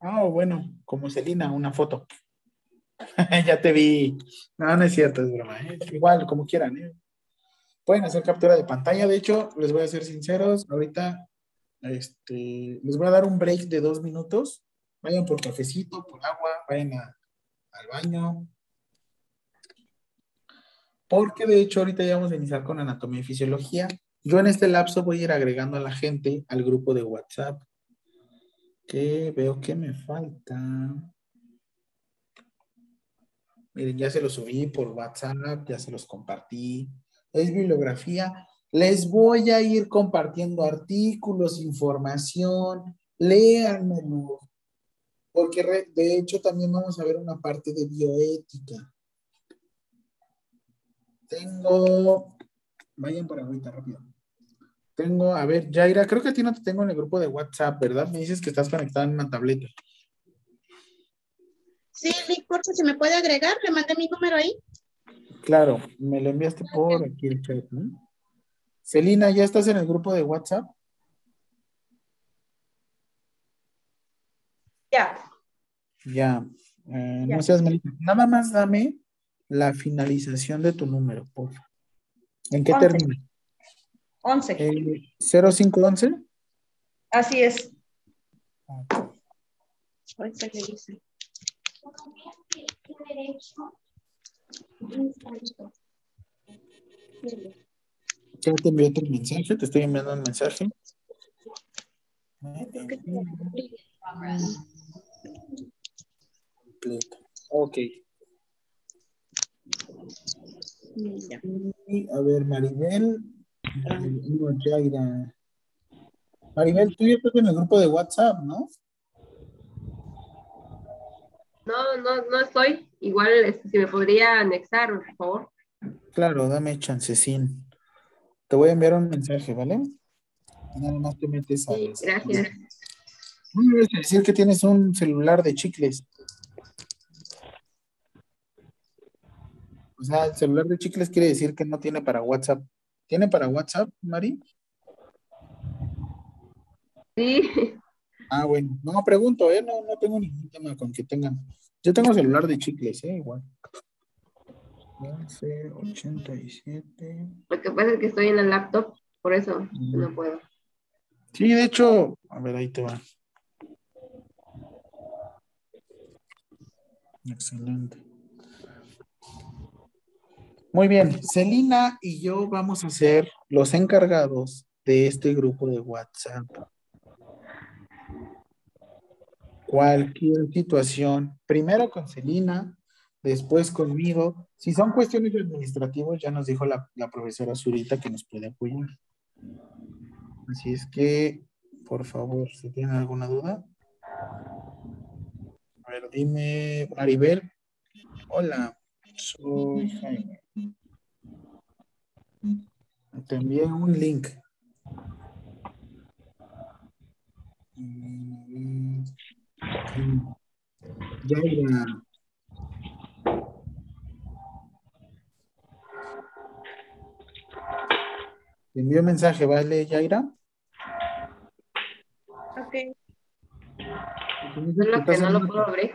Ah, bueno, como Celina, una foto. ya te vi. No, no es cierto, es broma. ¿eh? Igual, como quieran. ¿eh? Pueden hacer captura de pantalla. De hecho, les voy a ser sinceros. Ahorita este, les voy a dar un break de dos minutos. Vayan por cafecito, por agua, vayan al baño. Porque de hecho, ahorita ya vamos a iniciar con anatomía y fisiología. Yo en este lapso voy a ir agregando a la gente al grupo de WhatsApp. Que veo que me falta. Miren, ya se los subí por WhatsApp, ya se los compartí. Es bibliografía. Les voy a ir compartiendo artículos, información, léanmelo. Porque de hecho también vamos a ver una parte de bioética. Tengo, vayan por ahorita rápido. Tengo, a ver, Jaira, creo que a ti no te tengo en el grupo de WhatsApp, ¿verdad? Me dices que estás conectada en una tableta. Sí, por si se me puede agregar, le mandé mi número ahí. Claro, me lo enviaste por aquí el chat, ¿no? Celina, ¿ya estás en el grupo de WhatsApp? Ya. Ya. Eh, no seas malita. Nada más dame la finalización de tu número, por favor. ¿En qué termina? 11. Eh, 0511. Así es. Ya te envié tu mensaje, te estoy enviando un mensaje. Ok. a ver, Maribel. Maribel, tú ya estás en el grupo de WhatsApp, ¿no? No, no, no estoy. Igual, este, si me podría anexar, por favor. Claro, dame chancecín. Te voy a enviar un mensaje, ¿vale? Nada más te metes a... Gracias. No me a decir que tienes un celular de chicles. O sea, el celular de chicles quiere decir que no tiene para WhatsApp. ¿Tiene para WhatsApp, Mari? Sí. Ah, bueno. No, pregunto, ¿eh? No, no tengo ningún tema con que tengan. Yo tengo celular de chicles, ¿eh? Igual. 11, 87. Lo que pasa es que estoy en el laptop, por eso Mm. no puedo. Sí, de hecho, a ver, ahí te va. Excelente. Muy bien, Celina y yo vamos a ser los encargados de este grupo de WhatsApp. Cualquier situación, primero con Celina, después conmigo. Si son cuestiones administrativas, ya nos dijo la, profesora Zurita que nos puede apoyar. Así es que, por favor, si tienen alguna duda. A ver, dime, Maribel. Hola, soy Jaime. Te envié un link. Mm, Yaira. Te envío un mensaje, ¿vale, Yaira? Ok. Solo que no lo puedo abrir.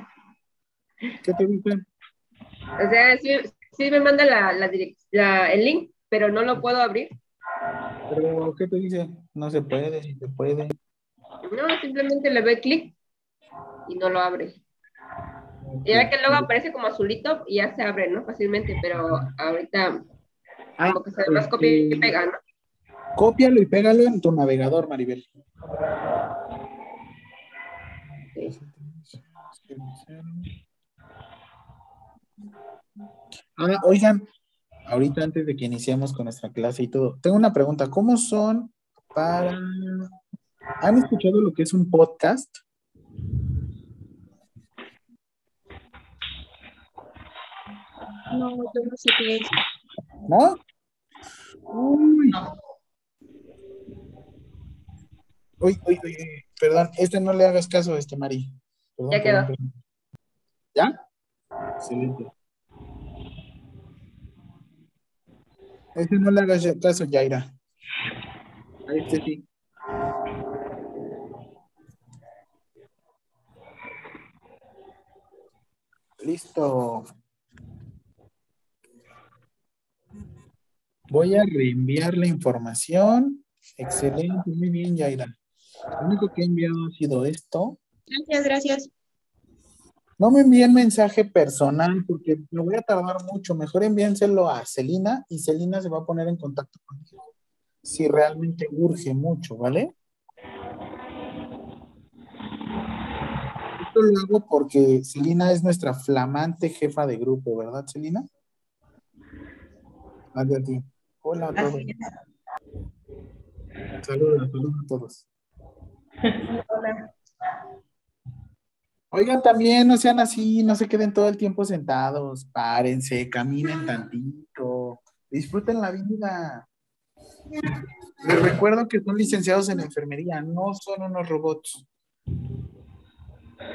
¿Qué te dice? O sea, sí, sí me manda la, la direc- la- el link, pero no lo puedo abrir. Pero, ¿qué te dice? No se puede, si se puede. No, simplemente le doy clic y no lo abre. Y ya que luego aparece como azulito y ya se abre, ¿no? Fácilmente, pero ahorita Ah, como que se ve más copia y pega, ¿no? Cópialo y pégalo en tu navegador, Maribel. Ah, oigan, ahorita antes de que iniciemos con nuestra clase y todo, tengo una pregunta. ¿Cómo son para... ¿Han escuchado lo que es un podcast? No, yo no sé qué es. ¿No? Uy. Uy, uy, uy, perdón, este no le hagas caso a este Mari. Perdón, Ya quedó. perdón, perdón. ¿Ya? Excelente. Este no le hagas caso, Yaira. A este sí. Listo. Voy a reenviar la información. Excelente, muy bien, Yaira. Lo único que he enviado ha sido esto. Gracias, gracias. No me envíen mensaje personal porque me voy a tardar mucho. Mejor envíenselo a Celina y Celina se va a poner en contacto contigo si realmente urge mucho, ¿vale? Esto lo hago porque Celina es nuestra flamante jefa de grupo, ¿verdad, Celina? Adiós a ti. Hola a todos. Saludos, saludos a todos. Hola. Oigan, también no sean así, no se queden todo el tiempo sentados, párense, caminen tantito, disfruten la vida. Les recuerdo que son licenciados en enfermería, no son unos robots.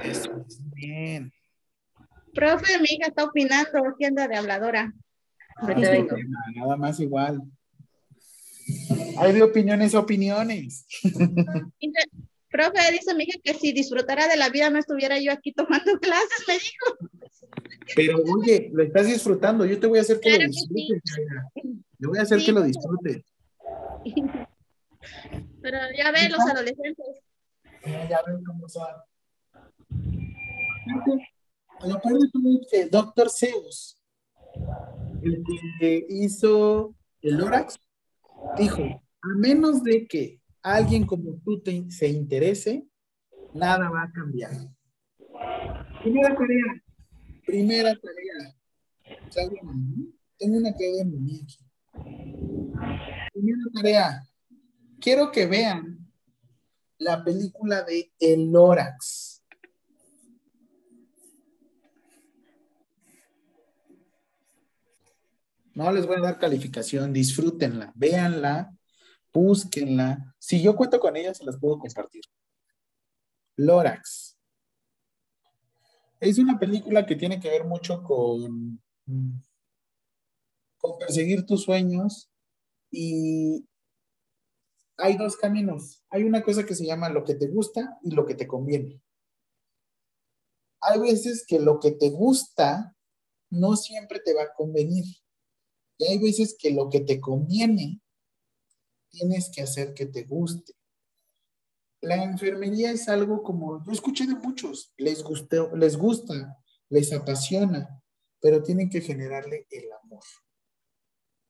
Eso es bien. Profe, mi hija está opinando, siendo de habladora. nada más igual. Hay de opiniones a opiniones. Profe, dice mi hija que si disfrutara de la vida no estuviera yo aquí tomando clases, me dijo. Pero oye, lo estás disfrutando, yo te voy a hacer que lo disfrutes. Yo voy a hacer que lo disfrutes. Pero ya ven los adolescentes. Ya ven cómo son. Que Doctor Zeus, el que hizo el Lorax, dijo, a menos de que alguien como tú te, se interese, nada va a cambiar. Primera tarea. Primera tarea. Tengo una tarea de aquí. Primera tarea. Quiero que vean la película de El Lorax. No les voy a dar calificación, disfrútenla, véanla búsquenla. Si yo cuento con ella, se las puedo compartir. Lorax. Es una película que tiene que ver mucho con, con perseguir tus sueños y hay dos caminos. Hay una cosa que se llama lo que te gusta y lo que te conviene. Hay veces que lo que te gusta no siempre te va a convenir. Y hay veces que lo que te conviene tienes que hacer que te guste. La enfermería es algo como, yo escuché de muchos, les, gustó, les gusta, les apasiona, pero tienen que generarle el amor.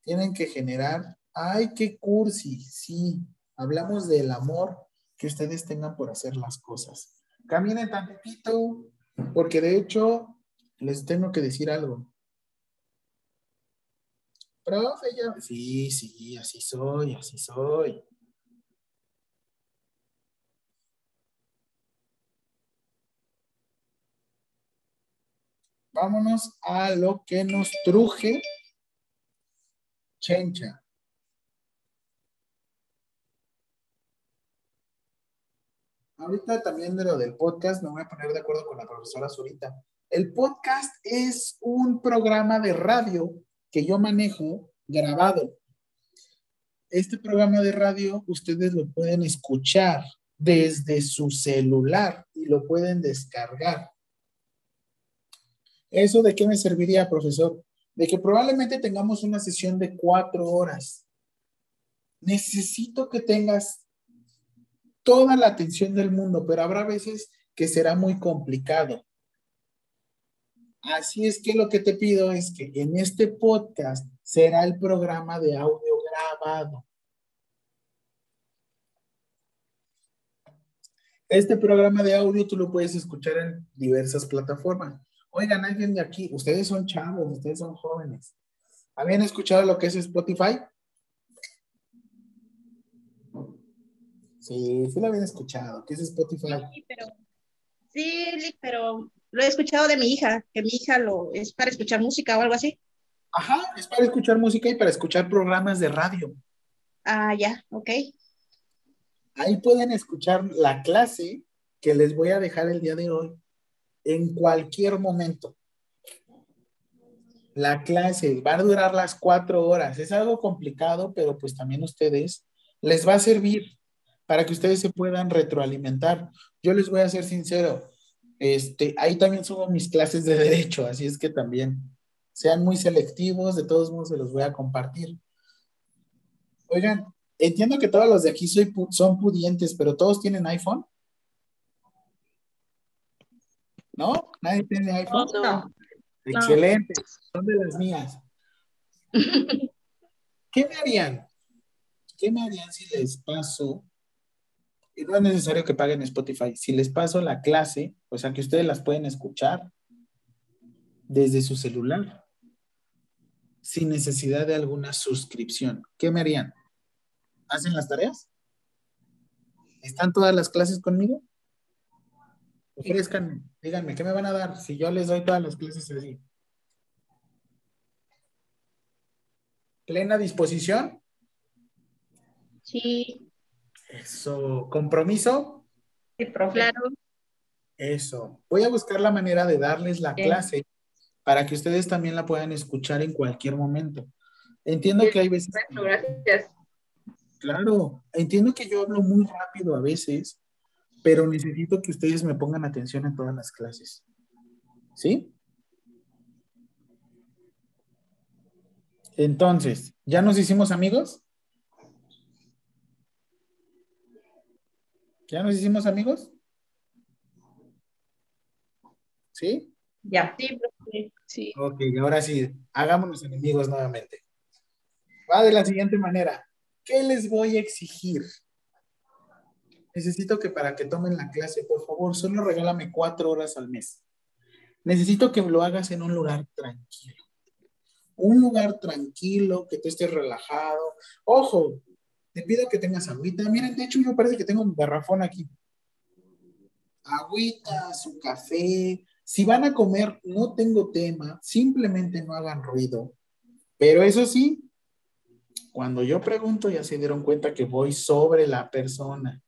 Tienen que generar, ay, qué cursi, sí, hablamos del amor que ustedes tengan por hacer las cosas. Caminen tantito, porque de hecho les tengo que decir algo. Profe, ya. Sí, sí, así soy, así soy. Vámonos a lo que nos truje Chencha. Ahorita también de lo del podcast me voy a poner de acuerdo con la profesora Zurita. El podcast es un programa de radio que yo manejo grabado. Este programa de radio ustedes lo pueden escuchar desde su celular y lo pueden descargar. ¿Eso de qué me serviría, profesor? De que probablemente tengamos una sesión de cuatro horas. Necesito que tengas toda la atención del mundo, pero habrá veces que será muy complicado. Así es que lo que te pido es que en este podcast será el programa de audio grabado. Este programa de audio tú lo puedes escuchar en diversas plataformas. Oigan, alguien de aquí, ustedes son chavos, ustedes son jóvenes. ¿Habían escuchado lo que es Spotify? Sí, sí lo habían escuchado. ¿Qué es Spotify? Sí, pero, sí, pero lo he escuchado de mi hija, que mi hija lo es para escuchar música o algo así. Ajá, es para escuchar música y para escuchar programas de radio. Ah, ya, ok. Ahí pueden escuchar la clase que les voy a dejar el día de hoy en cualquier momento. La clase va a durar las cuatro horas. Es algo complicado, pero pues también ustedes les va a servir para que ustedes se puedan retroalimentar. Yo les voy a ser sincero, Este, ahí también subo mis clases de derecho, así es que también sean muy selectivos, de todos modos se los voy a compartir. Oigan, entiendo que todos los de aquí son pudientes, pero todos tienen iPhone. ¿No? ¿Nadie tiene iPhone? No. Excelente, son de las mías. ¿Qué me harían? ¿Qué me harían si les paso? Y no es necesario que paguen Spotify. Si les paso la clase, o sea que ustedes las pueden escuchar desde su celular, sin necesidad de alguna suscripción. ¿Qué me harían? ¿Hacen las tareas? ¿Están todas las clases conmigo? Ofrezcanme, díganme, ¿qué me van a dar si yo les doy todas las clases así? ¿Plena disposición? Sí. Eso. ¿Compromiso? Sí, profe. Claro. Eso. Voy a buscar la manera de darles la clase para que ustedes también la puedan escuchar en cualquier momento. Entiendo que hay veces... gracias. Claro, entiendo que yo hablo muy rápido a veces, pero necesito que ustedes me pongan atención en todas las clases. ¿Sí? Entonces, ¿ya nos hicimos amigos? ¿Ya nos hicimos amigos? ¿Sí? Ya. Sí, profe. Sí. Ok, ahora sí, hagámonos enemigos nuevamente. Va de la siguiente manera. ¿Qué les voy a exigir? Necesito que para que tomen la clase, por favor, solo regálame cuatro horas al mes. Necesito que lo hagas en un lugar tranquilo. Un lugar tranquilo, que tú estés relajado. Ojo, te pido que tengas agüita. Miren, de hecho, me parece que tengo un garrafón aquí. Agüita, su café. Si van a comer, no tengo tema. Simplemente no hagan ruido. Pero eso sí, cuando yo pregunto, ya se dieron cuenta que voy sobre la persona.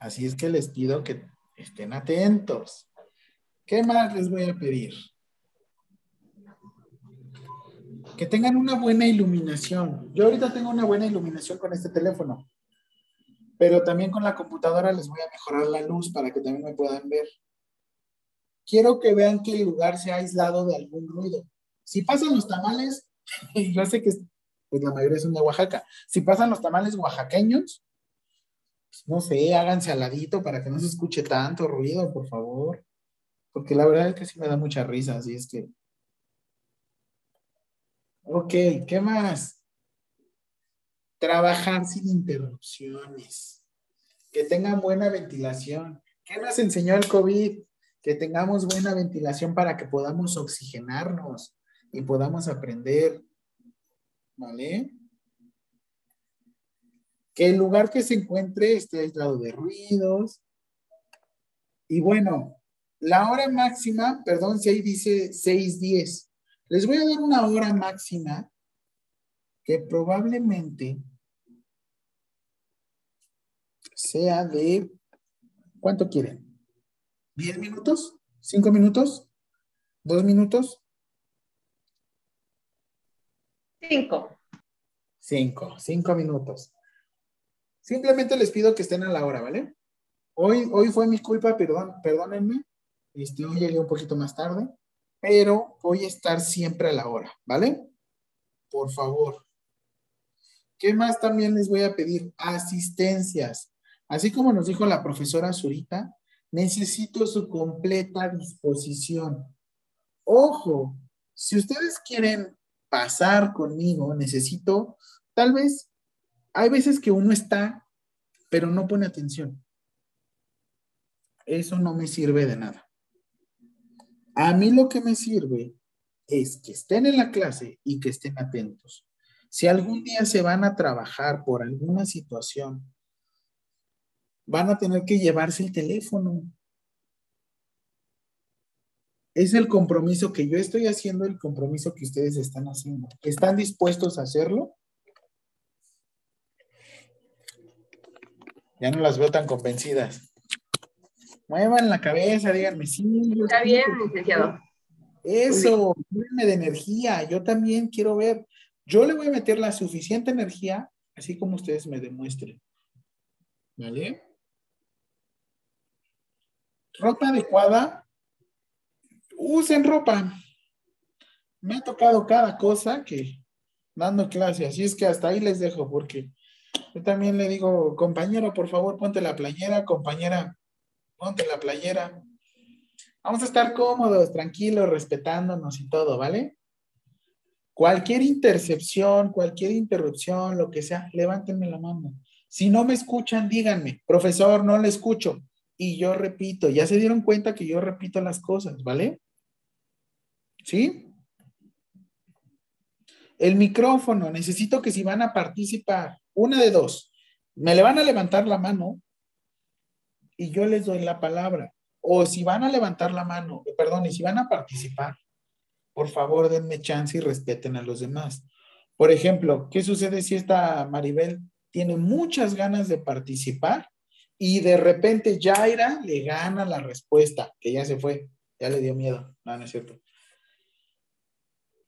Así es que les pido que estén atentos. ¿Qué más les voy a pedir? Que tengan una buena iluminación. Yo ahorita tengo una buena iluminación con este teléfono, pero también con la computadora les voy a mejorar la luz para que también me puedan ver. Quiero que vean que el lugar se ha aislado de algún ruido. Si pasan los tamales, yo sé que pues la mayoría son de Oaxaca. Si pasan los tamales oaxaqueños, pues, no sé, háganse al ladito para que no se escuche tanto ruido, por favor. Porque la verdad es que sí me da mucha risa, así es que. Ok, ¿qué más? Trabajar sin interrupciones. Que tengan buena ventilación. ¿Qué nos enseñó el COVID? Que tengamos buena ventilación para que podamos oxigenarnos y podamos aprender. ¿Vale? que el lugar que se encuentre esté aislado de ruidos. Y bueno, la hora máxima, perdón, si ahí dice 6.10, les voy a dar una hora máxima que probablemente sea de, ¿cuánto quieren? ¿10 minutos? ¿5 minutos? ¿2 minutos? 5. 5, 5 minutos. Simplemente les pido que estén a la hora, ¿vale? Hoy, hoy fue mi culpa, perdón, perdónenme. Este, hoy llegué un poquito más tarde, pero voy a estar siempre a la hora, ¿vale? Por favor. ¿Qué más también les voy a pedir? Asistencias. Así como nos dijo la profesora Zurita, necesito su completa disposición. Ojo, si ustedes quieren pasar conmigo, necesito tal vez hay veces que uno está, pero no pone atención. Eso no me sirve de nada. A mí lo que me sirve es que estén en la clase y que estén atentos. Si algún día se van a trabajar por alguna situación, van a tener que llevarse el teléfono. Es el compromiso que yo estoy haciendo, el compromiso que ustedes están haciendo. ¿Están dispuestos a hacerlo? Ya no las veo tan convencidas. Muevan la cabeza, díganme, sí. Está bien, licenciado. Eso, denme de energía. Yo también quiero ver. Yo le voy a meter la suficiente energía, así como ustedes me demuestren. ¿Vale? ropa adecuada, usen ropa. Me ha tocado cada cosa que dando clase, así es que hasta ahí les dejo porque yo también le digo, compañero, por favor, ponte la playera, compañera, ponte la playera. Vamos a estar cómodos, tranquilos, respetándonos y todo, ¿vale? Cualquier intercepción, cualquier interrupción, lo que sea, levántenme la mano. Si no me escuchan, díganme, profesor, no le escucho. Y yo repito, ya se dieron cuenta que yo repito las cosas, ¿vale? ¿Sí? El micrófono, necesito que si van a participar, una de dos, me le van a levantar la mano y yo les doy la palabra. O si van a levantar la mano, perdón, y si van a participar, por favor denme chance y respeten a los demás. Por ejemplo, ¿qué sucede si esta Maribel tiene muchas ganas de participar y de repente Jaira le gana la respuesta, que ya se fue, ya le dio miedo? No, no es cierto.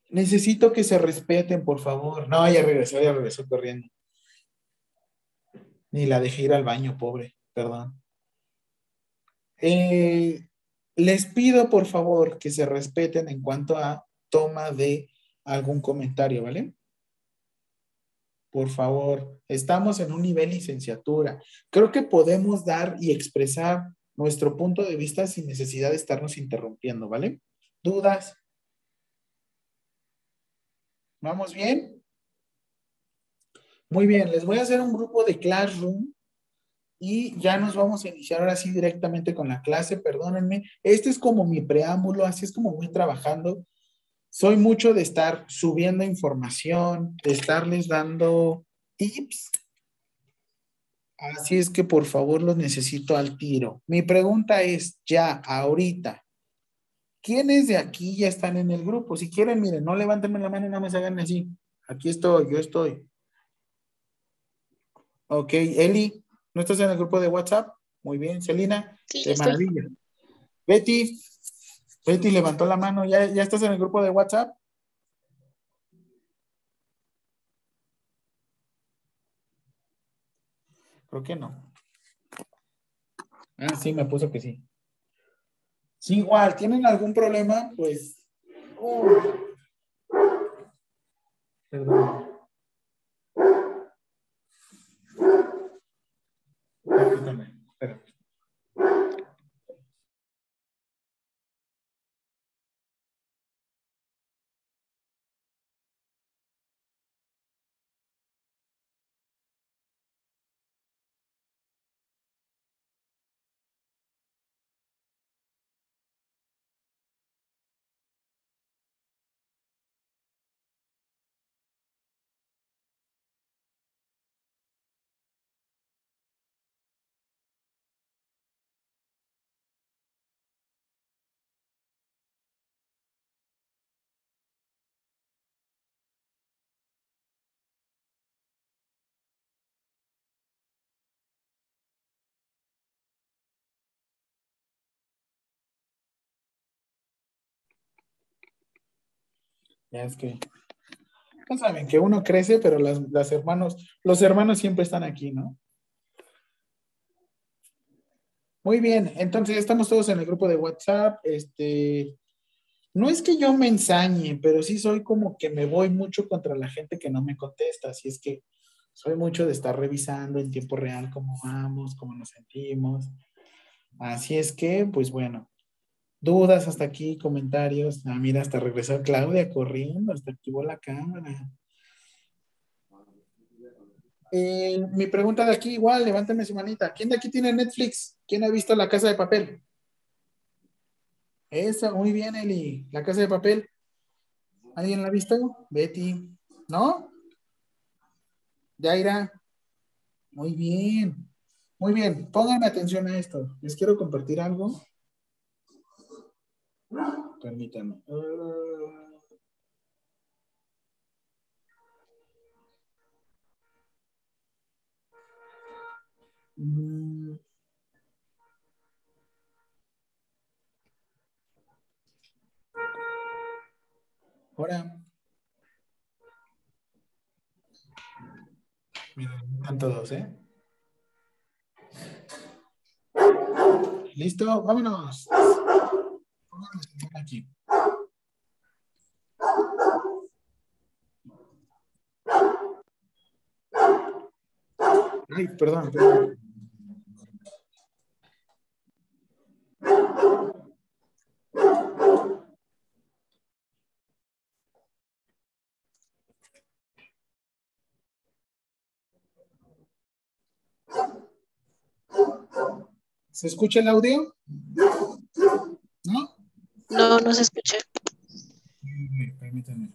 Necesito que se respeten, por favor. No, ya regresó, ya regresó corriendo. Ni la dejé ir al baño, pobre, perdón. Eh, les pido, por favor, que se respeten en cuanto a toma de algún comentario, ¿vale? Por favor, estamos en un nivel licenciatura. Creo que podemos dar y expresar nuestro punto de vista sin necesidad de estarnos interrumpiendo, ¿vale? ¿Dudas? ¿Vamos bien? Muy bien, les voy a hacer un grupo de Classroom y ya nos vamos a iniciar ahora sí directamente con la clase, perdónenme. Este es como mi preámbulo, así es como voy trabajando. Soy mucho de estar subiendo información, de estarles dando tips. Así es que por favor los necesito al tiro. Mi pregunta es ya, ahorita, ¿Quiénes de aquí ya están en el grupo? Si quieren, miren, no levanten la mano y no me hagan así. Aquí estoy, yo estoy. Ok, Eli, ¿no estás en el grupo de WhatsApp? Muy bien, Celina, sí, de maravilla. Betty, Betty levantó la mano, ¿Ya, ¿ya estás en el grupo de WhatsApp? Creo que no. Ah, sí, me puso que sí. Si igual tienen algún problema, pues. Oh. Perdón. público também. Ya es que, ya saben que uno crece, pero las, hermanos, los hermanos siempre están aquí, ¿no? Muy bien, entonces estamos todos en el grupo de WhatsApp. Este, no es que yo me ensañe, pero sí soy como que me voy mucho contra la gente que no me contesta. Así es que soy mucho de estar revisando en tiempo real cómo vamos, cómo nos sentimos. Así es que, pues bueno, Dudas hasta aquí, comentarios. Ah, mira, hasta regresó Claudia corriendo, hasta activó la cámara. Eh, mi pregunta de aquí, igual, levántame su manita. ¿Quién de aquí tiene Netflix? ¿Quién ha visto La Casa de Papel? Esa, muy bien, Eli. La Casa de Papel. ¿Alguien la ha visto? Betty. ¿No? Yaira. Muy bien. Muy bien. Pónganme atención a esto. Les quiero compartir algo. Permítanme. Mm. Ahora. Miren, están todos, ¿eh? ¿Listo? Vámonos. Aquí. Perdón, perdón. ¿Se escucha el audio? ¿No? No, se escucha. Permítanme.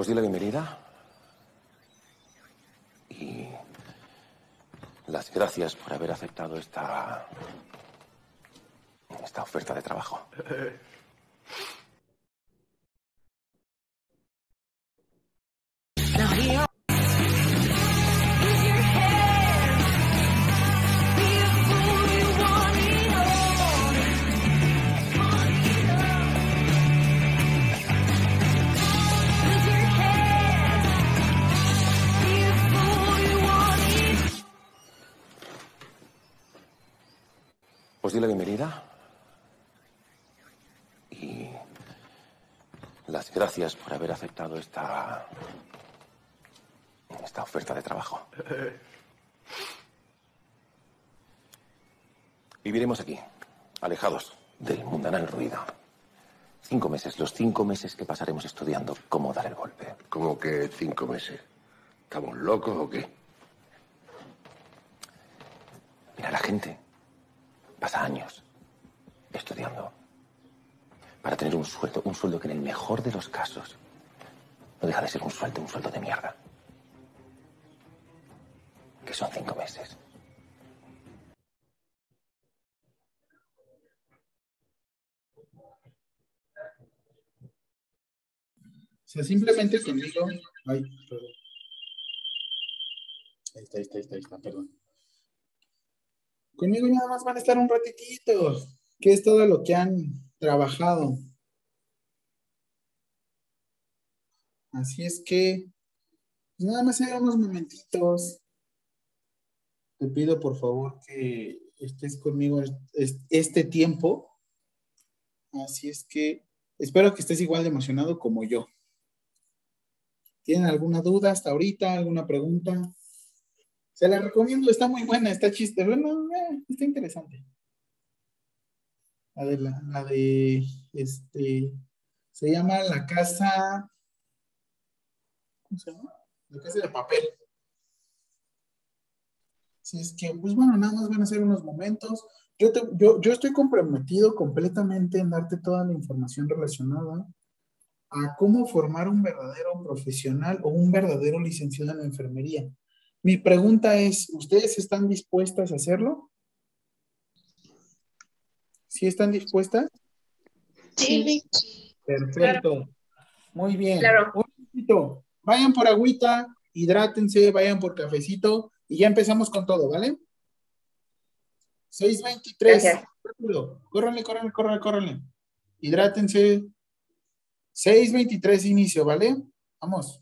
Os di la bienvenida y las gracias por haber aceptado esta, esta oferta de trabajo. Aceptado esta, esta oferta de trabajo. Viviremos aquí, alejados del mundanal ruido. Cinco meses, los cinco meses que pasaremos estudiando cómo dar el golpe. ¿Cómo que cinco meses? ¿Estamos locos o qué? Mira, la gente pasa años estudiando para tener un sueldo, un sueldo que en el mejor de los casos no deja de ser un sueldo, un sueldo de mierda. Que son cinco meses. O sea, simplemente conmigo. Ay, perdón. Ahí está, ahí está, ahí está, perdón. Conmigo nada más van a estar un ratitito, que es todo lo que han trabajado. Así es que, pues nada más hay unos momentitos. Te pido por favor que estés conmigo este tiempo. Así es que espero que estés igual de emocionado como yo. ¿Tienen alguna duda hasta ahorita? ¿Alguna pregunta? Se la recomiendo, está muy buena, está chiste. Eh, está interesante. La de, la de, este, se llama La Casa, ¿cómo se llama? La Casa de Papel. Así es que, pues bueno, nada más van a ser unos momentos. Yo, te, yo, yo estoy comprometido completamente en darte toda la información relacionada a cómo formar un verdadero profesional o un verdadero licenciado en enfermería. Mi pregunta es, ¿ustedes están dispuestas a hacerlo? ¿Sí están dispuestas? Sí. Perfecto. Muy bien. Claro. Un. Vayan por agüita, hidrátense, vayan por cafecito y ya empezamos con todo, ¿vale? 623. Rápido. Córranle, córranle, córranle, córranle. Hidrátense. 623 inicio, ¿vale? Vamos.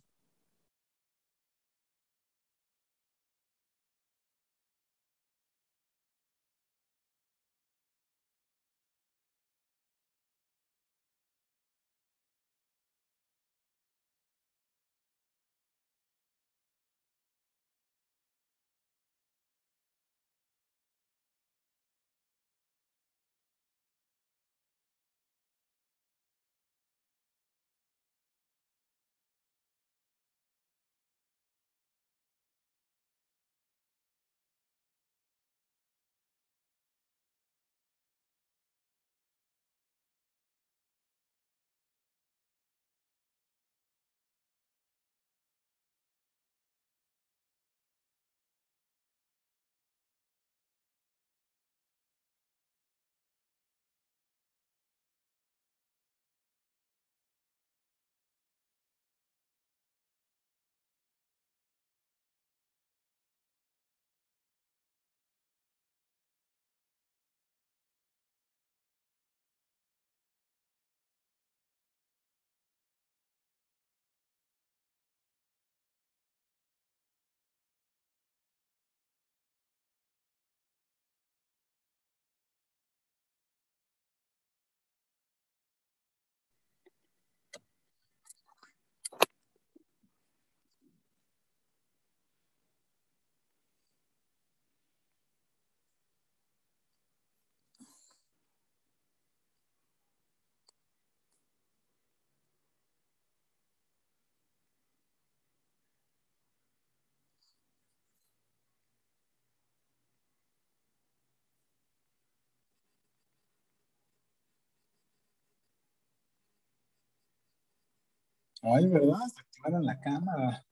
Ay, ¿verdad? Se activaron la cámara.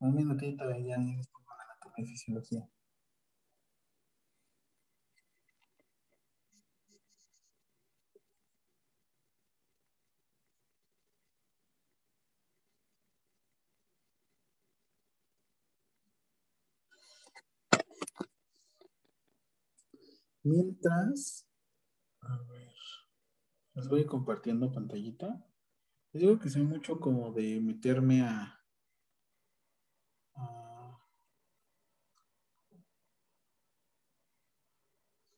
Un minutito y ya les pongo anatomía fisiología. Mientras, a ver, les voy compartiendo pantallita. Les digo que soy mucho como de meterme a,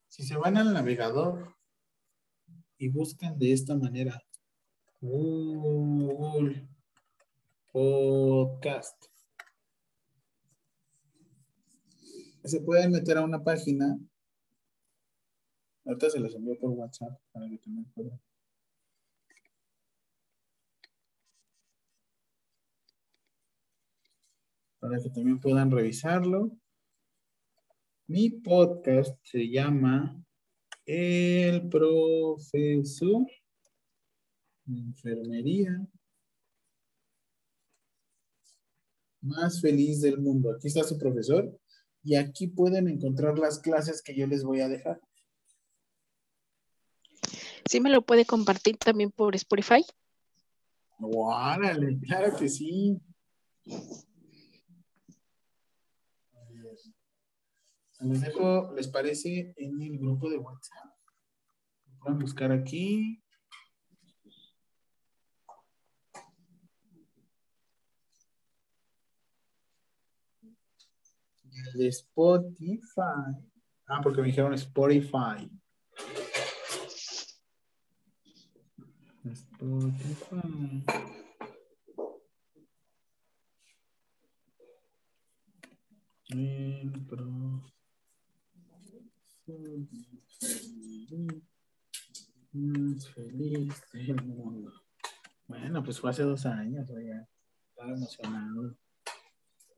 Si se van al navegador y buscan de esta manera, Google Podcast, se pueden meter a una página Ahorita se los envío por WhatsApp para que también puedan. Para que también puedan revisarlo. Mi podcast se llama El Profesor de Enfermería más feliz del mundo. Aquí está su profesor y aquí pueden encontrar las clases que yo les voy a dejar. ¿Sí me lo puede compartir también por Spotify? Órale, claro que sí. Les dejo, ¿les parece en el grupo de WhatsApp? Pueden buscar aquí. El de Spotify. Ah, porque me dijeron Spotify. Spotify. Feliz del mundo. Bueno, pues fue hace dos años, oiga. Estaba emocionado.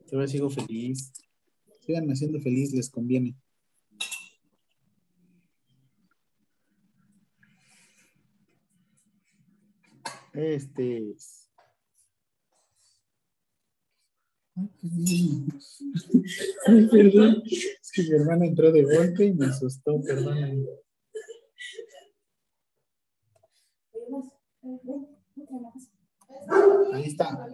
Todavía sigo feliz. Sigan haciendo feliz, les conviene. Este es. Ay, perdón. Es que mi hermana entró de golpe y me asustó, perdón. Ahí está.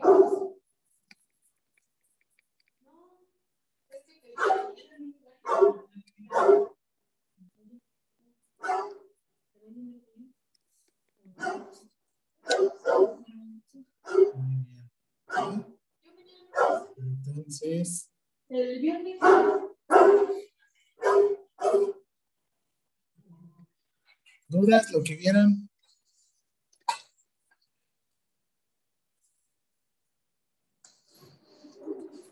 Entonces, El viernes. ¿dudas lo que vieron?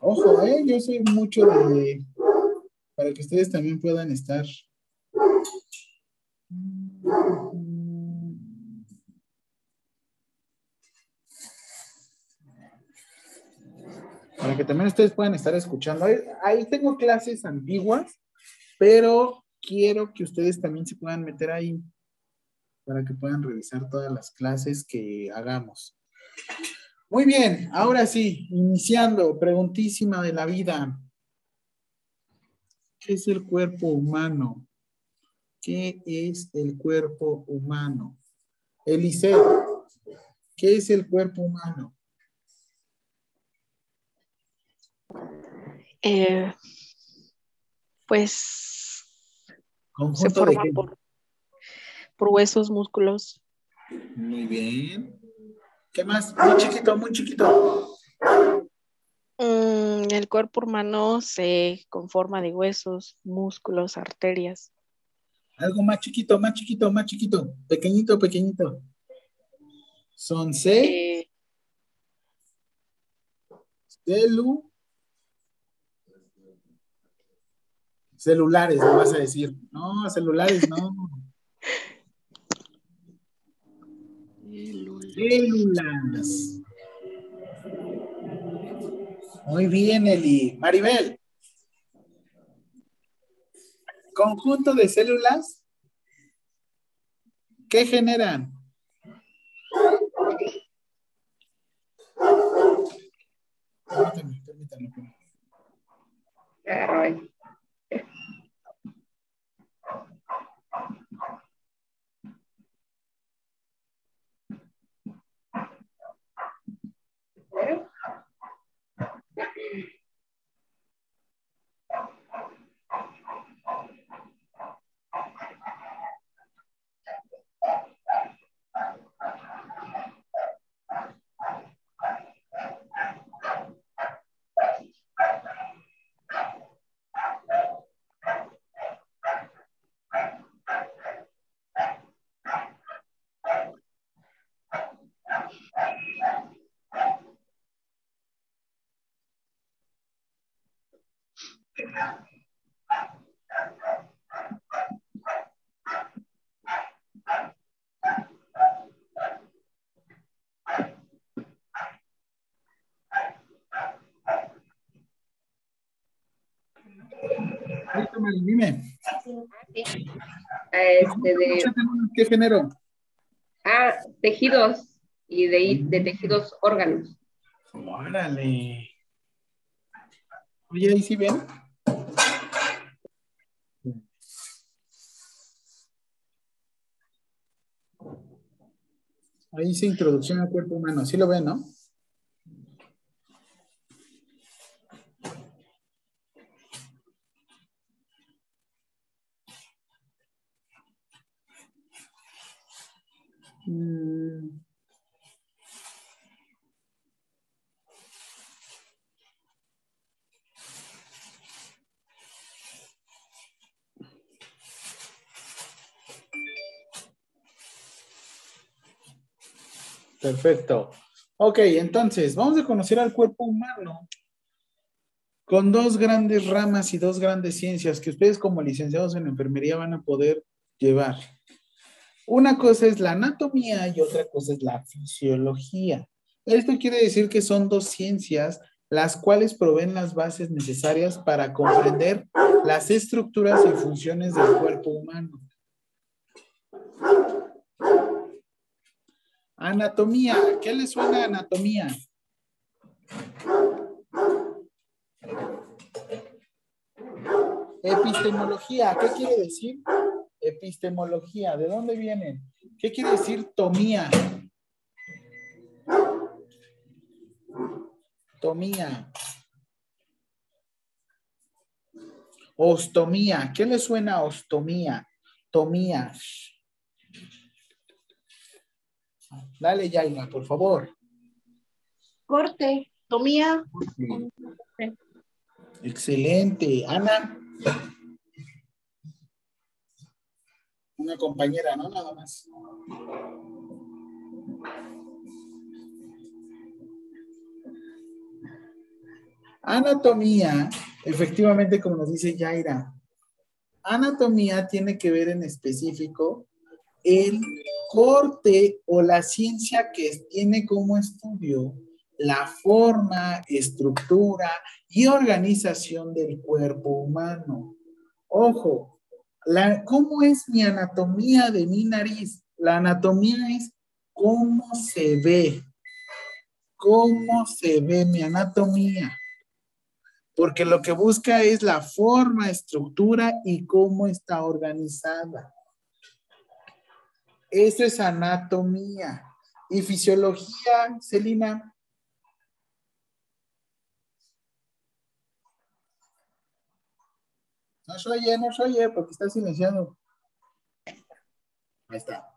Ojo, ¿eh? Yo soy mucho de... Para que ustedes también puedan estar... que también ustedes puedan estar escuchando. Ahí, tengo clases antiguas, pero quiero que ustedes también se puedan meter ahí para que puedan revisar todas las clases que hagamos. Muy bien, ahora sí, iniciando, preguntísima de la vida. ¿Qué es el cuerpo humano? ¿Qué es el cuerpo humano? Eliseo, ¿qué es el cuerpo humano? Eh, pues se de forma por huesos, músculos. Muy bien. ¿Qué más? Muy chiquito, muy chiquito. Mm, el cuerpo humano se conforma de huesos, músculos, arterias. Algo más chiquito, más chiquito, más chiquito. Pequeñito, pequeñito. Son C, Eh, celu, celulares, me vas a decir. No, celulares no. Células. Muy bien, Eli. Maribel. Conjunto de células. ¿Qué generan? Ay. Dime. Este de, ¿Qué género? ah, tejidos y de, de tejidos órganos. Órale. Oye, ahí sí ven. Ahí dice introducción al cuerpo humano. ¿Sí lo ven, no? Mm. Perfecto. Ok, entonces, vamos a conocer al cuerpo humano con dos grandes ramas y dos grandes ciencias que ustedes como licenciados en enfermería van a poder llevar. Una cosa es la anatomía y otra cosa es la fisiología. Esto quiere decir que son dos ciencias las cuales proveen las bases necesarias para comprender las estructuras y funciones del cuerpo humano. Anatomía. ¿Qué le suena a anatomía? Epistemología. ¿Qué quiere decir? Epistemología. ¿De dónde viene? ¿Qué quiere decir tomía? Tomía. Ostomía. ¿Qué le suena a ostomía? Tomía. Dale, Yaina, por favor. Corte, tomía. Excelente. Ana. Una compañera, ¿no? Nada más. Anatomía, efectivamente, como nos dice Yaira, anatomía tiene que ver en específico el corte o la ciencia que tiene como estudio la forma, estructura y organización del cuerpo humano. Ojo, la, ¿cómo es mi anatomía de mi nariz? La anatomía es cómo se ve, cómo se ve mi anatomía. Porque lo que busca es la forma, estructura y cómo está organizada. Eso es anatomía. Y fisiología, Celina. No se oye, no se oye, porque está silenciado. Ahí está.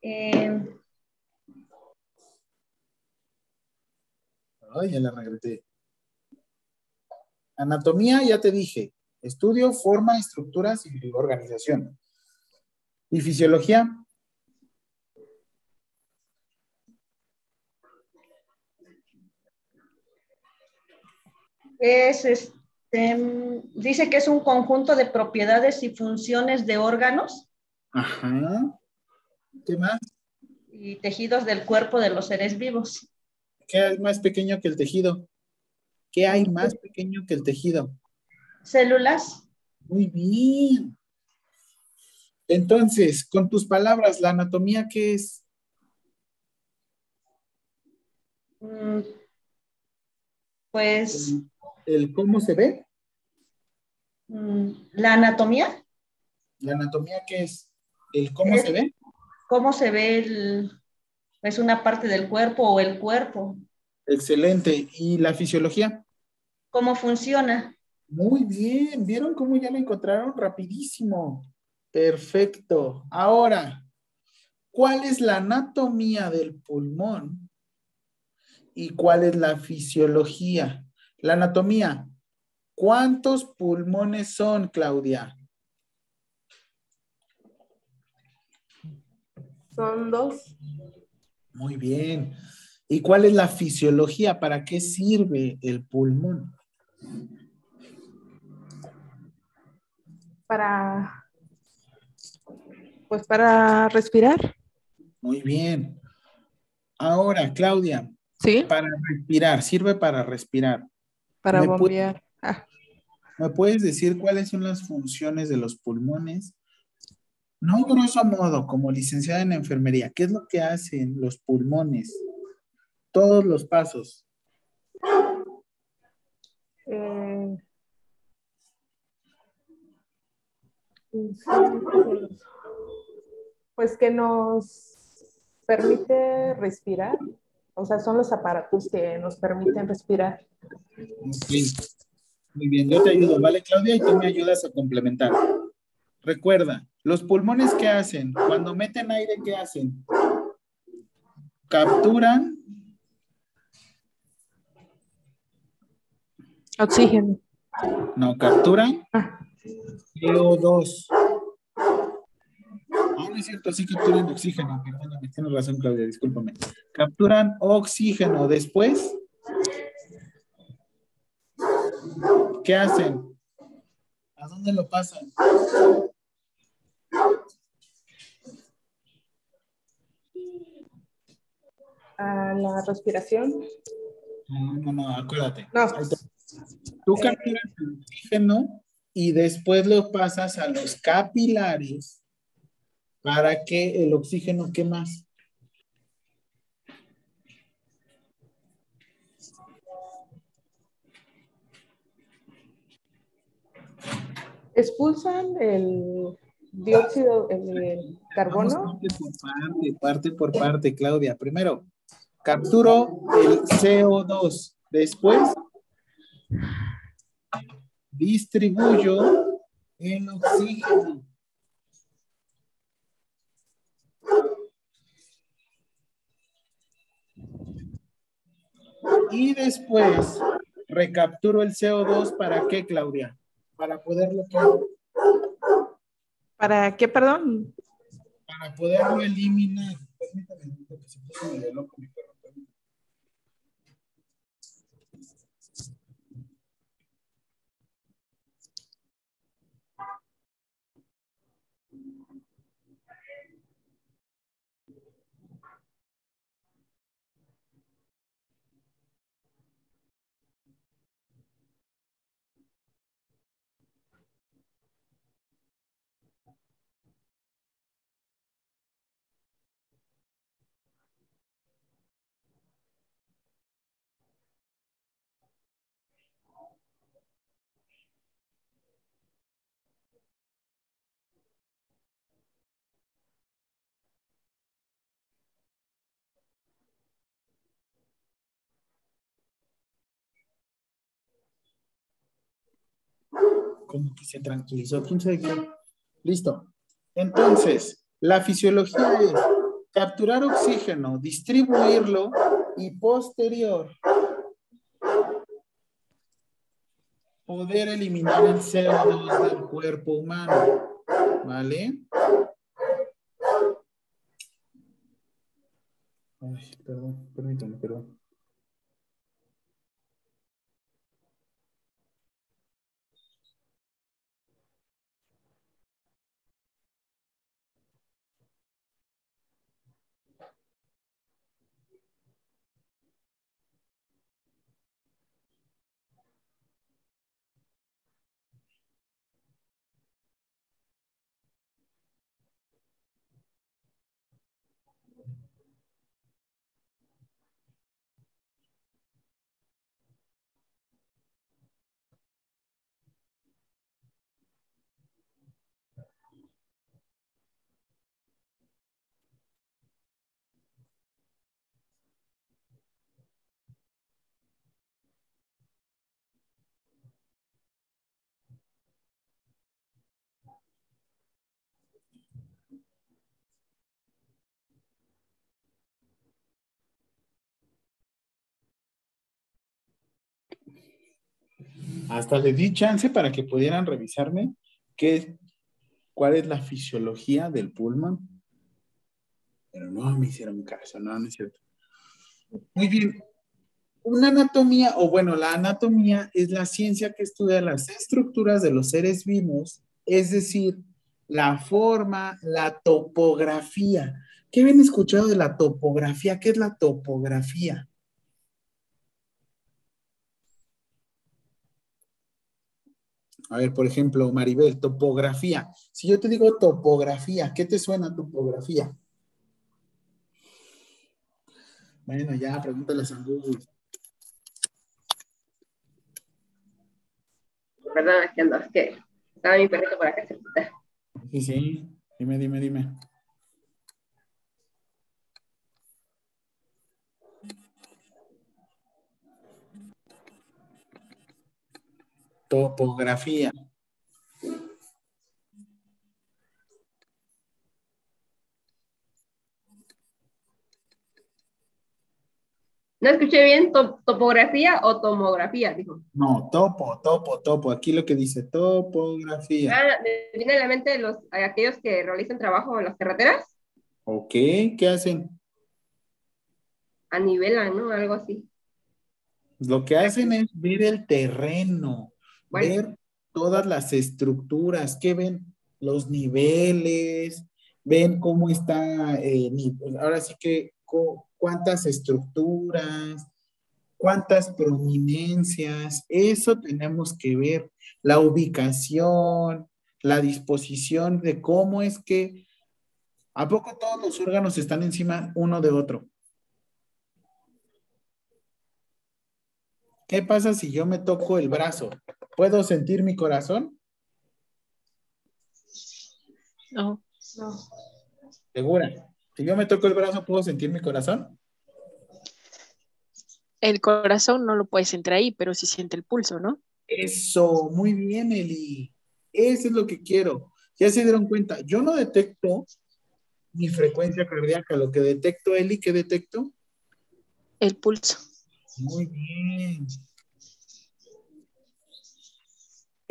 Eh, Ay, ya la regresé. Anatomía, ya te dije. Estudio, forma, estructuras y organización. ¿Y fisiología? Es este, dice que es un conjunto de propiedades y funciones de órganos Ajá. ¿Qué más? y tejidos del cuerpo de los seres vivos. ¿Qué hay más pequeño que el tejido? ¿Qué hay más pequeño que el tejido? Células, Muy bien. Entonces, con tus palabras, ¿la anatomía qué es? mm, Pues... ¿El, cómo se ve? Mm, ¿La anatomía? ¿La anatomía qué es? ¿El cómo se ve? ¿Cómo se ve el, es una parte del cuerpo o el cuerpo? Excelente. ¿Y la fisiología? ¿Cómo funciona? Muy bien. ¿Vieron cómo ya lo encontraron? Rapidísimo. Perfecto. Ahora, ¿cuál es la anatomía del pulmón? ¿Y cuál es la fisiología? La anatomía. ¿Cuántos pulmones son, Claudia? Son dos. Muy bien. ¿Y cuál es la fisiología? ¿Para qué sirve el pulmón? Para, pues para respirar. Muy bien. Ahora, Claudia. Sí. Para respirar, sirve para respirar. Para bombear. Ah. ¿Me puedes decir cuáles son las funciones de los pulmones? No grosso modo, como licenciada en enfermería, ¿qué es lo que hacen los pulmones? Todos los pasos. Eh, pues que nos permite respirar. O sea, son los aparatos que nos permiten respirar. Muy bien, yo te ayudo, ¿vale, Claudia? Y tú me ayudas a complementar. Recuerda, los pulmones, ¿qué hacen? Cuando meten aire, ¿qué hacen? Capturan. Oxígeno. No, capturan CO2. No es cierto, sí capturan oxígeno. Perdóname, tienes razón, Claudia, discúlpame. Capturan oxígeno. Después, ¿qué hacen? ¿A dónde lo pasan? a la respiración. No, no, no, acuérdate. No. Tú capturas el oxígeno y después lo pasas a los capilares para que el oxígeno, ¿qué más? Expulsan el dióxido, el carbono. parte por parte, parte por parte, Claudia. Primero, capturo el CO2. Después, distribuyo el oxígeno. Y después recapturo el CO2 para qué, Claudia? Para poderlo ¿Para qué, perdón? Para poderlo eliminar. Permítame, que se puso medio loco mi perro. Como que se tranquilizó. ¿Quién sabe qué? Listo. Entonces, la fisiología es capturar oxígeno, distribuirlo y posterior poder eliminar el CO2 del cuerpo humano. ¿Vale? Ay, perdón, permítame, perdón. Hasta le di chance para que pudieran revisarme qué, cuál es la fisiología del pulmón. Pero no me hicieron caso, no, no es cierto. Muy bien. Una anatomía, o bueno, la anatomía es la ciencia que estudia las estructuras de los seres vivos, es decir, la forma, la topografía. ¿Qué habían escuchado de la topografía? ¿Qué es la topografía? A ver, por ejemplo, Maribel, topografía. Si yo te digo topografía, ¿qué te suena topografía? Bueno, ya, pregúntale a Google. Perdón, es que ando, es que estaba mi perrito por acá cerquita. Sí, sí. Dime, dime, dime. Topografía. No escuché bien, topografía o tomografía, dijo. No, topo, topo, topo. Aquí lo que dice topografía. Ah, me viene a la mente los, aquellos que realizan trabajo en las carreteras. Ok, ¿qué hacen? A nivelan, ¿no? Algo así. Lo que hacen es ver el terreno, ver todas las estructuras, ¿qué ven? Los niveles, ven cómo está, eh, ahora sí que cuántas estructuras, cuántas prominencias, eso tenemos que ver, la ubicación, la disposición de cómo es que, ¿a poco todos los órganos están encima uno de otro? ¿Qué pasa si yo me toco el brazo? ¿Puedo sentir mi corazón? No, no. ¿Segura? Si yo me toco el brazo, ¿puedo sentir mi corazón? El corazón no lo puedes sentir ahí, pero sí siente el pulso, ¿no? Eso, muy bien, Eli. Eso es lo que quiero. Ya se dieron cuenta, yo no detecto mi frecuencia cardíaca, lo que detecto, Eli, ¿qué detecto? El pulso. Muy bien.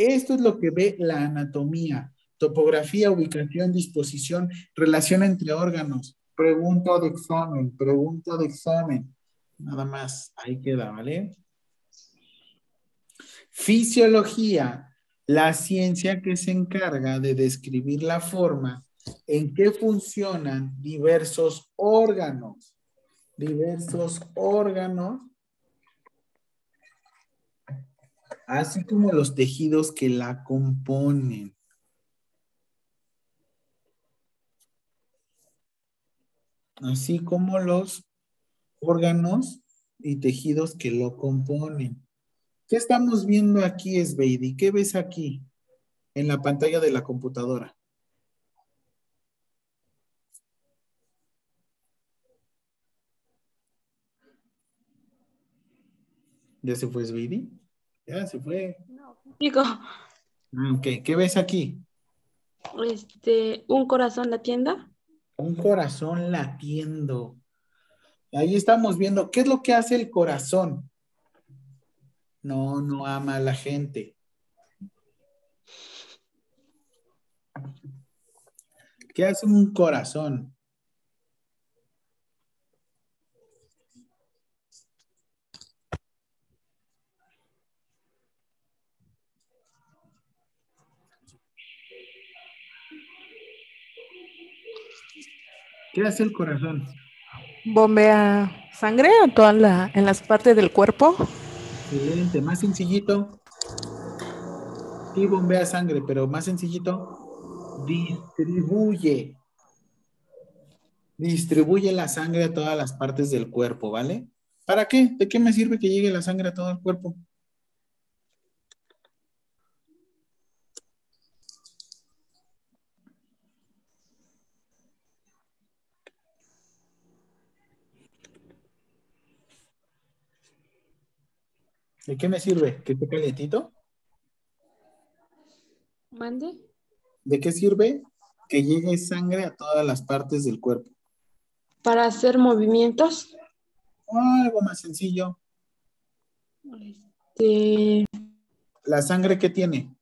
Esto es lo que ve la anatomía topografía, ubicación, disposición, relación entre órganos, pregunta de examen, pregunta de examen. Nada más, ahí queda, ¿vale? Fisiología, la ciencia que se encarga de describir la forma en que funcionan diversos órganos, diversos órganos, así como los tejidos que la componen. así como los órganos y tejidos que lo componen. ¿Qué estamos viendo aquí, Sveidi? ¿Qué ves aquí en la pantalla de la computadora? ¿Ya se fue Sveidi? Ya se fue. No, digo. Ah, ok, ¿qué ves aquí? Este, un corazón latiendo un corazón latiendo. Ahí estamos viendo, ¿qué es lo que hace el corazón? No, no ama a la gente. ¿Qué hace un corazón? ¿Qué hace el corazón? Bombea sangre en todas la, en las partes del cuerpo. Excelente, más sencillito. Sí, bombea sangre, pero más sencillito. Distribuye. Distribuye la sangre a todas las partes del cuerpo, ¿vale? ¿Para qué? ¿De qué me sirve que llegue la sangre a todo el cuerpo? ¿De qué me sirve? ¿Que esté calientito? ¿Mande? ¿De qué sirve? Que llegue sangre a todas las partes del cuerpo. Para hacer movimientos. algo más sencillo. Este, ¿La sangre qué tiene?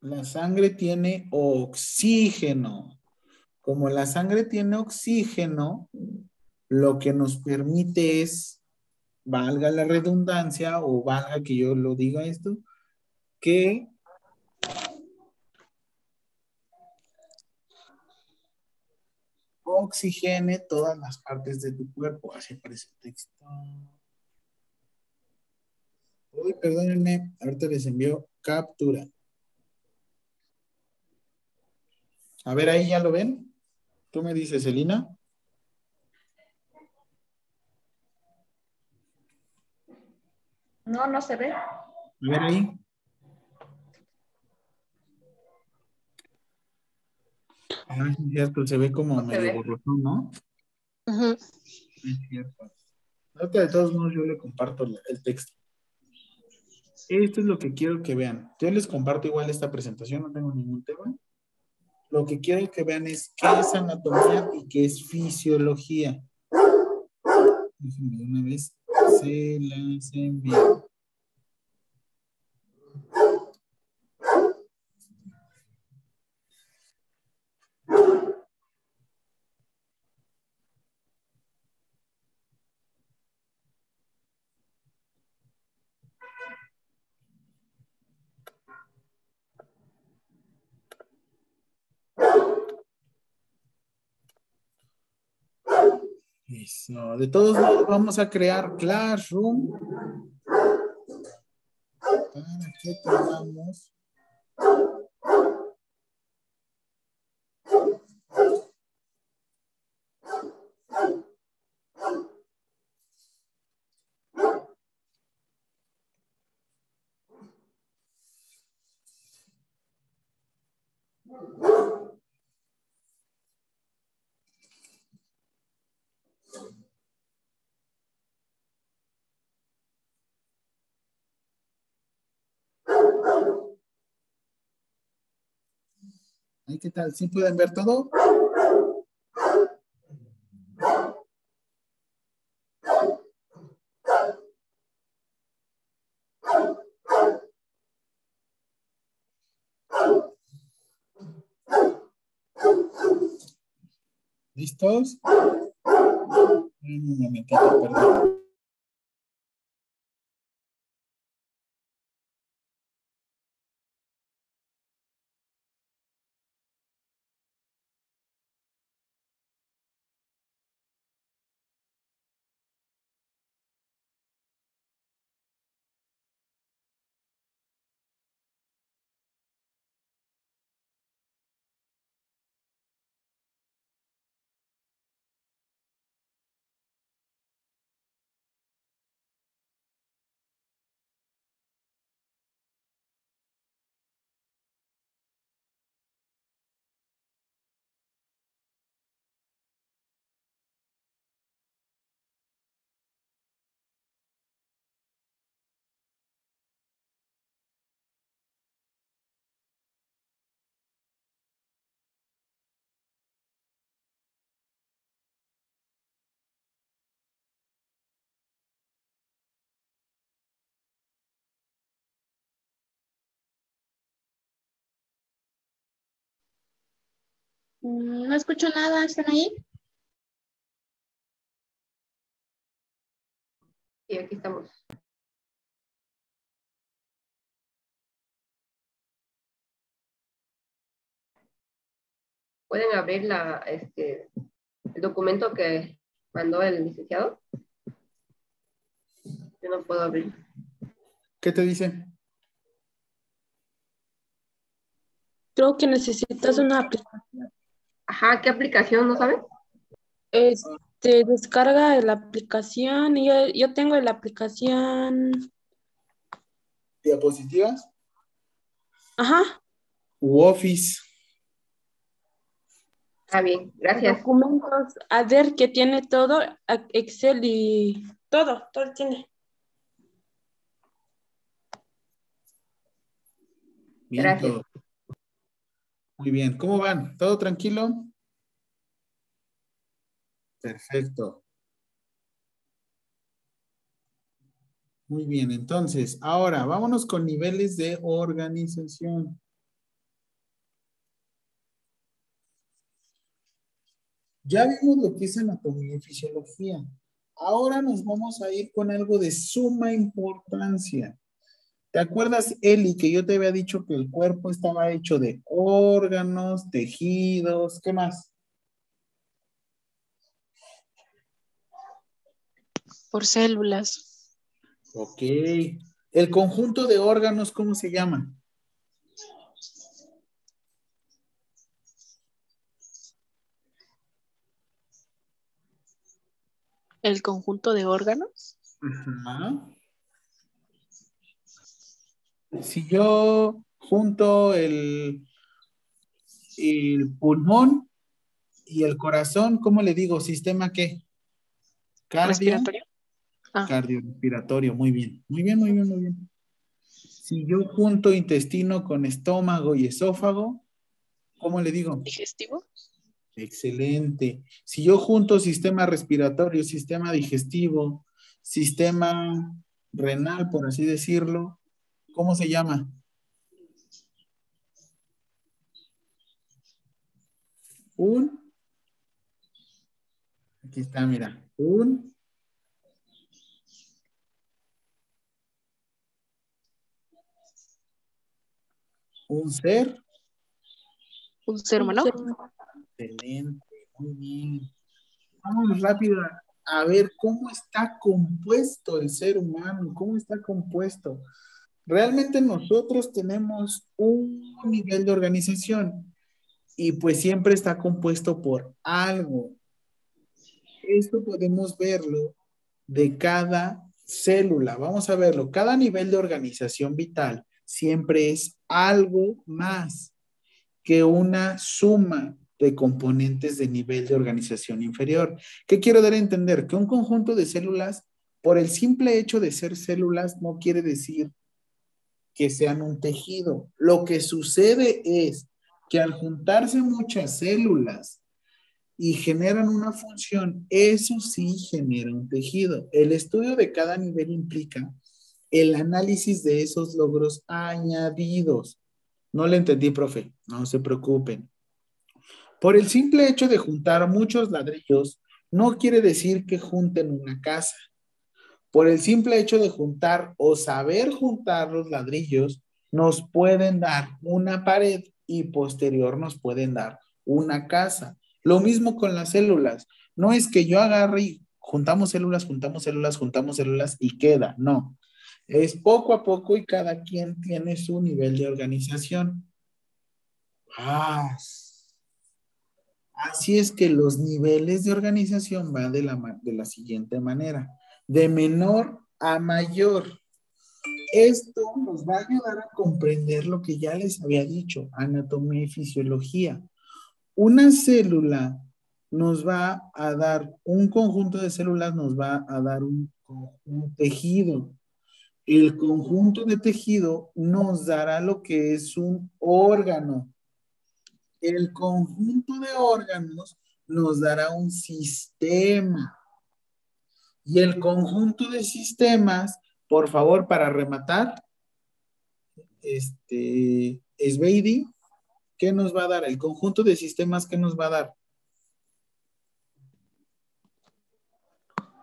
La sangre tiene oxígeno. Como la sangre tiene oxígeno, lo que nos permite es, valga la redundancia o valga que yo lo diga esto, que oxigene todas las partes de tu cuerpo. Así aparece el texto. Uy, perdónenme, ahorita les envío captura. A ver, ahí ya lo ven. Tú me dices, Elina. No, no se ve. A ver ahí. Ah, es cierto, se ve como medio borroso, ¿no? Es cierto. Ahorita de todos modos yo le comparto el texto. Esto es lo que quiero que vean. Yo les comparto igual esta presentación, no tengo ningún tema. Lo que quiero que vean es qué es anatomía y qué es fisiología. Déjenme una vez se las envío. Eso. De todos modos, vamos a crear Classroom. ¿Ahí qué tal? ¿Sí pueden ver todo? ¿Listos? No escucho nada, ¿están ahí? Sí, aquí estamos. ¿Pueden abrir la, este, el documento que mandó el licenciado? Yo no puedo abrir. ¿Qué te dice? Creo que necesitas una aplicación. Ajá, ¿qué aplicación? ¿No sabes? Este, descarga la aplicación. y Yo, yo tengo la aplicación. ¿Diapositivas? Ajá. U Office. Está bien, gracias. Documentos, a ver que tiene todo, Excel y todo, todo tiene. Bien, Gracias. todo. Muy bien. ¿Cómo van? ¿Todo tranquilo? Perfecto. Muy bien, entonces, ahora vámonos con niveles de organización. Ya vimos lo que es anatomía y fisiología. Ahora nos vamos a ir con algo de suma importancia. ¿Te acuerdas, Eli, que yo te había dicho que el cuerpo estaba hecho de órganos, tejidos, ¿qué más? Por células. Ok. El conjunto de órganos, ¿cómo se llama? El conjunto de órganos. Si yo junto el, el pulmón y el corazón, ¿cómo le digo? ¿Sistema qué? Cardio. Ah. Cardiorrespiratorio, muy bien, muy bien, muy bien, muy bien. Si yo junto intestino con estómago y esófago, ¿cómo le digo? Digestivo. Excelente. Si yo junto sistema respiratorio, sistema digestivo, sistema renal, por así decirlo, ¿cómo se llama? Un. Aquí está, mira. Un un ser. Un ser humano. Excelente, muy bien. Vamos rápido a, ver cómo está compuesto el ser humano, cómo está compuesto. Realmente nosotros tenemos un nivel de organización y pues siempre está compuesto por algo. Esto podemos verlo de cada célula. Vamos a verlo. Cada nivel de organización vital siempre es algo más que una suma de componentes de nivel de organización inferior. ¿Qué quiero dar a entender? Que un conjunto de células, por el simple hecho de ser células, no quiere decir que sean un tejido. Lo que sucede es que al juntarse muchas células y generan una función, eso sí genera un tejido. El estudio de cada nivel implica el análisis de esos logros añadidos. No le entendí, profe, no se preocupen. Por el simple hecho de juntar muchos ladrillos, no quiere decir que junten una casa. Por el simple hecho de juntar o saber juntar los ladrillos, nos pueden dar una pared y posterior nos pueden dar una casa. Lo mismo con las células. No es que yo agarre y juntamos células, juntamos células, juntamos células y queda. No. Es poco a poco y cada quien tiene su nivel de organización. Ah, así es que los niveles de organización van de la, de la siguiente manera, de menor a mayor. Esto nos va a ayudar a comprender lo que ya les había dicho, anatomía y fisiología. Una célula nos va a dar, un conjunto de células nos va a dar un, un tejido, el conjunto de tejido nos dará lo que es un órgano. El conjunto de órganos nos dará un sistema. Y el conjunto de sistemas, por favor, para rematar, este, Sveidi, ¿qué nos va a dar? El conjunto de sistemas, ¿qué nos va a dar?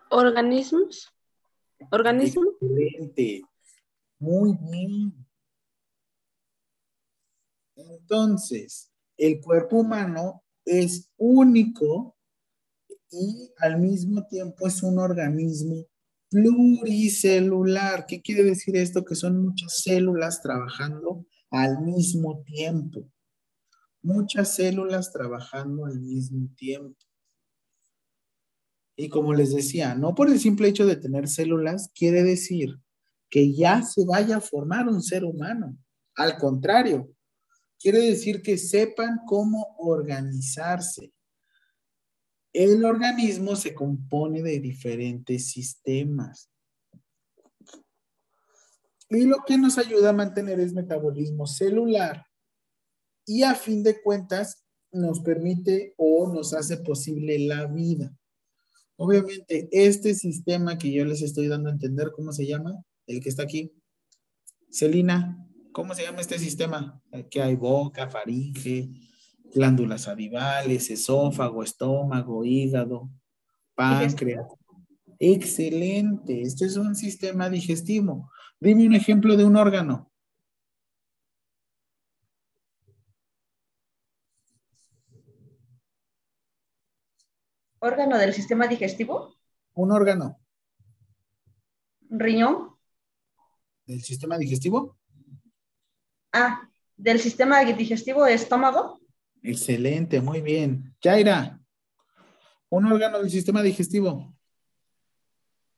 Organismos. ¿Organismo? Excelente. Muy bien. Entonces, el cuerpo humano es único y al mismo tiempo es un organismo pluricelular. ¿Qué quiere decir esto? Que son muchas células trabajando al mismo tiempo. Muchas células trabajando al mismo tiempo. Y como les decía, no por el simple hecho de tener células quiere decir que ya se vaya a formar un ser humano. Al contrario, quiere decir que sepan cómo organizarse. El organismo se compone de diferentes sistemas. Y lo que nos ayuda a mantener es metabolismo celular. Y a fin de cuentas nos permite o nos hace posible la vida. Obviamente, este sistema que yo les estoy dando a entender, ¿cómo se llama? El que está aquí. Celina, ¿cómo se llama este sistema? Aquí hay boca, faringe, glándulas adivales, esófago, estómago, hígado, páncreas. Excelente, este es un sistema digestivo. Dime un ejemplo de un órgano. ¿Órgano del sistema digestivo? Un órgano. ¿Riñón? ¿Del sistema digestivo? Ah, ¿del sistema digestivo estómago? Excelente, muy bien. Yaira, un órgano del sistema digestivo.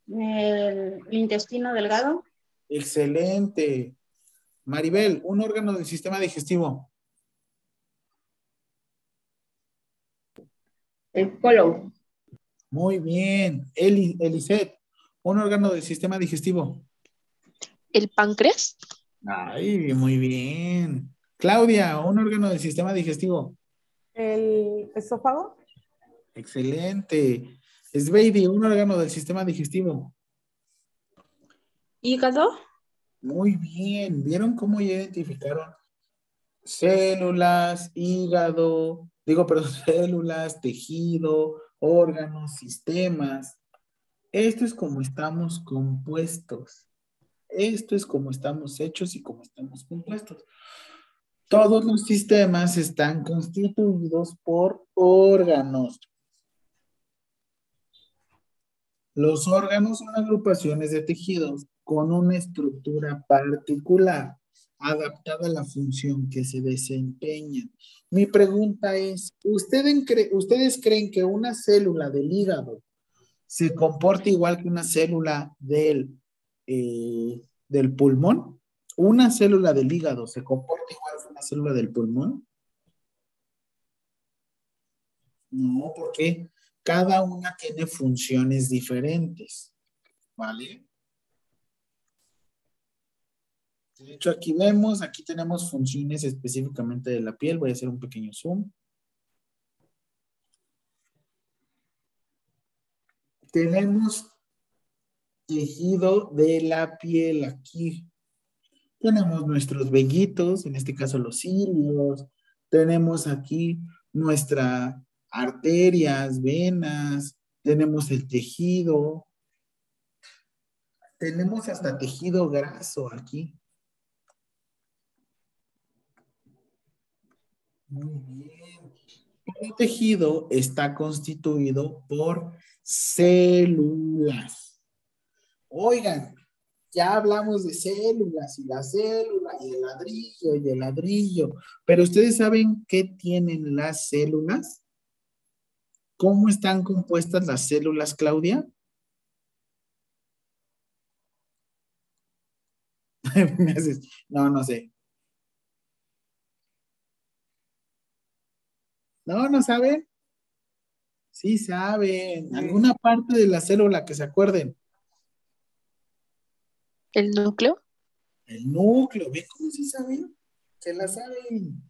El intestino delgado. Excelente. Maribel, un órgano del sistema digestivo. El colon. Muy bien. Eli, Elisette, un órgano del sistema digestivo. ¿El páncreas? Ay, muy bien. Claudia, un órgano del sistema digestivo. ¿El esófago? Excelente. Sveidi, un órgano del sistema digestivo. ¿Hígado? Muy bien. ¿Vieron cómo ya identificaron células, hígado, digo, perdón, células, tejido, órganos, sistemas? Esto es como estamos compuestos. Esto es como estamos hechos y como estamos compuestos. Todos los sistemas están constituidos por órganos. Los órganos son agrupaciones de tejidos con una estructura particular adaptada a la función que se desempeña. Mi pregunta es, ¿ustedes, creen que una célula del hígado se comporta igual que una célula del, eh, del pulmón? ¿Una célula del hígado se comporta igual que una célula del pulmón? No, porque cada una tiene funciones diferentes, ¿vale? De hecho, aquí vemos, aquí tenemos funciones específicamente de la piel. Voy a hacer un pequeño zoom. Tenemos tejido de la piel aquí. Tenemos nuestros vellitos, en este caso los cilios. Tenemos aquí nuestra arterias, venas, tenemos el tejido, tenemos hasta tejido graso aquí. Muy bien. El tejido está constituido por células. Oigan, ya hablamos de células y la célula y el ladrillo y el ladrillo, pero ustedes saben qué tienen las células? ¿Cómo están compuestas las células, Claudia? no, no sé. No, no saben. Sí saben. ¿Alguna parte de la célula que se acuerden? ¿El núcleo? El núcleo. ¿Ven cómo sí saben? Se la saben.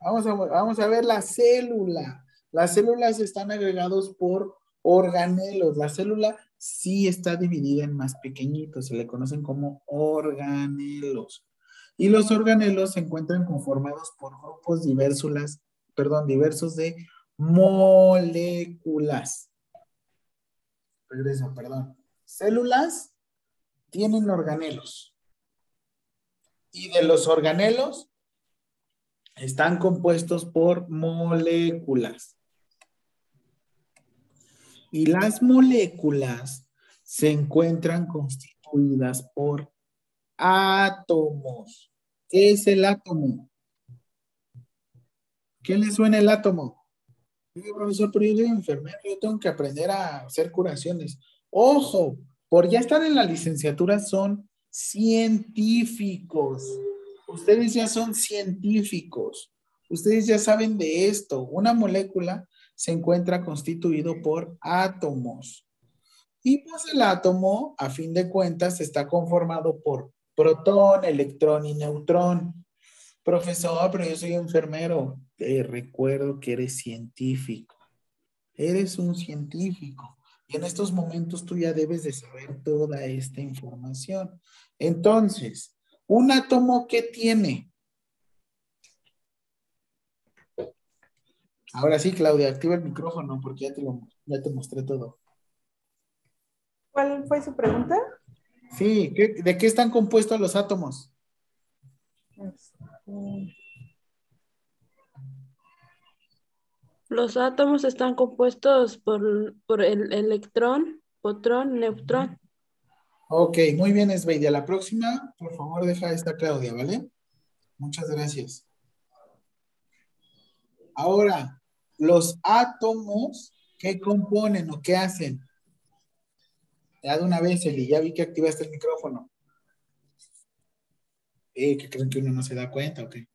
Vamos a, vamos a ver la célula. Las células están agregados por organelos. La célula sí está dividida en más pequeñitos, se le conocen como organelos. Y los organelos se encuentran conformados por grupos diversos, perdón, diversos de moléculas. Regreso, perdón. Células tienen organelos. Y de los organelos están compuestos por moléculas. Y las moléculas se encuentran constituidas por átomos. ¿Qué es el átomo? ¿Qué le suena el átomo? profesor, pero yo soy enfermero, yo tengo que aprender a hacer curaciones. Ojo, por ya estar en la licenciatura son científicos. Ustedes ya son científicos. Ustedes ya saben de esto. Una molécula se encuentra constituido por átomos. Y pues el átomo, a fin de cuentas, está conformado por protón, electrón y neutrón. Profesor, pero yo soy enfermero. Te recuerdo que eres científico. Eres un científico. Y en estos momentos tú ya debes de saber toda esta información. Entonces, un átomo que tiene. Ahora sí, Claudia, activa el micrófono porque ya te, lo, ya te mostré todo. ¿Cuál fue su pregunta? Sí, ¿de qué están compuestos los átomos? Este, los átomos están compuestos por, el electrón, protón, neutrón. Ok, muy bien, Esbeidi. A la próxima, por favor, deja esta Claudia, ¿vale? Muchas gracias. Ahora, los átomos, ¿qué componen o qué hacen? Ya de una vez, Eli, ya vi que activaste el micrófono. Eh, ¿Que creen que uno no se da cuenta o qué?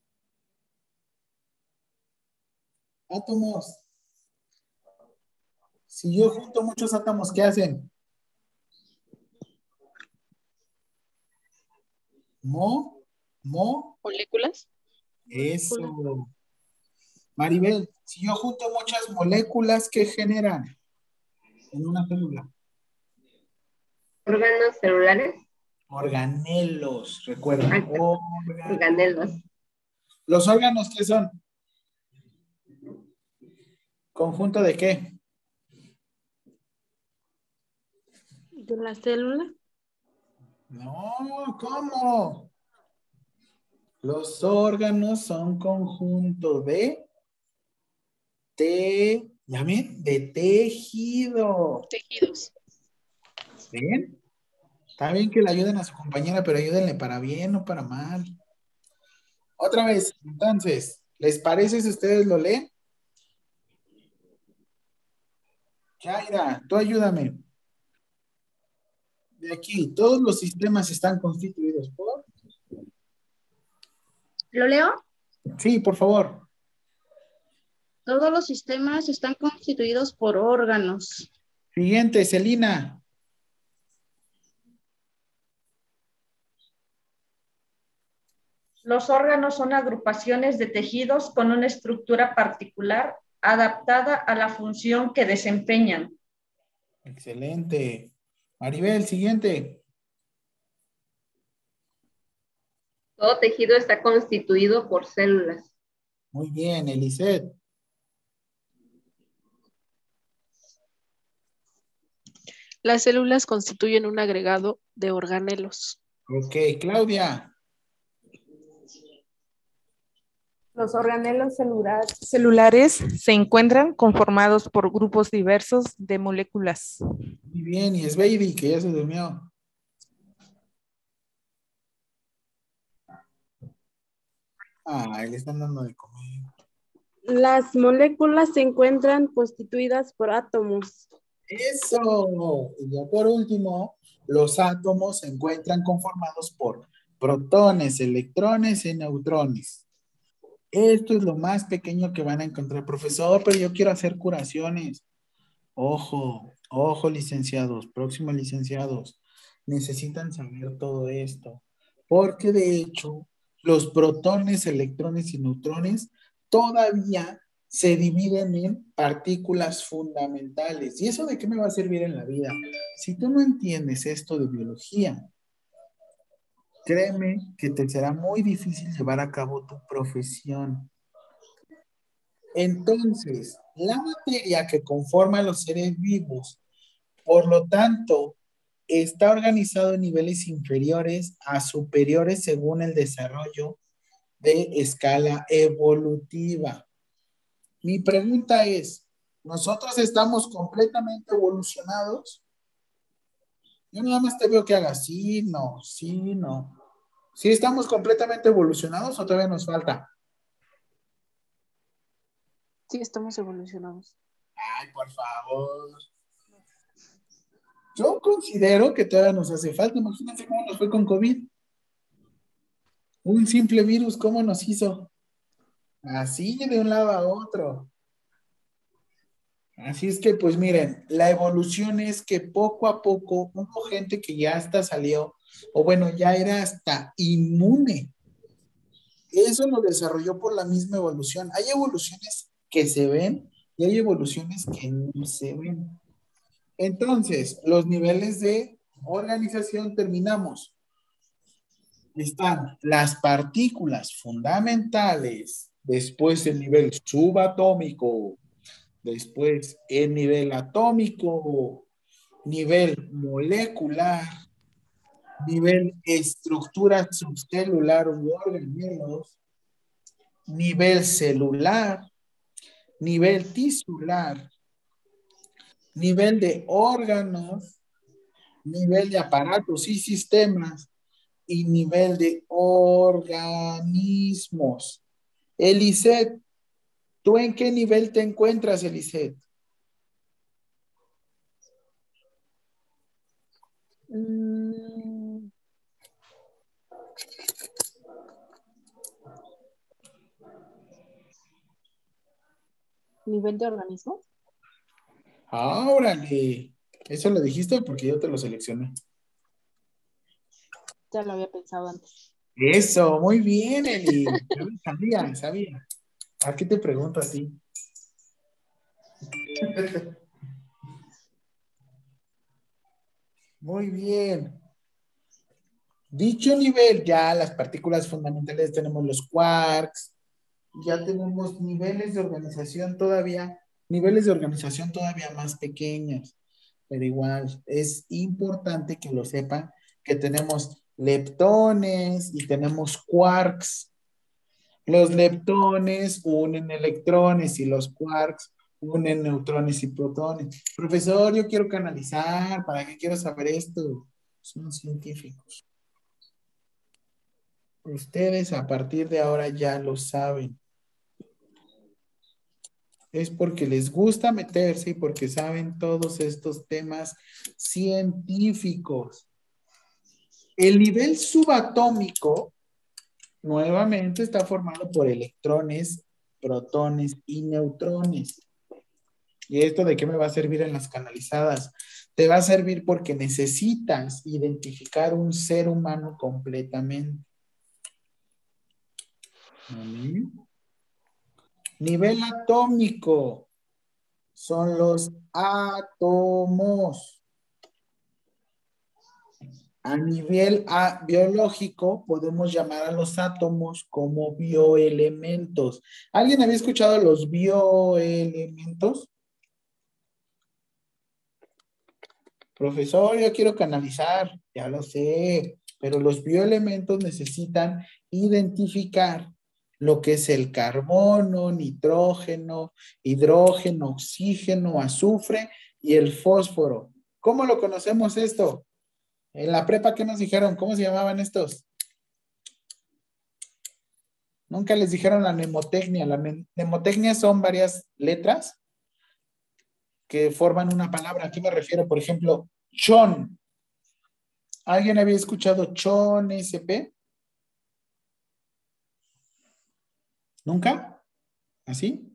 Átomos. Si yo junto muchos átomos, ¿qué hacen? Mo, mo. Moléculas. Eso. Maribel, si yo junto muchas moléculas, ¿qué generan en una célula? Órganos celulares. Organelos, recuerda. Organelos. ¿Los órganos qué son? ¿Conjunto de qué? ¿De la célula? No, ¿cómo? Los órganos son conjunto de te, llamen, de tejido. Tejidos. ¿Ven? Está bien que le ayuden a su compañera, pero ayúdenle para bien, o para mal. Otra vez, entonces, ¿les parece si ustedes lo leen? Jaira, tú ayúdame. De aquí, todos los sistemas están constituidos por. ¿Lo leo? Sí, por favor. Todos los sistemas están constituidos por órganos. Siguiente, Celina. Los órganos son agrupaciones de tejidos con una estructura particular adaptada a la función que desempeñan. Excelente. Maribel, siguiente. Todo tejido está constituido por células. Muy bien, Eliseth. Las células constituyen un agregado de organelos. Ok, Claudia. Los organelos celulares se encuentran conformados por grupos diversos de moléculas. Muy bien, y es Baby, que ya se durmió. Ah, le están dando de comer. Las moléculas se encuentran constituidas por átomos. Eso. Y ya por último, los átomos se encuentran conformados por protones, electrones y neutrones. Esto es lo más pequeño que van a encontrar, profesor, pero yo quiero hacer curaciones. Ojo, ojo, licenciados, próximos licenciados, necesitan saber todo esto, porque de hecho los protones, electrones y neutrones todavía se dividen en partículas fundamentales. ¿Y eso de qué me va a servir en la vida? Si tú no entiendes esto de biología, créeme que te será muy difícil llevar a cabo tu profesión. Entonces, la materia que conforma los seres vivos, por lo tanto, está organizado en niveles inferiores a superiores según el desarrollo de escala evolutiva. Mi pregunta es, ¿nosotros estamos completamente evolucionados? Yo nada más te veo que hagas sí, no, sí, no. ¿Sí estamos completamente evolucionados o todavía nos falta? Sí, estamos evolucionados. Ay, por favor. Yo considero que todavía nos hace falta. Imagínense cómo nos fue con COVID. Un simple virus, ¿cómo nos hizo? Así de un lado a otro. Así es que, pues miren, la evolución es que poco a poco hubo gente que ya hasta salió, o bueno, ya era hasta inmune. Eso lo desarrolló por la misma evolución. Hay evoluciones que se ven y hay evoluciones que no se ven. Entonces, los niveles de organización terminamos. Están las partículas fundamentales, después el nivel subatómico, después el nivel atómico, nivel molecular, nivel estructura subcelular u órganos, nivel celular, nivel tisular, nivel de órganos, nivel de aparatos y sistemas y nivel de organismos. Eliseth, ¿tú en qué nivel te encuentras, Eliseth? Mm. ¿Nivel de organismo? ¡Órale! Eso lo dijiste porque yo te lo seleccioné. Ya lo había pensado antes. Eso, muy bien, Eli. sabía, sabía. ¿A qué te pregunto a ti? Muy bien. Dicho nivel, ya las partículas fundamentales tenemos los quarks, ya tenemos niveles de organización todavía, niveles de organización todavía más pequeños, pero igual es importante que lo sepan que tenemos leptones y tenemos quarks. Los leptones unen electrones y los quarks unen neutrones y protones. Profesor, yo quiero canalizar, ¿para qué quiero saber esto? Son científicos. Ustedes a partir de ahora ya lo saben. Es porque les gusta meterse y porque saben todos estos temas científicos. El nivel subatómico nuevamente está formado por electrones, protones y neutrones. ¿Y esto de qué me va a servir en las canalizadas? Te va a servir porque necesitas identificar un ser humano completamente. Nivel atómico son los átomos. A nivel biológico podemos llamar a los átomos como bioelementos. ¿Alguien había escuchado los bioelementos? Profesor, yo quiero canalizar, ya lo sé, pero los bioelementos necesitan identificar lo que es el carbono, nitrógeno, hidrógeno, oxígeno, azufre y el fósforo. ¿Cómo lo conocemos esto? En la prepa, ¿qué nos dijeron? ¿Cómo se llamaban estos? Nunca les dijeron la mnemotecnia. La mnemotecnia son varias letras que forman una palabra. Aquí me refiero, por ejemplo, chon. ¿Alguien había escuchado chon SP? ¿Nunca? ¿Así?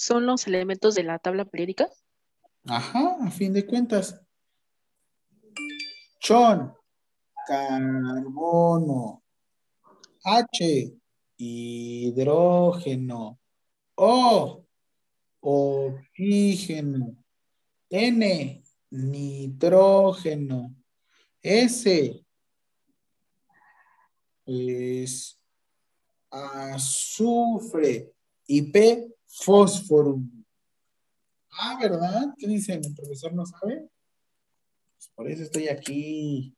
¿Son los elementos de la tabla periódica? Ajá, a fin de cuentas. Chon, carbono, H, hidrógeno, O, oxígeno, N, nitrógeno, S, es azufre y P, fósforo. Ah, ¿verdad? ¿Qué dice? ¿El profesor no sabe? Pues por eso estoy aquí.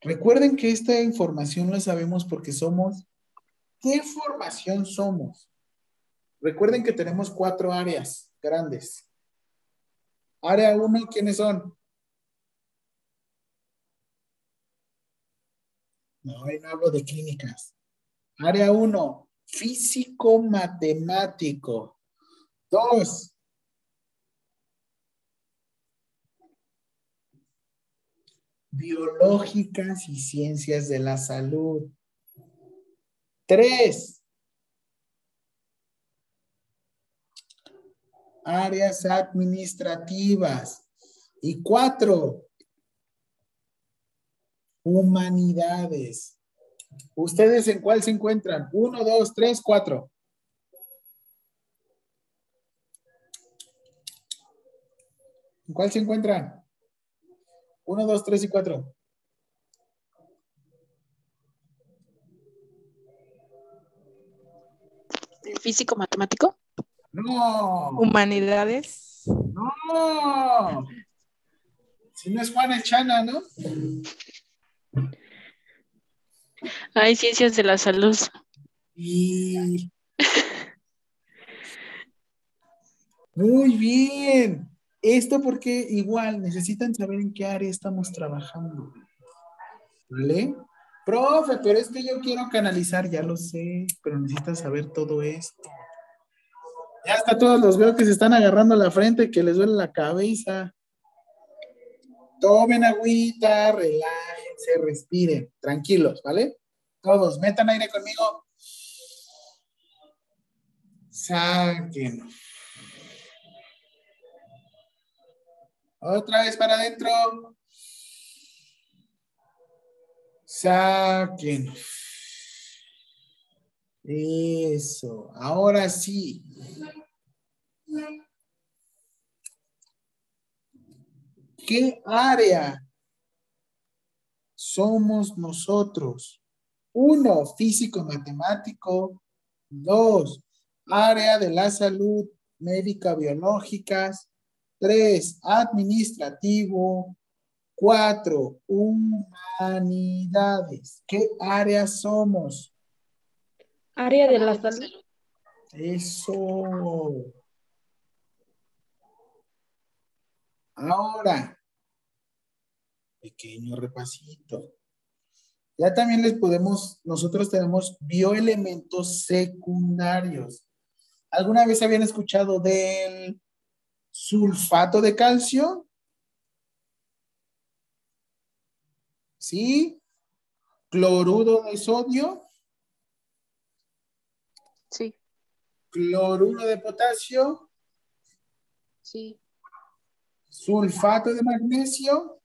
Recuerden que esta información la sabemos porque somos. ¿Qué formación somos? Recuerden que tenemos cuatro áreas grandes. Área 1, ¿quiénes son? No, no hablo de clínicas. Área 1, físico matemático. Dos, biológicas y ciencias de la salud. Tres, áreas administrativas. Y cuatro, humanidades. ¿Ustedes en cuál se encuentran? Uno, dos, tres, cuatro. ¿En cuál se encuentran? Uno, dos, tres y cuatro. ¿El físico matemático? No. Humanidades. No. Si no es Juan Echana, ¿no? Hay ciencias de la salud. Muy bien. Esto porque igual necesitan saber en qué área estamos trabajando. ¿Vale? Profe, pero es que yo quiero canalizar, ya lo sé, pero necesitas saber todo esto. Ya hasta todos los veo que se están agarrando la frente, que les duele la cabeza. Tomen agüita, relájense, respiren, tranquilos, ¿vale? Todos, metan aire conmigo. Saquen. Otra vez para adentro. Saquen. Eso. Ahora sí. ¿Qué área somos nosotros? Uno, físico matemático. Dos, área de la salud médica biológicas. Tres, administrativo. Cuatro, humanidades. ¿Qué área somos? Área de la salud. Eso. Ahora, pequeño repasito. Ya también les podemos, nosotros tenemos bioelementos secundarios. ¿Alguna vez habían escuchado del sulfato de calcio? ¿Sí? ¿Cloruro de sodio? Sí. ¿Cloruro de potasio? Sí. ¿Sulfato de magnesio?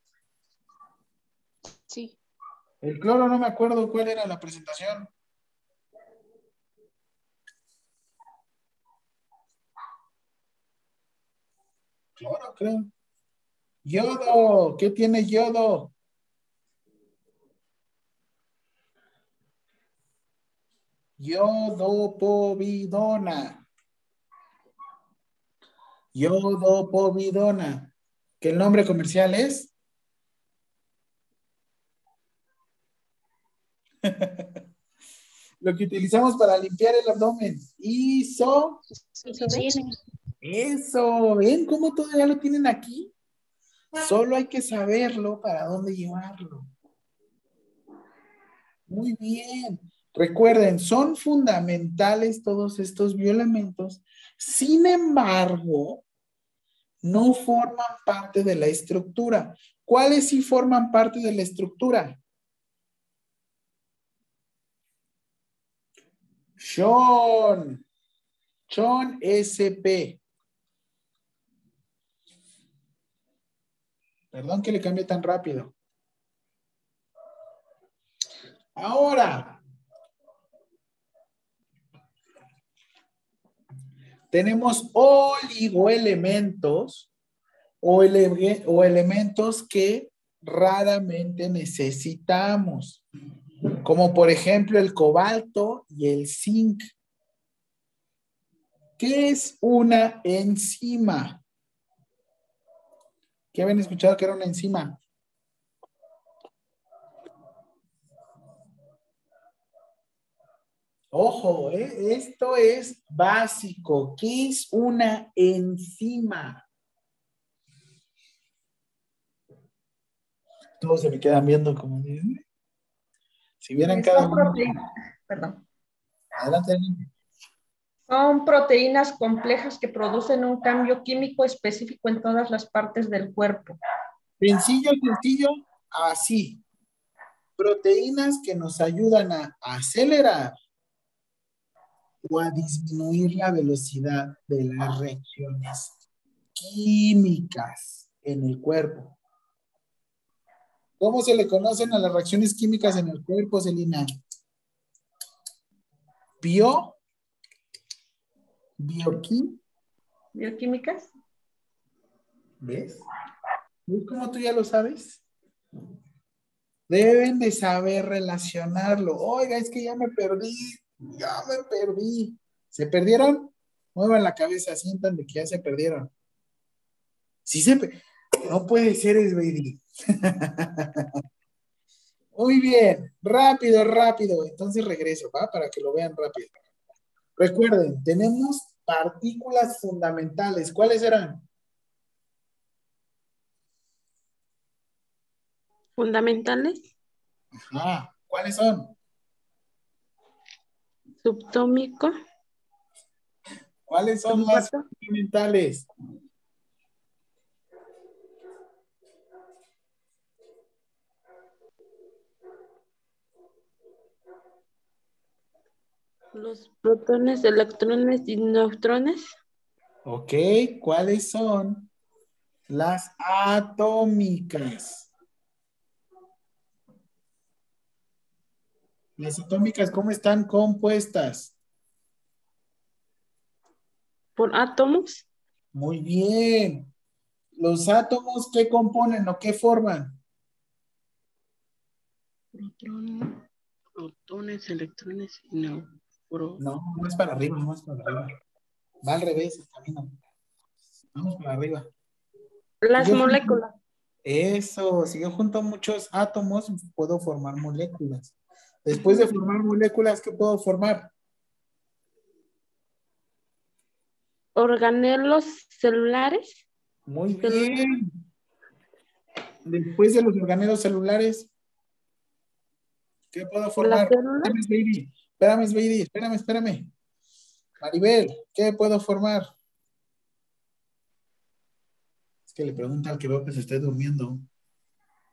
El cloro no me acuerdo cuál era la presentación. Cloro, creo. Yodo, ¿qué tiene yodo? Yodopovidona. Yodopovidona. ¿Qué el nombre comercial es? Lo que utilizamos para limpiar el abdomen. Iso. Eso. ¿Ven cómo todavía lo tienen aquí? Solo hay que saberlo para dónde llevarlo. Muy bien. Recuerden, son fundamentales todos estos bioelementos. Sin embargo, no forman parte de la estructura. ¿Cuáles sí forman parte de la estructura? Sean. Sean SP. Perdón que le cambie tan rápido. Ahora, tenemos oligoelementos o, o elementos que raramente necesitamos, como por ejemplo el cobalto y el zinc. ¿Qué es una enzima? ¿Qué habían escuchado que era una enzima? Ojo, ¿eh? esto es básico. ¿Qué es una enzima? Todos se me quedan viendo como Si vieran cada uno. Perdón. Adelante. Son proteínas complejas que producen un cambio químico específico en todas las partes del cuerpo. Sencillo, sencillo, así. Proteínas que nos ayudan a acelerar o a disminuir la velocidad de las reacciones químicas en el cuerpo. ¿Cómo se le conocen a las reacciones químicas en el cuerpo, Celina? Bio, bioquí, bioquímicas. ¿Ves? ¿Ves cómo tú ya lo sabes? Deben de saber relacionarlo. Oiga, es que ya me perdí, ya me perdí. ¿Se perdieron? Muevan la cabeza, sientan de que ya se perdieron. Sí se No puede ser, Esbeidi. Muy bien, rápido, rápido. Entonces regreso, ¿va? Para que lo vean rápido. Recuerden, tenemos partículas fundamentales. ¿Cuáles eran? Fundamentales. Ajá. ¿Cuáles son? Subtómico. ¿Cuáles son las fundamentales? Los protones, electrones y neutrones. Ok, ¿cuáles son las atómicas? Las atómicas, ¿cómo están compuestas? Por átomos. Muy bien. ¿Los átomos qué componen o qué forman? protones, electrones y neutrones. No, más para arriba, más para arriba. Va al revés el camino. Vamos para arriba. Las moléculas. eso, si yo junto muchos átomos, puedo formar moléculas. Después de formar moléculas, ¿qué puedo formar? Organelos celulares. Muy bien. Después de los organelos celulares, ¿qué puedo formar? Espérame, Sveidi, espérame, espérame. Maribel, ¿qué puedo formar? Es que le pregunta al que veo que se esté durmiendo.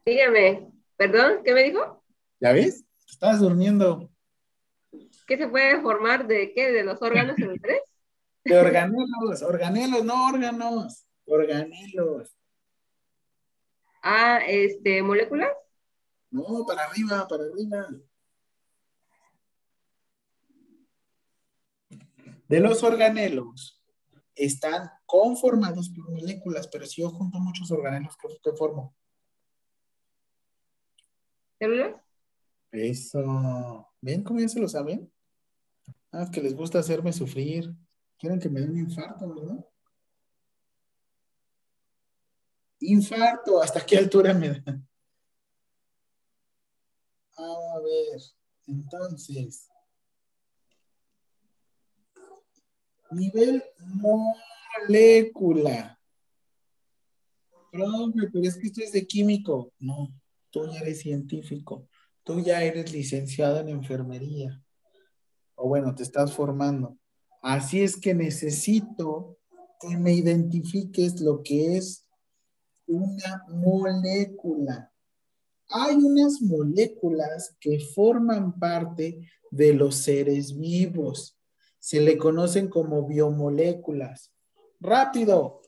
Dígame, perdón, ¿qué me dijo? ¿Ya ves? Estás durmiendo. ¿Qué se puede formar de qué? ¿De los órganos celulares? De organelos, organelos, no órganos, organelos. Ah, este, moléculas. No, para arriba, para arriba. De los organelos están conformados por moléculas, pero si yo junto muchos organelos, ¿qué, formo? ¿Células? Eso. ¿Ven cómo ya se lo saben? Ah, que les gusta hacerme sufrir. Quieren que me dé un infarto, ¿verdad? Infarto, ¿hasta qué altura me da? A ver, entonces, Nivel molécula. Profe, pero es que esto es de químico. No, tú ya eres científico. Tú ya eres licenciado en enfermería. O bueno, te estás formando. Así es que necesito que me identifiques lo que es una molécula. Hay unas moléculas que forman parte de los seres vivos se le conocen como biomoléculas. Rápido,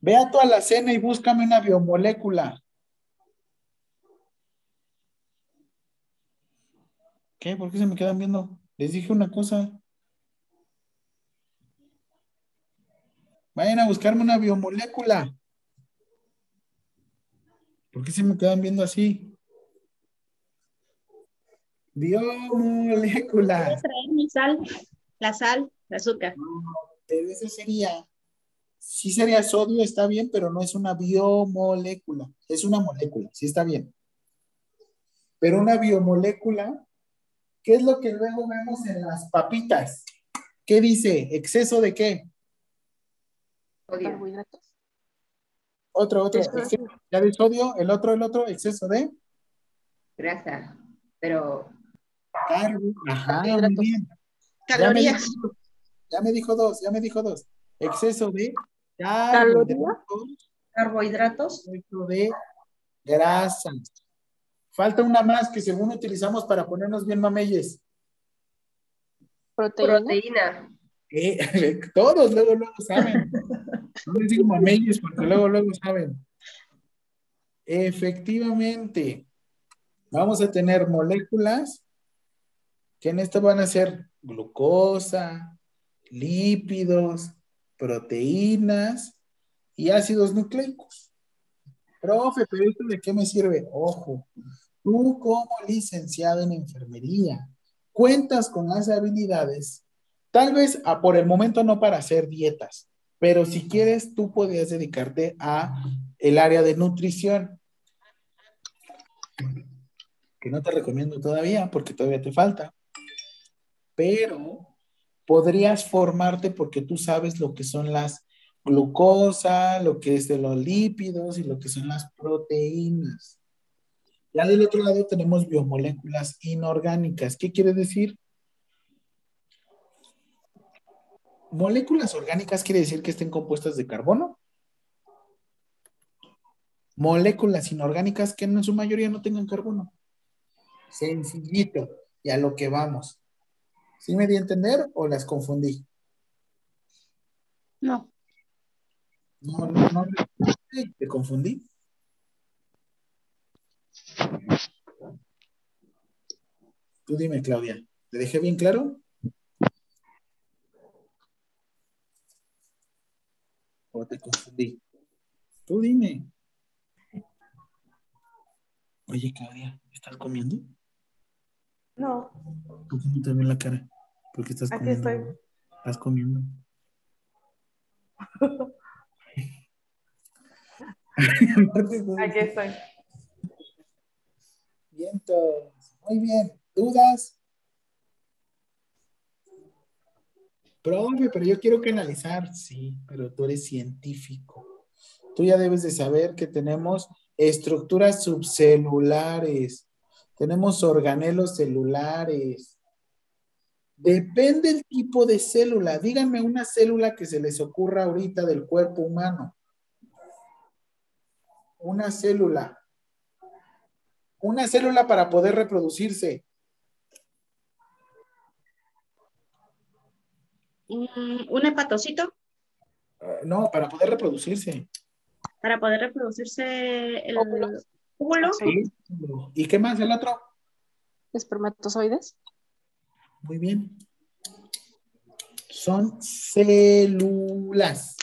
ve a tu alacena y búscame una biomolécula. ¿Qué? ¿Por qué se me quedan viendo? Les dije una cosa. Vayan a buscarme una biomolécula. ¿Por qué se me quedan viendo así? Biomoléculas. traer mi sal? La sal, el azúcar. pero ese sería, sí sería sodio, está bien, pero no es una biomolécula. Es una molécula, sí está bien. Pero una biomolécula, ¿qué es lo que luego vemos en las papitas? ¿Qué dice? ¿Exceso de qué? Carbohidratos. Otro, otro. ya de sodio, el otro, el otro, exceso de grasa, pero carbo, ajá, muy bien. Calorías. Ya me, dijo, dos, ya me dijo dos. Exceso de carbohidratos. Carbohidratos. Exceso de grasas. Falta una más que según utilizamos para ponernos bien mameyes. Proteína. Eh, todos luego, luego saben. No les digo mameyes porque luego, luego saben. Efectivamente, vamos a tener moléculas que en esto van a ser glucosa, lípidos, proteínas y ácidos nucleicos. Profe, pero ¿esto de qué me sirve? Ojo, tú como licenciado en enfermería cuentas con las habilidades, tal vez a, por el momento no para hacer dietas, pero si quieres, tú podrías dedicarte a el área de nutrición, que no te recomiendo todavía porque todavía te falta, pero podrías formarte porque tú sabes lo que son las glucosa, lo que es de los lípidos y lo que son las proteínas. Ya del otro lado tenemos biomoléculas inorgánicas. ¿Qué quiere decir? Moléculas orgánicas quiere decir que estén compuestas de carbono. Moléculas inorgánicas que en su mayoría no tengan carbono. Sencillito. Y a lo que vamos. ¿Sí me di a entender o las confundí? No. No, no, no. ¿Te confundí? Tú dime, Claudia. ¿Te dejé bien claro? ¿O te confundí? Tú dime. Oye, Claudia, ¿estás comiendo? No. ¿Por qué no te la cara? ¿Por qué estás Aquí comiendo? estoy. ¿Estás comiendo? Aquí estoy. Vientos. Muy bien. ¿Dudas? Profe, pero yo quiero que analizar. Sí, pero tú eres científico. Tú ya debes de saber que tenemos estructuras subcelulares, tenemos organelos celulares. Depende el tipo de célula. Díganme una célula que se les ocurra ahorita del cuerpo humano. Una célula. Una célula para poder reproducirse. Mm, Un hepatocito Eh, No, para poder reproducirse. para poder reproducirse el óvulo. Sí. ¿Y qué más el otro? Espermatozoides. Muy bien. Son células.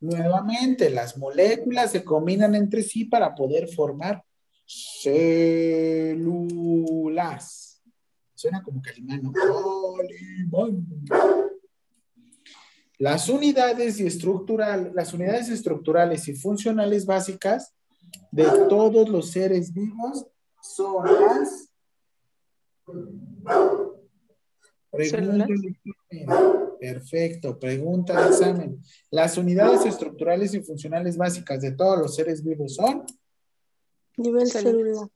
Nuevamente, las moléculas se combinan entre sí para poder formar células. Suena como Calimán, ¿no? Calimán. Las unidades y estructural, las unidades estructurales y funcionales básicas de todos los seres vivos son las Pregunta de examen. Perfecto, pregunta de examen. Las unidades estructurales y funcionales básicas de todos los seres vivos son Nivel celular.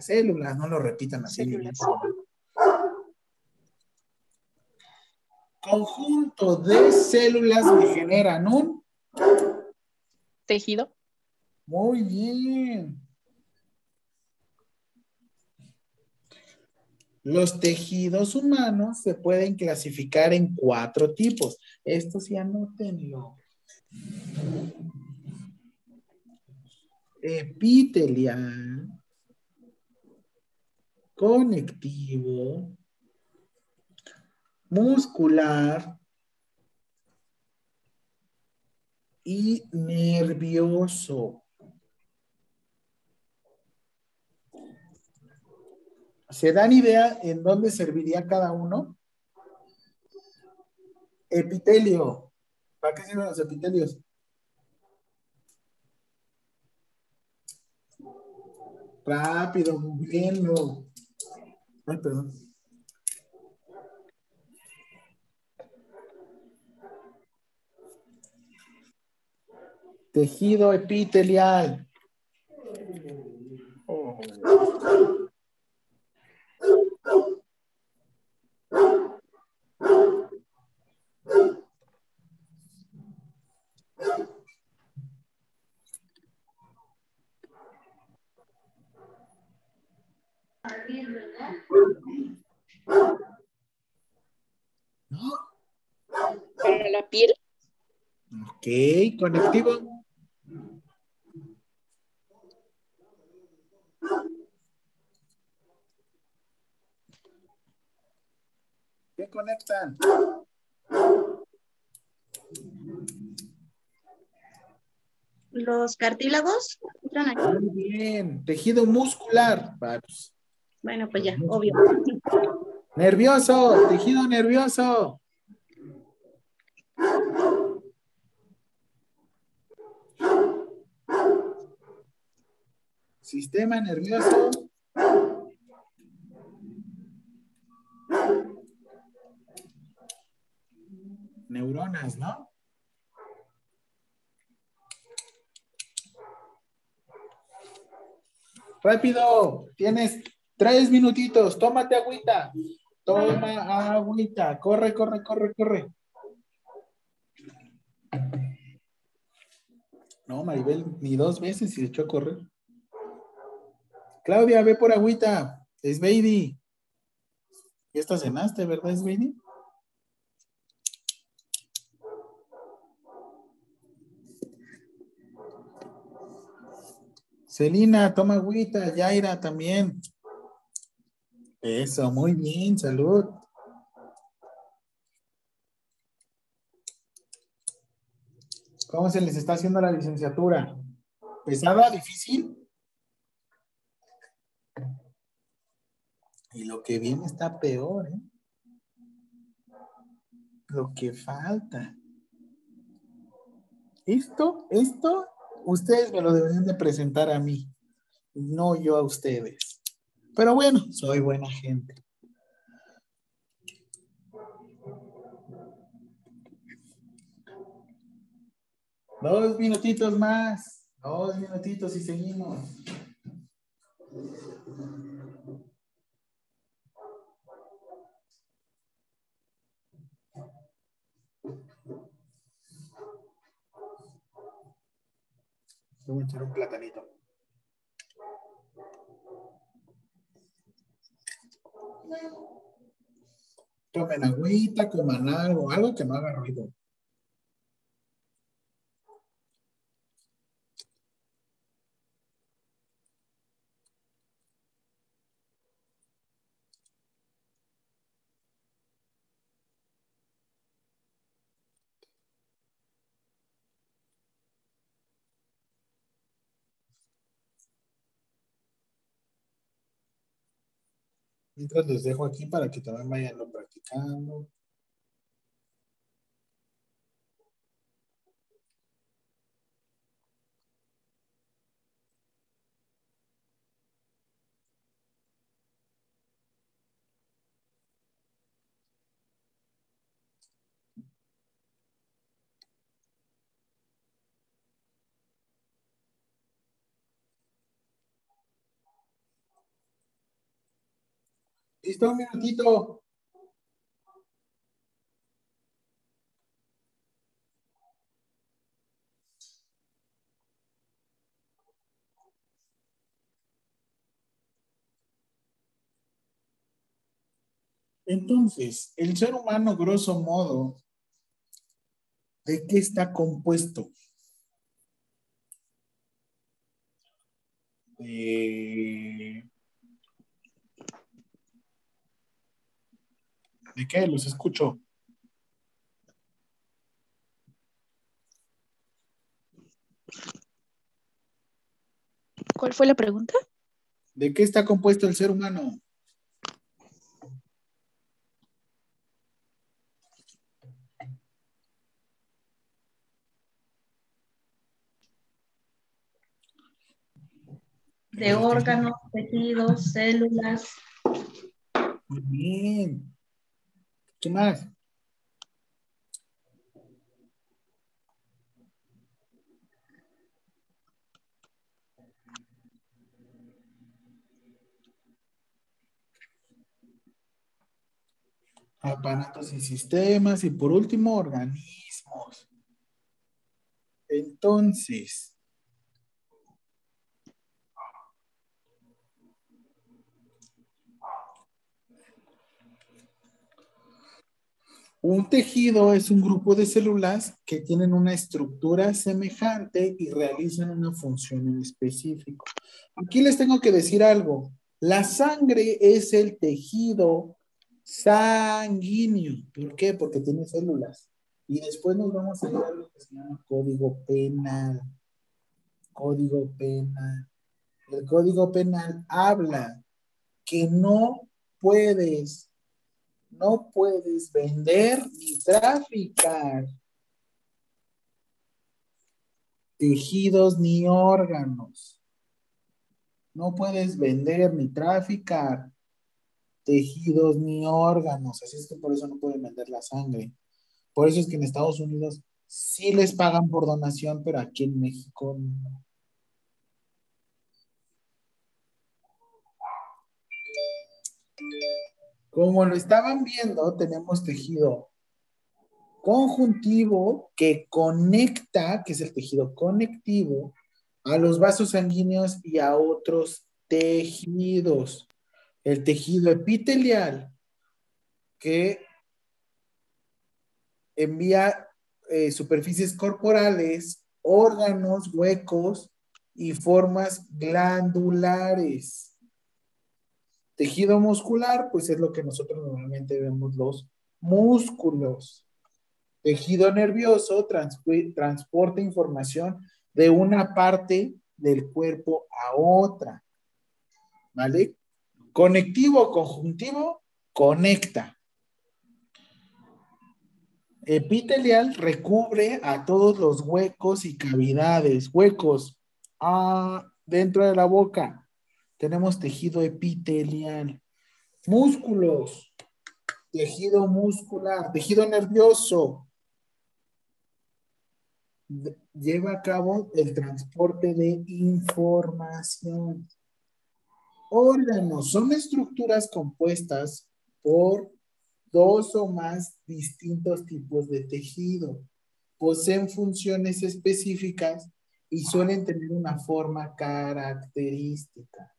Las células, no lo repitan así. niños. Conjunto de células que generan un Tejido. Muy bien. Los tejidos humanos se pueden clasificar en cuatro tipos. Esto sí anótenlo. Epitelial, conectivo, muscular y nervioso. ¿Se dan idea en dónde serviría cada uno? Epitelio. ¿Para qué sirven los epitelios? Rápido, googleenlo. Ay, perdón. Tejido epitelial. Para la piel. Ok, conectivo. me conectan. Los cartílagos. Muy bien. Tejido muscular. Pues. Bueno, pues ya, obvio. Nervioso, tejido nervioso. Sistema nervioso. Neuronas, ¿no? Rápido, tienes tres minutitos, tómate agüita. Toma agüita, corre, corre, corre, corre. No, Maribel, ni dos veces se echó a correr. Claudia, ve por agüita. Es Baby. Ya estás cenaste, ¿verdad, es Baby? Celina, toma agüita. Yaira también. Eso, muy bien, salud. ¿Cómo se les está haciendo la licenciatura? ¿Pesada, difícil? Y lo que viene está peor, ¿eh? Lo que falta. Esto, esto, ustedes me lo deberían de presentar a mí, no yo a ustedes. Pero bueno, soy buena gente. Dos minutitos más. Dos minutitos y seguimos. Voy a echar un platanito. Tomen agüita, coman algo, algo que no haga ruido. Mientras les dejo aquí para que también vayan practicando. Listo, un minutito. Entonces, el ser humano, grosso modo, ¿de qué está compuesto? De ¿De qué? Los escucho. ¿Cuál fue la pregunta? ¿De qué está compuesto el ser humano? De órganos, tejidos, células. Muy bien. ¿Qué más? aparatos y sistemas y por último organismos. Entonces, Un tejido es un grupo de células que tienen una estructura semejante y realizan una función en específico. Aquí les tengo que decir algo. La sangre es el tejido sanguíneo. ¿Por qué? Porque tiene células. Y después nos vamos a ir a lo que se llama código penal. Código penal. El código penal habla que no puedes, no puedes vender ni traficar tejidos ni órganos. No puedes vender ni traficar tejidos ni órganos. Así es que por eso no pueden vender la sangre. Por eso es que en Estados Unidos sí les pagan por donación, pero aquí en México no. Como lo estaban viendo, tenemos tejido conjuntivo que conecta, que es el tejido conectivo, a los vasos sanguíneos y a otros tejidos. El tejido epitelial que envía eh, superficies corporales, órganos, huecos y formas glandulares. Tejido muscular, pues es lo que nosotros normalmente vemos los músculos. Tejido nervioso transporta información de una parte del cuerpo a otra. ¿Vale? Conectivo, conjuntivo, conecta. Epitelial recubre a todos los huecos y cavidades. Huecos ah, dentro de la boca. Tenemos tejido epitelial. Músculos. Tejido muscular. Tejido nervioso lleva a cabo el transporte de información. Órganos son estructuras compuestas por dos o más distintos tipos de tejido. Poseen funciones específicas y suelen tener una forma característica.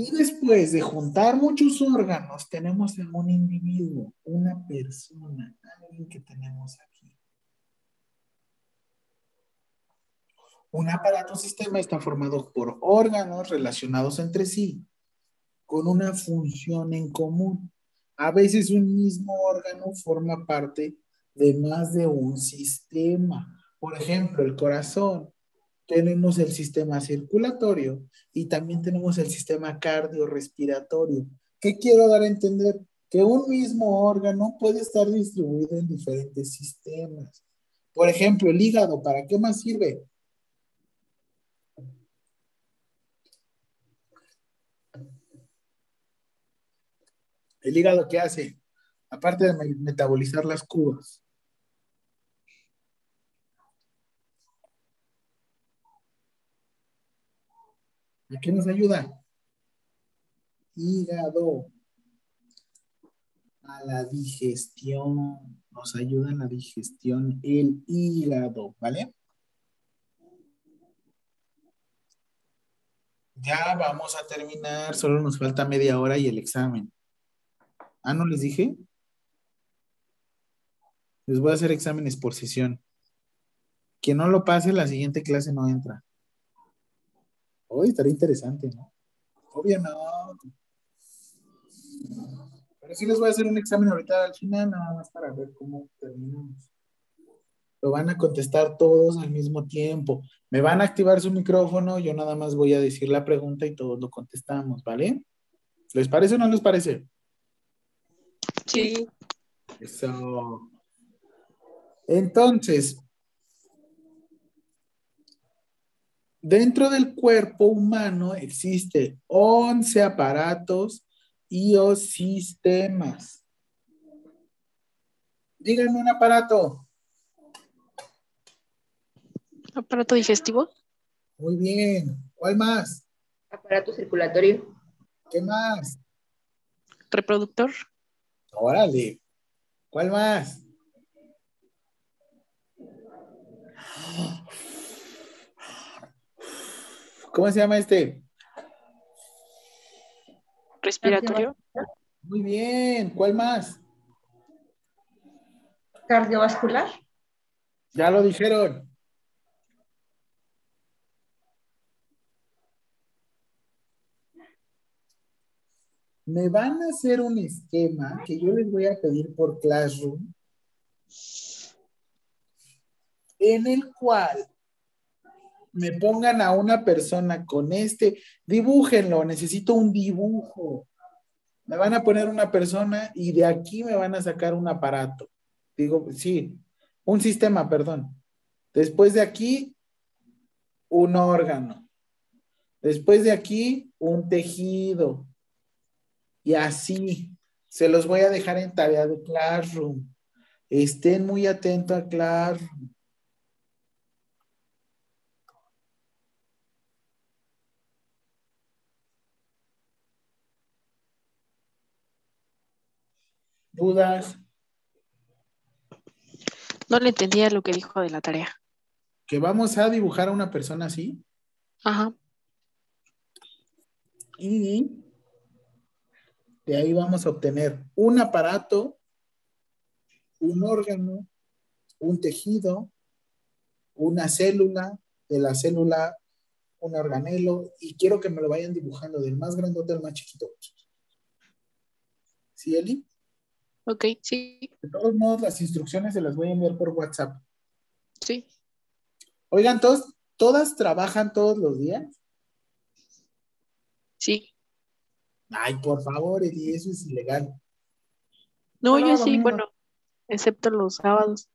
Y después de juntar muchos órganos, tenemos en un individuo, una persona, alguien que tenemos aquí. Un aparato sistema está formado por órganos relacionados entre sí, con una función en común. A veces un mismo órgano forma parte de más de un sistema. Por ejemplo, el corazón tenemos el sistema circulatorio y también tenemos el sistema cardiorrespiratorio. ¿Qué quiero dar a entender? Que un mismo órgano puede estar distribuido en diferentes sistemas. Por ejemplo, el hígado, ¿para qué más sirve? ¿El hígado qué hace? Aparte de metabolizar las cubas. ¿A qué nos ayuda? Hígado. A la digestión. Nos ayuda en la digestión el hígado, ¿vale? Ya vamos a terminar, solo nos falta media hora y el examen. Ah, ¿no les dije? Les voy a hacer exámenes por sesión. Quien no lo pase, la siguiente clase no entra. Hoy estaría interesante, ¿no? Obvio no. Pero sí les voy a hacer un examen ahorita al final, nada más para ver cómo terminamos. Lo van a contestar todos al mismo tiempo. Me van a activar su micrófono, yo nada más voy a decir la pregunta y todos lo contestamos, ¿vale? ¿Les parece o no les parece? Sí. Eso. Entonces, Dentro del cuerpo humano existe 11 aparatos y o sistemas. Díganme un aparato. Aparato digestivo. Muy bien. ¿Cuál más? Aparato circulatorio. ¿Qué más? Reproductor. Órale. ¿Cuál más? ¿Cómo se llama este? Respiratorio. Muy bien. ¿Cuál más? Cardiovascular. Ya lo dijeron. me van a hacer un esquema que yo les voy a pedir por Classroom, en el cual me pongan a una persona con este, dibújenlo, necesito un dibujo. Me van a poner una persona y de aquí me van a sacar un aparato. Digo, sí, un sistema, perdón. Después de aquí, un órgano. Después de aquí, un tejido. Y así, se los voy a dejar en tarea de Classroom. Estén muy atentos a Classroom. ¿Dudas? No le entendía lo que dijo de la tarea. Que vamos a dibujar a una persona así. Ajá. Y de ahí vamos a obtener un aparato, un órgano, un tejido, una célula, de la célula un organelo, y quiero que me lo vayan dibujando del más grandote al más chiquito. ¿Sí, Eli? Ok, sí. De todos modos, las instrucciones se las voy a enviar por WhatsApp. Sí. Oigan, ¿todos, ¿todas trabajan todos los días? Sí. Ay, por favor, Eli, eso es ilegal. No, No, yo sí, domingo. bueno, excepto los sábados.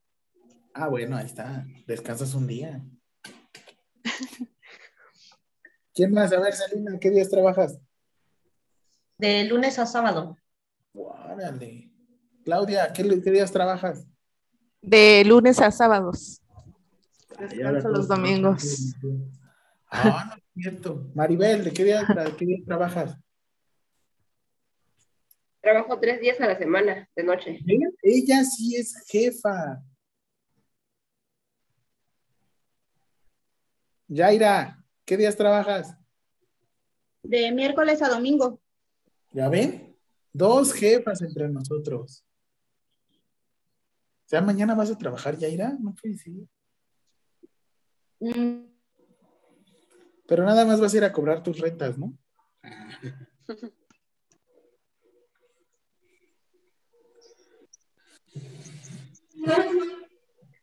Ah, bueno, ahí está. Descansas un día. ¿Quién más? A ver, Selina, ¿qué días trabajas? De lunes a sábado. Órale. Claudia, ¿qué, qué días trabajas? De lunes a sábados. Descanso los domingos. Ah, no es cierto. Maribel, ¿de qué día, tra- qué día trabajas? Trabajo tres días a la semana, de noche. Ella, ella sí es jefa. Yaira, ¿qué días trabajas? De miércoles a domingo. ¿Ya ven? Dos jefas entre nosotros. Sea, mañana vas a trabajar, Yaira. No puede ser. Mm, Pero nada más vas a ir a cobrar tus rentas, ¿no?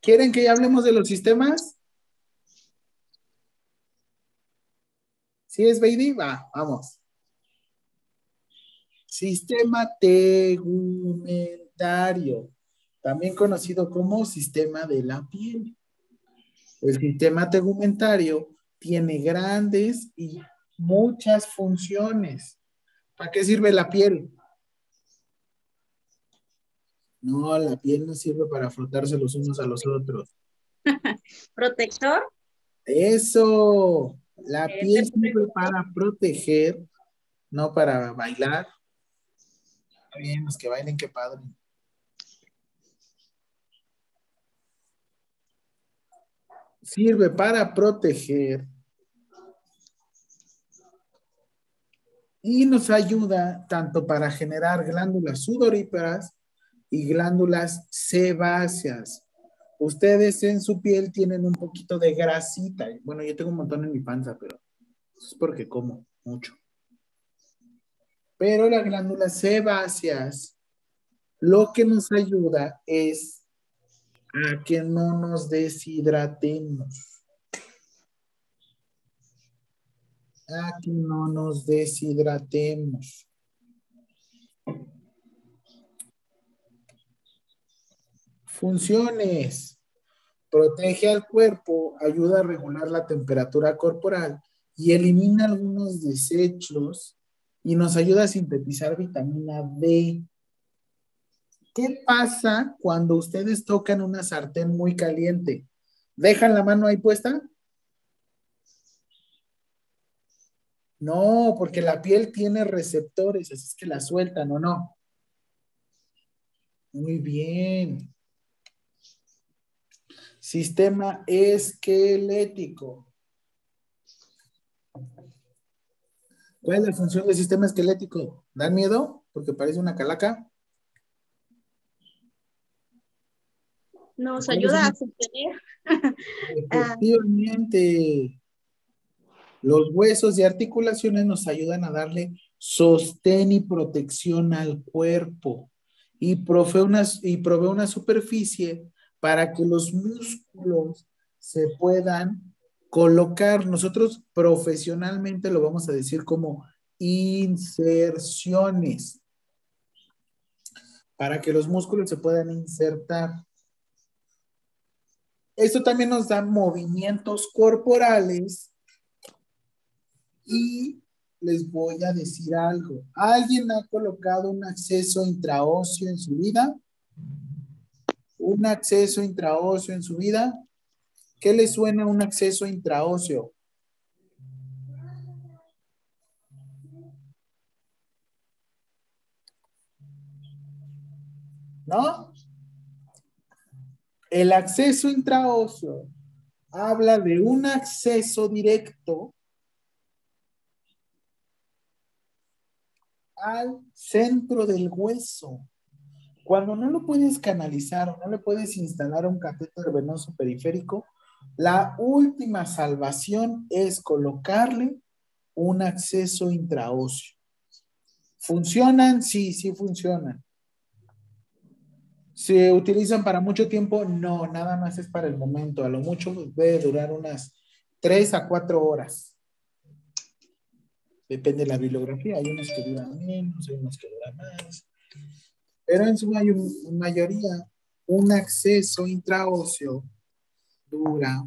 ¿Quieren que ya hablemos de los sistemas? ¿Sí es, baby? Va, vamos. Sistema tegumentario, también conocido como sistema de la piel. El sistema tegumentario tiene grandes y muchas funciones. ¿Para qué sirve la piel? No, la piel no sirve para frotarse los unos a los otros. Protector. Eso, la piel sirve para proteger, no para bailar. Está bien, los que bailen, qué padre. Sirve para proteger y nos ayuda tanto para generar glándulas sudoríparas y glándulas sebáceas. Ustedes en su piel tienen un poquito de grasita. Bueno, yo tengo un montón en mi panza, pero es porque como mucho. Pero las glándulas sebáceas lo que nos ayuda es a que no nos deshidratemos. A que no nos deshidratemos. Funciones. Protege al cuerpo, ayuda a regular la temperatura corporal y elimina algunos desechos y nos ayuda a sintetizar vitamina D. ¿Qué pasa cuando ustedes tocan una sartén muy caliente? ¿Dejan la mano ahí puesta? No, porque la piel tiene receptores, así es que la sueltan o no. Muy bien. Sistema esquelético. ¿Cuál es la función del sistema esquelético? ¿Dan miedo? Porque parece una calaca. Nos ¿Cuál es ayuda a sostener. Efectivamente. Los huesos y articulaciones nos ayudan a darle sostén y protección al cuerpo y provee una, y provee una superficie para que los músculos se puedan colocar. Nosotros profesionalmente lo vamos a decir como inserciones para que los músculos se puedan insertar. Esto también nos da movimientos corporales y les voy a decir algo. ¿Alguien ha colocado un acceso intraóseo en su vida? ¿Un acceso intraóseo en su vida? ¿Qué le suena un acceso intraóseo? ¿No? El acceso intraóseo habla de un acceso directo al centro del hueso. Cuando no lo puedes canalizar o no le puedes instalar un catéter venoso periférico, la última salvación es colocarle un acceso intraóseo. ¿Funcionan? Sí, sí funcionan. ¿Se utilizan para mucho tiempo? No, nada más es para el momento. A lo mucho puede durar unas tres a cuatro horas. Depende de la bibliografía. Hay unos que duran menos, hay unos que duran más. Pero en su mayoría, un acceso intraóseo dura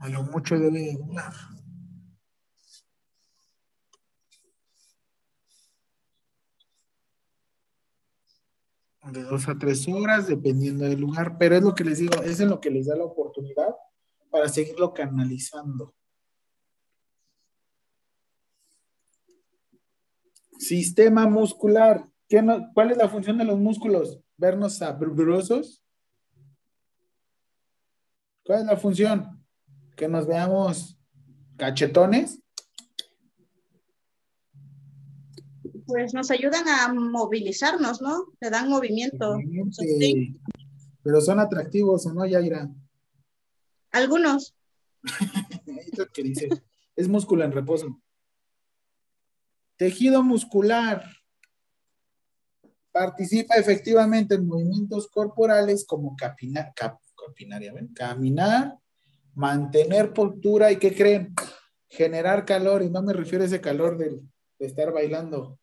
a lo mucho debe durar de dos a tres horas, dependiendo del lugar, pero es lo que les digo, es en lo que les da la oportunidad para seguirlo canalizando. Sistema muscular. ¿Qué ¿Cuál es la función de los músculos? ¿Vernos sabrosos? ¿Cuál es la función? ¿Que nos veamos cachetones? Pues nos ayudan a movilizarnos, ¿no? Te dan movimiento. Sí. Pero son atractivos, ¿o no, Yaira? Algunos. que dice, es músculo en reposo. Tejido muscular. Participa efectivamente en movimientos corporales como capinar, caminar, mantener postura y ¿qué creen? Generar calor, y no me refiero a ese calor de estar bailando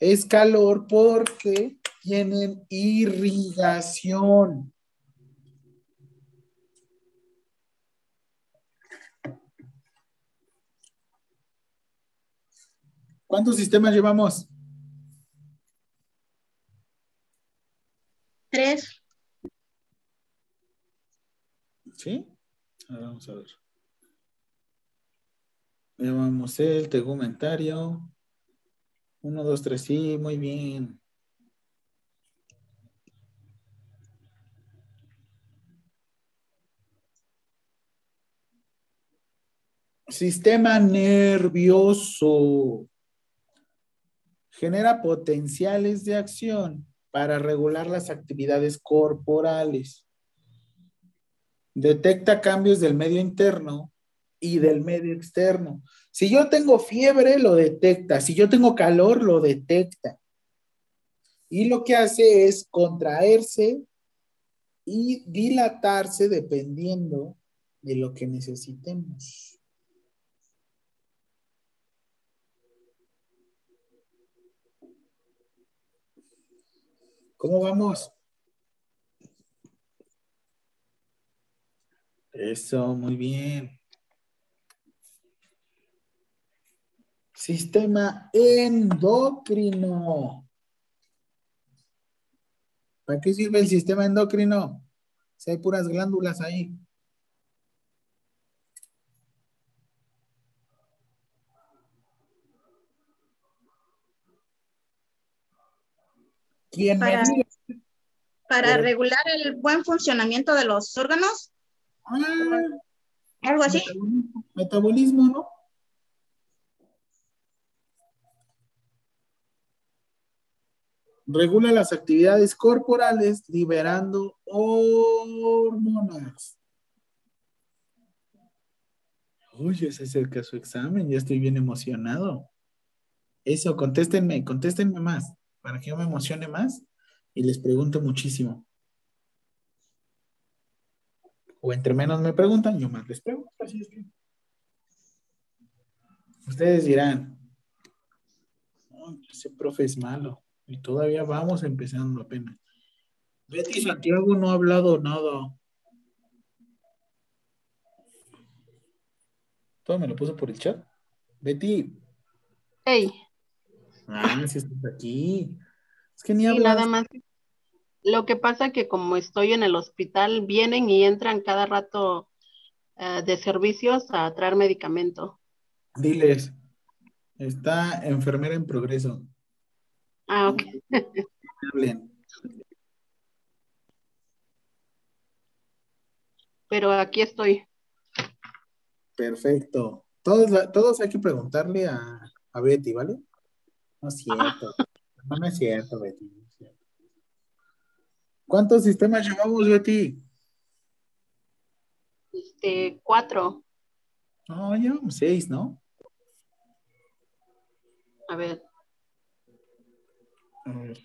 es calor porque tienen irrigación. ¿Cuántos sistemas llevamos? Tres. ¿Sí? vamos a ver. Llevamos el tegumentario. Uno, dos, tres, sí, muy bien. Sistema nervioso. Genera potenciales de acción para regular las actividades corporales. Detecta cambios del medio interno y del medio externo. Si yo tengo fiebre, lo detecta. Si yo tengo calor, lo detecta. Y lo que hace es contraerse y dilatarse dependiendo de lo que necesitemos. ¿Cómo vamos? Eso, muy bien. Sistema endocrino. ¿Para qué sirve el sistema endocrino? Si hay puras glándulas ahí. ¿Quién para, para regular el buen funcionamiento de los órganos. Ah, Algo así. metabolismo, ¿no? Regula las actividades corporales liberando hormonas. Uy, ya se acerca su examen, ya estoy bien emocionado. Eso, contéstenme, contéstenme más, para que yo me emocione más y les pregunto muchísimo. O entre menos me preguntan, yo más les pregunto. Así es que. Ustedes dirán, ese profe es malo. Y todavía vamos empezando apenas. Betty Santiago no ha hablado nada. Todo me lo puso por el chat. Betty. Hey. Ah, si estás aquí. Es que ni sí, nada más. Lo que pasa que como estoy en el hospital, vienen y entran cada rato uh, de servicios a traer medicamento. Diles, está enfermera en progreso. Ah, ok. Hablen. Pero aquí estoy. Perfecto. Todos, todos hay que preguntarle a, a Betty, ¿vale? No es cierto. No, no es cierto, Betty. ¿Cuántos sistemas llevamos, Betty? Este, cuatro. No, llevamos seis, ¿no? A ver. A ver.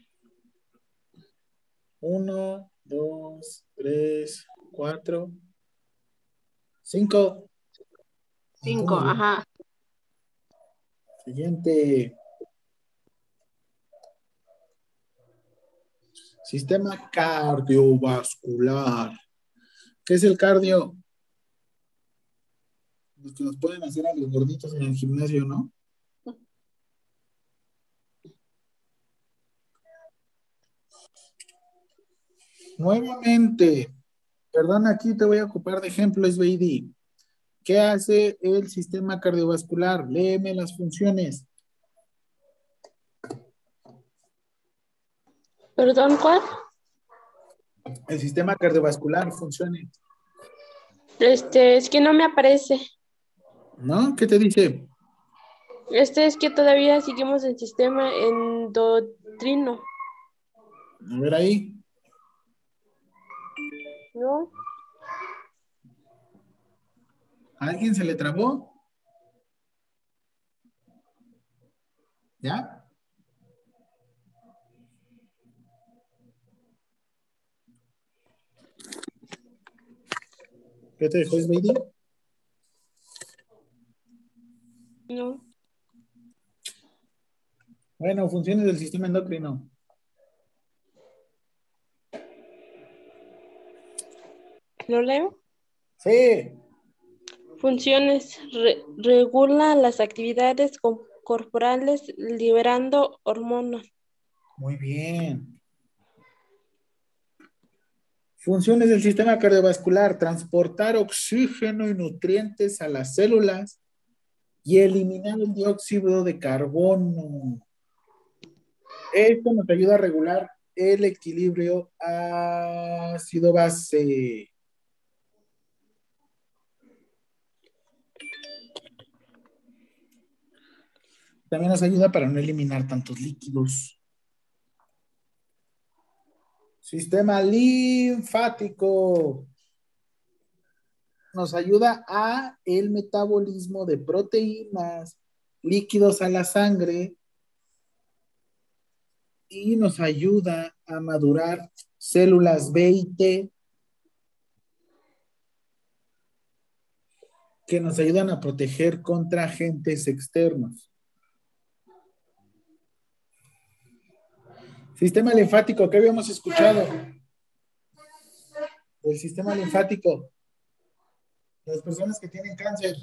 Uno, dos, tres, cuatro, cinco. Cinco, ajá. Siguiente. Sistema cardiovascular. ¿Qué es el cardio? Los que nos pueden hacer a los gorditos en el gimnasio, ¿no? Nuevamente, perdón, aquí te voy a ocupar de ejemplo, SBID. ¿Qué hace el sistema cardiovascular? Léeme las funciones. ¿Perdón, cuál? El sistema cardiovascular funciona. Este, es que no me aparece. ¿No? ¿Qué te dice? Este es que todavía seguimos el sistema endocrino. A ver ahí. ¿No? ¿A alguien se le trabó? ¿Ya? ¿Qué te dejó, Baby? No. Bueno, funciones del sistema endocrino. ¿Lo leo? Sí. Funciones. Re regula las actividades corporales liberando hormonas. Muy bien. Funciones del sistema cardiovascular, transportar oxígeno y nutrientes a las células y eliminar el dióxido de carbono. Esto nos ayuda a regular el equilibrio ácido-base. También nos ayuda para no eliminar tantos líquidos. Sistema linfático. Nos ayuda a el metabolismo de proteínas, líquidos a la sangre y nos ayuda a madurar células B y T que nos ayudan a proteger contra agentes externos. Sistema linfático, ¿qué habíamos escuchado? El sistema linfático. Las personas que tienen cáncer.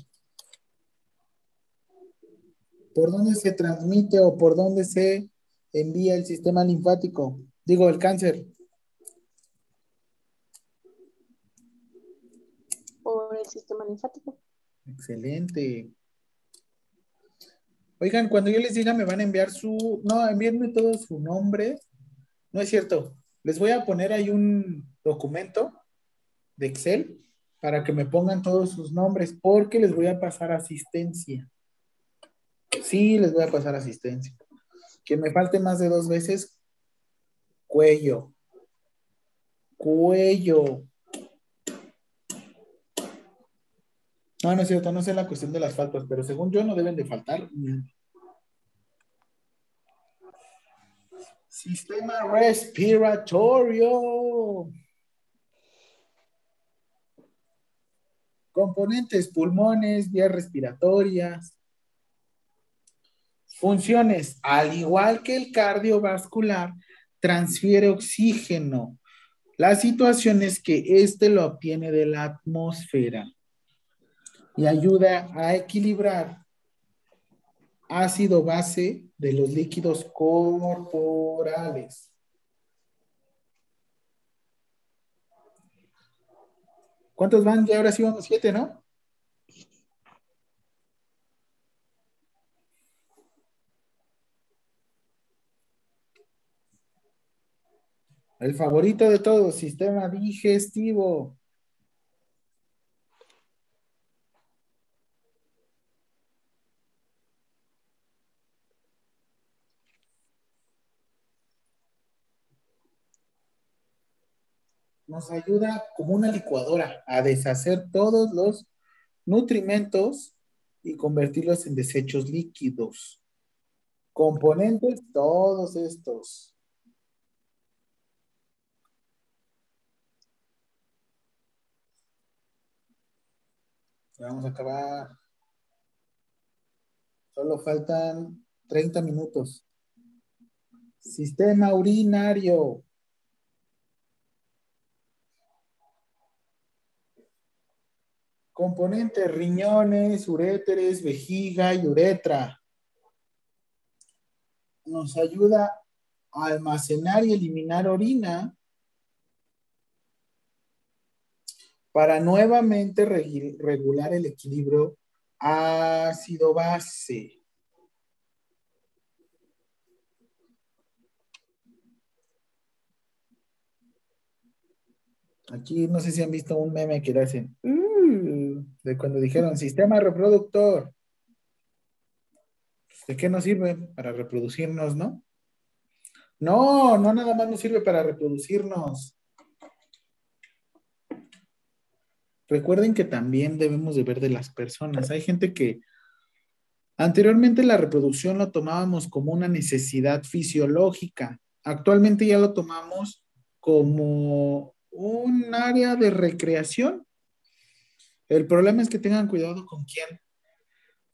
¿Por dónde se transmite o por dónde se envía el sistema linfático? Digo, el cáncer. Por el sistema linfático. Excelente. Oigan, cuando yo les diga me van a enviar su, no, envíenme todo su nombre. No es cierto. Les voy a poner ahí un documento de Excel para que me pongan todos sus nombres porque les voy a pasar asistencia. Sí, les voy a pasar asistencia. Que me falte más de dos veces, cuello, cuello. No, no es cierto, no sé la cuestión de las faltas, pero según yo no deben de faltar. Sistema respiratorio. Componentes, pulmones, vías respiratorias. Funciones, al igual que el cardiovascular, transfiere oxígeno. La situación es que éste lo obtiene de la atmósfera y ayuda a equilibrar ácido base de los líquidos corporales. ¿Cuántos van? Ya ahora sí vamos siete, ¿no? El favorito de todos, sistema digestivo. Nos ayuda como una licuadora a deshacer todos los nutrimentos y convertirlos en desechos líquidos. Componentes, todos estos. Vamos a acabar. Solo faltan 30 minutos. Sistema urinario. Componentes, riñones, uréteres, vejiga y uretra. Nos ayuda a almacenar y eliminar orina para nuevamente regular el equilibrio ácido-base. Aquí no sé si han visto un meme que le hacen uh", de cuando dijeron sistema reproductor. ¿De qué nos sirve? Para reproducirnos, ¿no? No, no nada más nos sirve para reproducirnos. Recuerden que también debemos de ver de las personas. Hay gente que anteriormente la reproducción lo tomábamos como una necesidad fisiológica. Actualmente ya lo tomamos como un área de recreación. El problema es que tengan cuidado con quién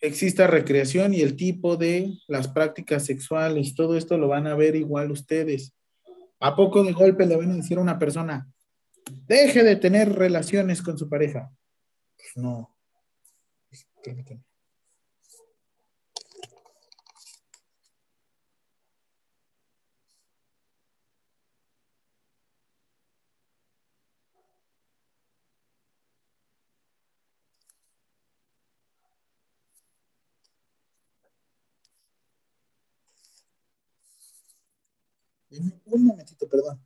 exista recreación y el tipo de las prácticas sexuales, todo esto lo van a ver igual ustedes. ¿A poco de golpe le van a decir a una persona, deje de tener relaciones con su pareja? Pues no. Un momentito, perdón.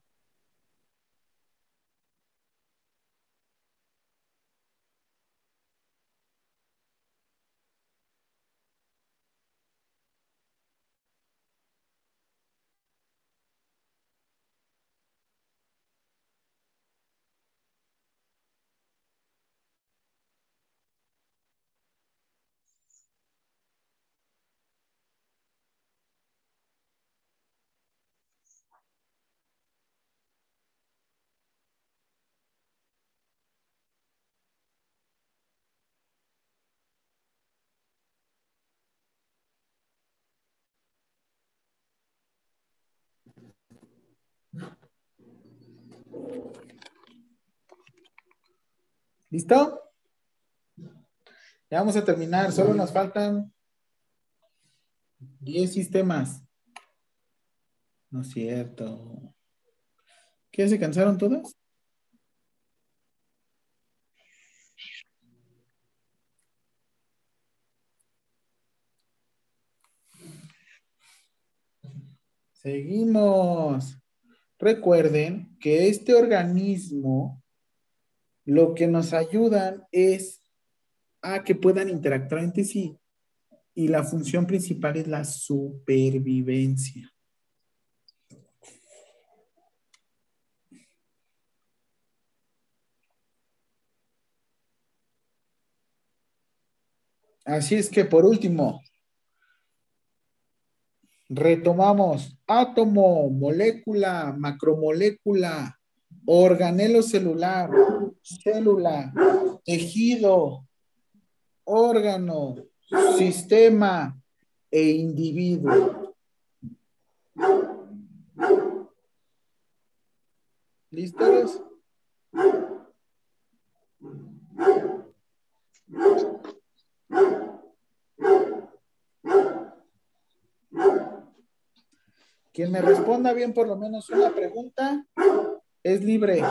¿Listo? Ya vamos a terminar, solo nos faltan 10 sistemas. No es cierto. ¿Qué se cansaron todos? Seguimos. Recuerden que este organismo lo que nos ayudan es a que puedan interactuar entre sí. Y la función principal es la supervivencia. Así es que por último, retomamos átomo, molécula, macromolécula, organelo celular, célula, tejido, órgano, sistema e individuo. ¿Listos? Quien me responda bien por lo menos una pregunta es libre.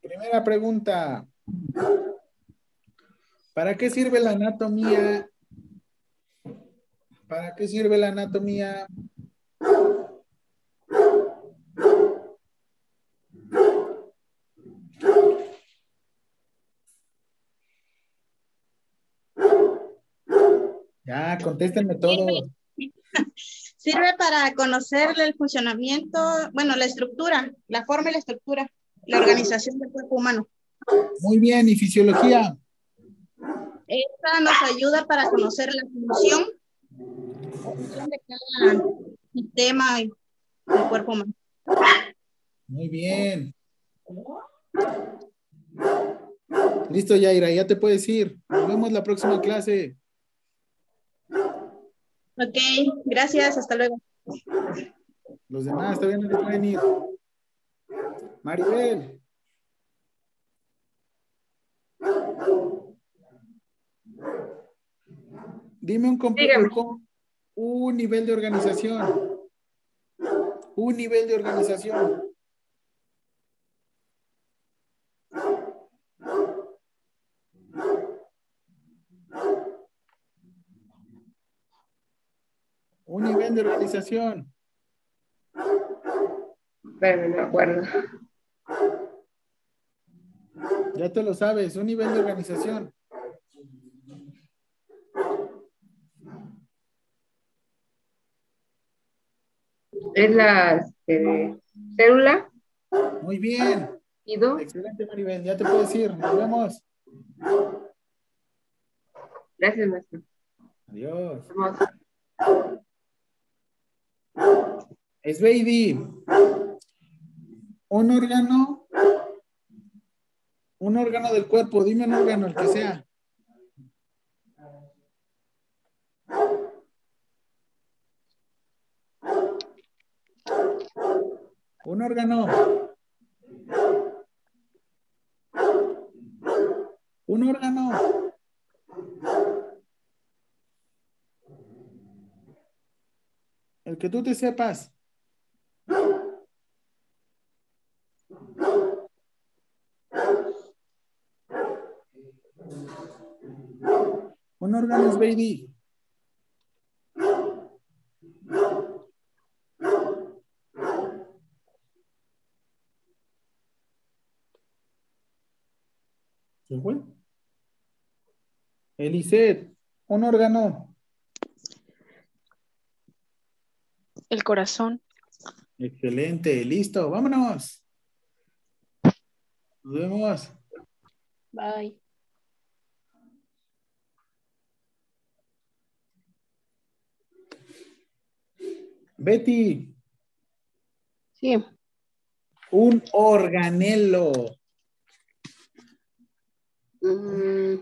Primera pregunta. ¿Para qué sirve la anatomía? ¿Para qué sirve la anatomía? Ya, contéstenme todo. Sirve para conocer el funcionamiento, bueno, la estructura, la forma y la estructura, la organización del cuerpo humano. Muy bien, ¿y fisiología? Esta nos ayuda para conocer la función, de cada sistema del cuerpo humano. Muy bien. Listo, Yaira, ya te puedes ir. Nos vemos la próxima clase. Ok, gracias, hasta luego. Los demás todavía no pueden ir. Maribel. Dime un complejo un nivel de organización. Un nivel de organización. Un nivel de organización. Pero no me acuerdo. Ya te lo sabes, un nivel de organización. Es la este, célula. Muy bien. Excelente, Maribel. Ya te puedes ir. Nos vemos. Gracias, maestro. Adiós. Es baby. Un órgano. Un órgano del cuerpo. Dime un órgano, el que sea. Un órgano. Un órgano. El que tú te sepas. Un órgano es baby. ¿Se fue? Eliseth, un órgano. El corazón. Excelente, listo, vámonos. Nos vemos. Bye. Betty. Sí. Un organelo. Mm.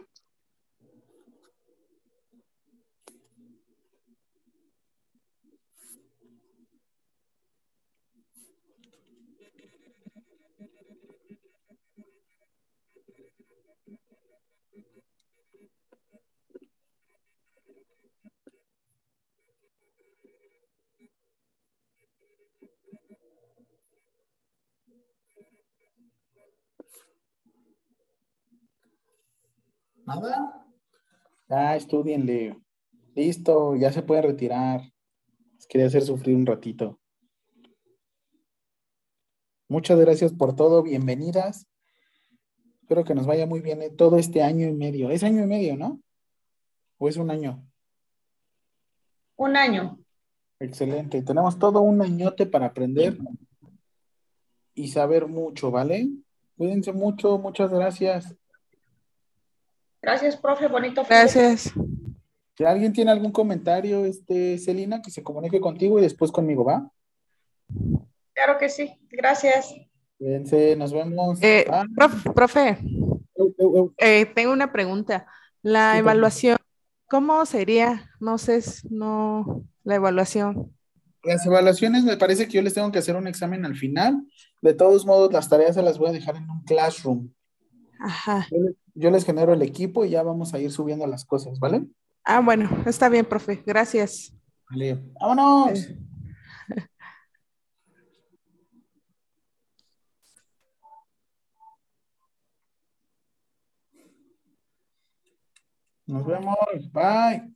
¿Nada? Ya, estudienle. Listo, ya se puede retirar. Les quería hacer sufrir un ratito. Muchas gracias por todo. Bienvenidas. Espero que nos vaya muy bien en todo este año y medio. Es año y medio, ¿no? ¿O es un año? Un año. Excelente. Tenemos todo un añote para aprender y saber mucho, ¿vale? Cuídense mucho, muchas gracias. Gracias, profe, bonito. Gracias. Si alguien tiene algún comentario, este, Celina, que se comunique contigo y después conmigo, ¿va? Claro que sí, gracias. Cuídense, nos vemos. Eh, profe, eh, tengo una pregunta. La evaluación, ¿cómo sería? No sé, no, la evaluación. Las evaluaciones me parece que yo les tengo que hacer un examen al final. De todos modos, las tareas se las voy a dejar en un classroom. Ajá. Yo, les genero el equipo y ya vamos a ir subiendo las cosas, ¿vale? Ah, bueno, está bien, profe. Gracias. Vale, vámonos. Nos vemos. Bye.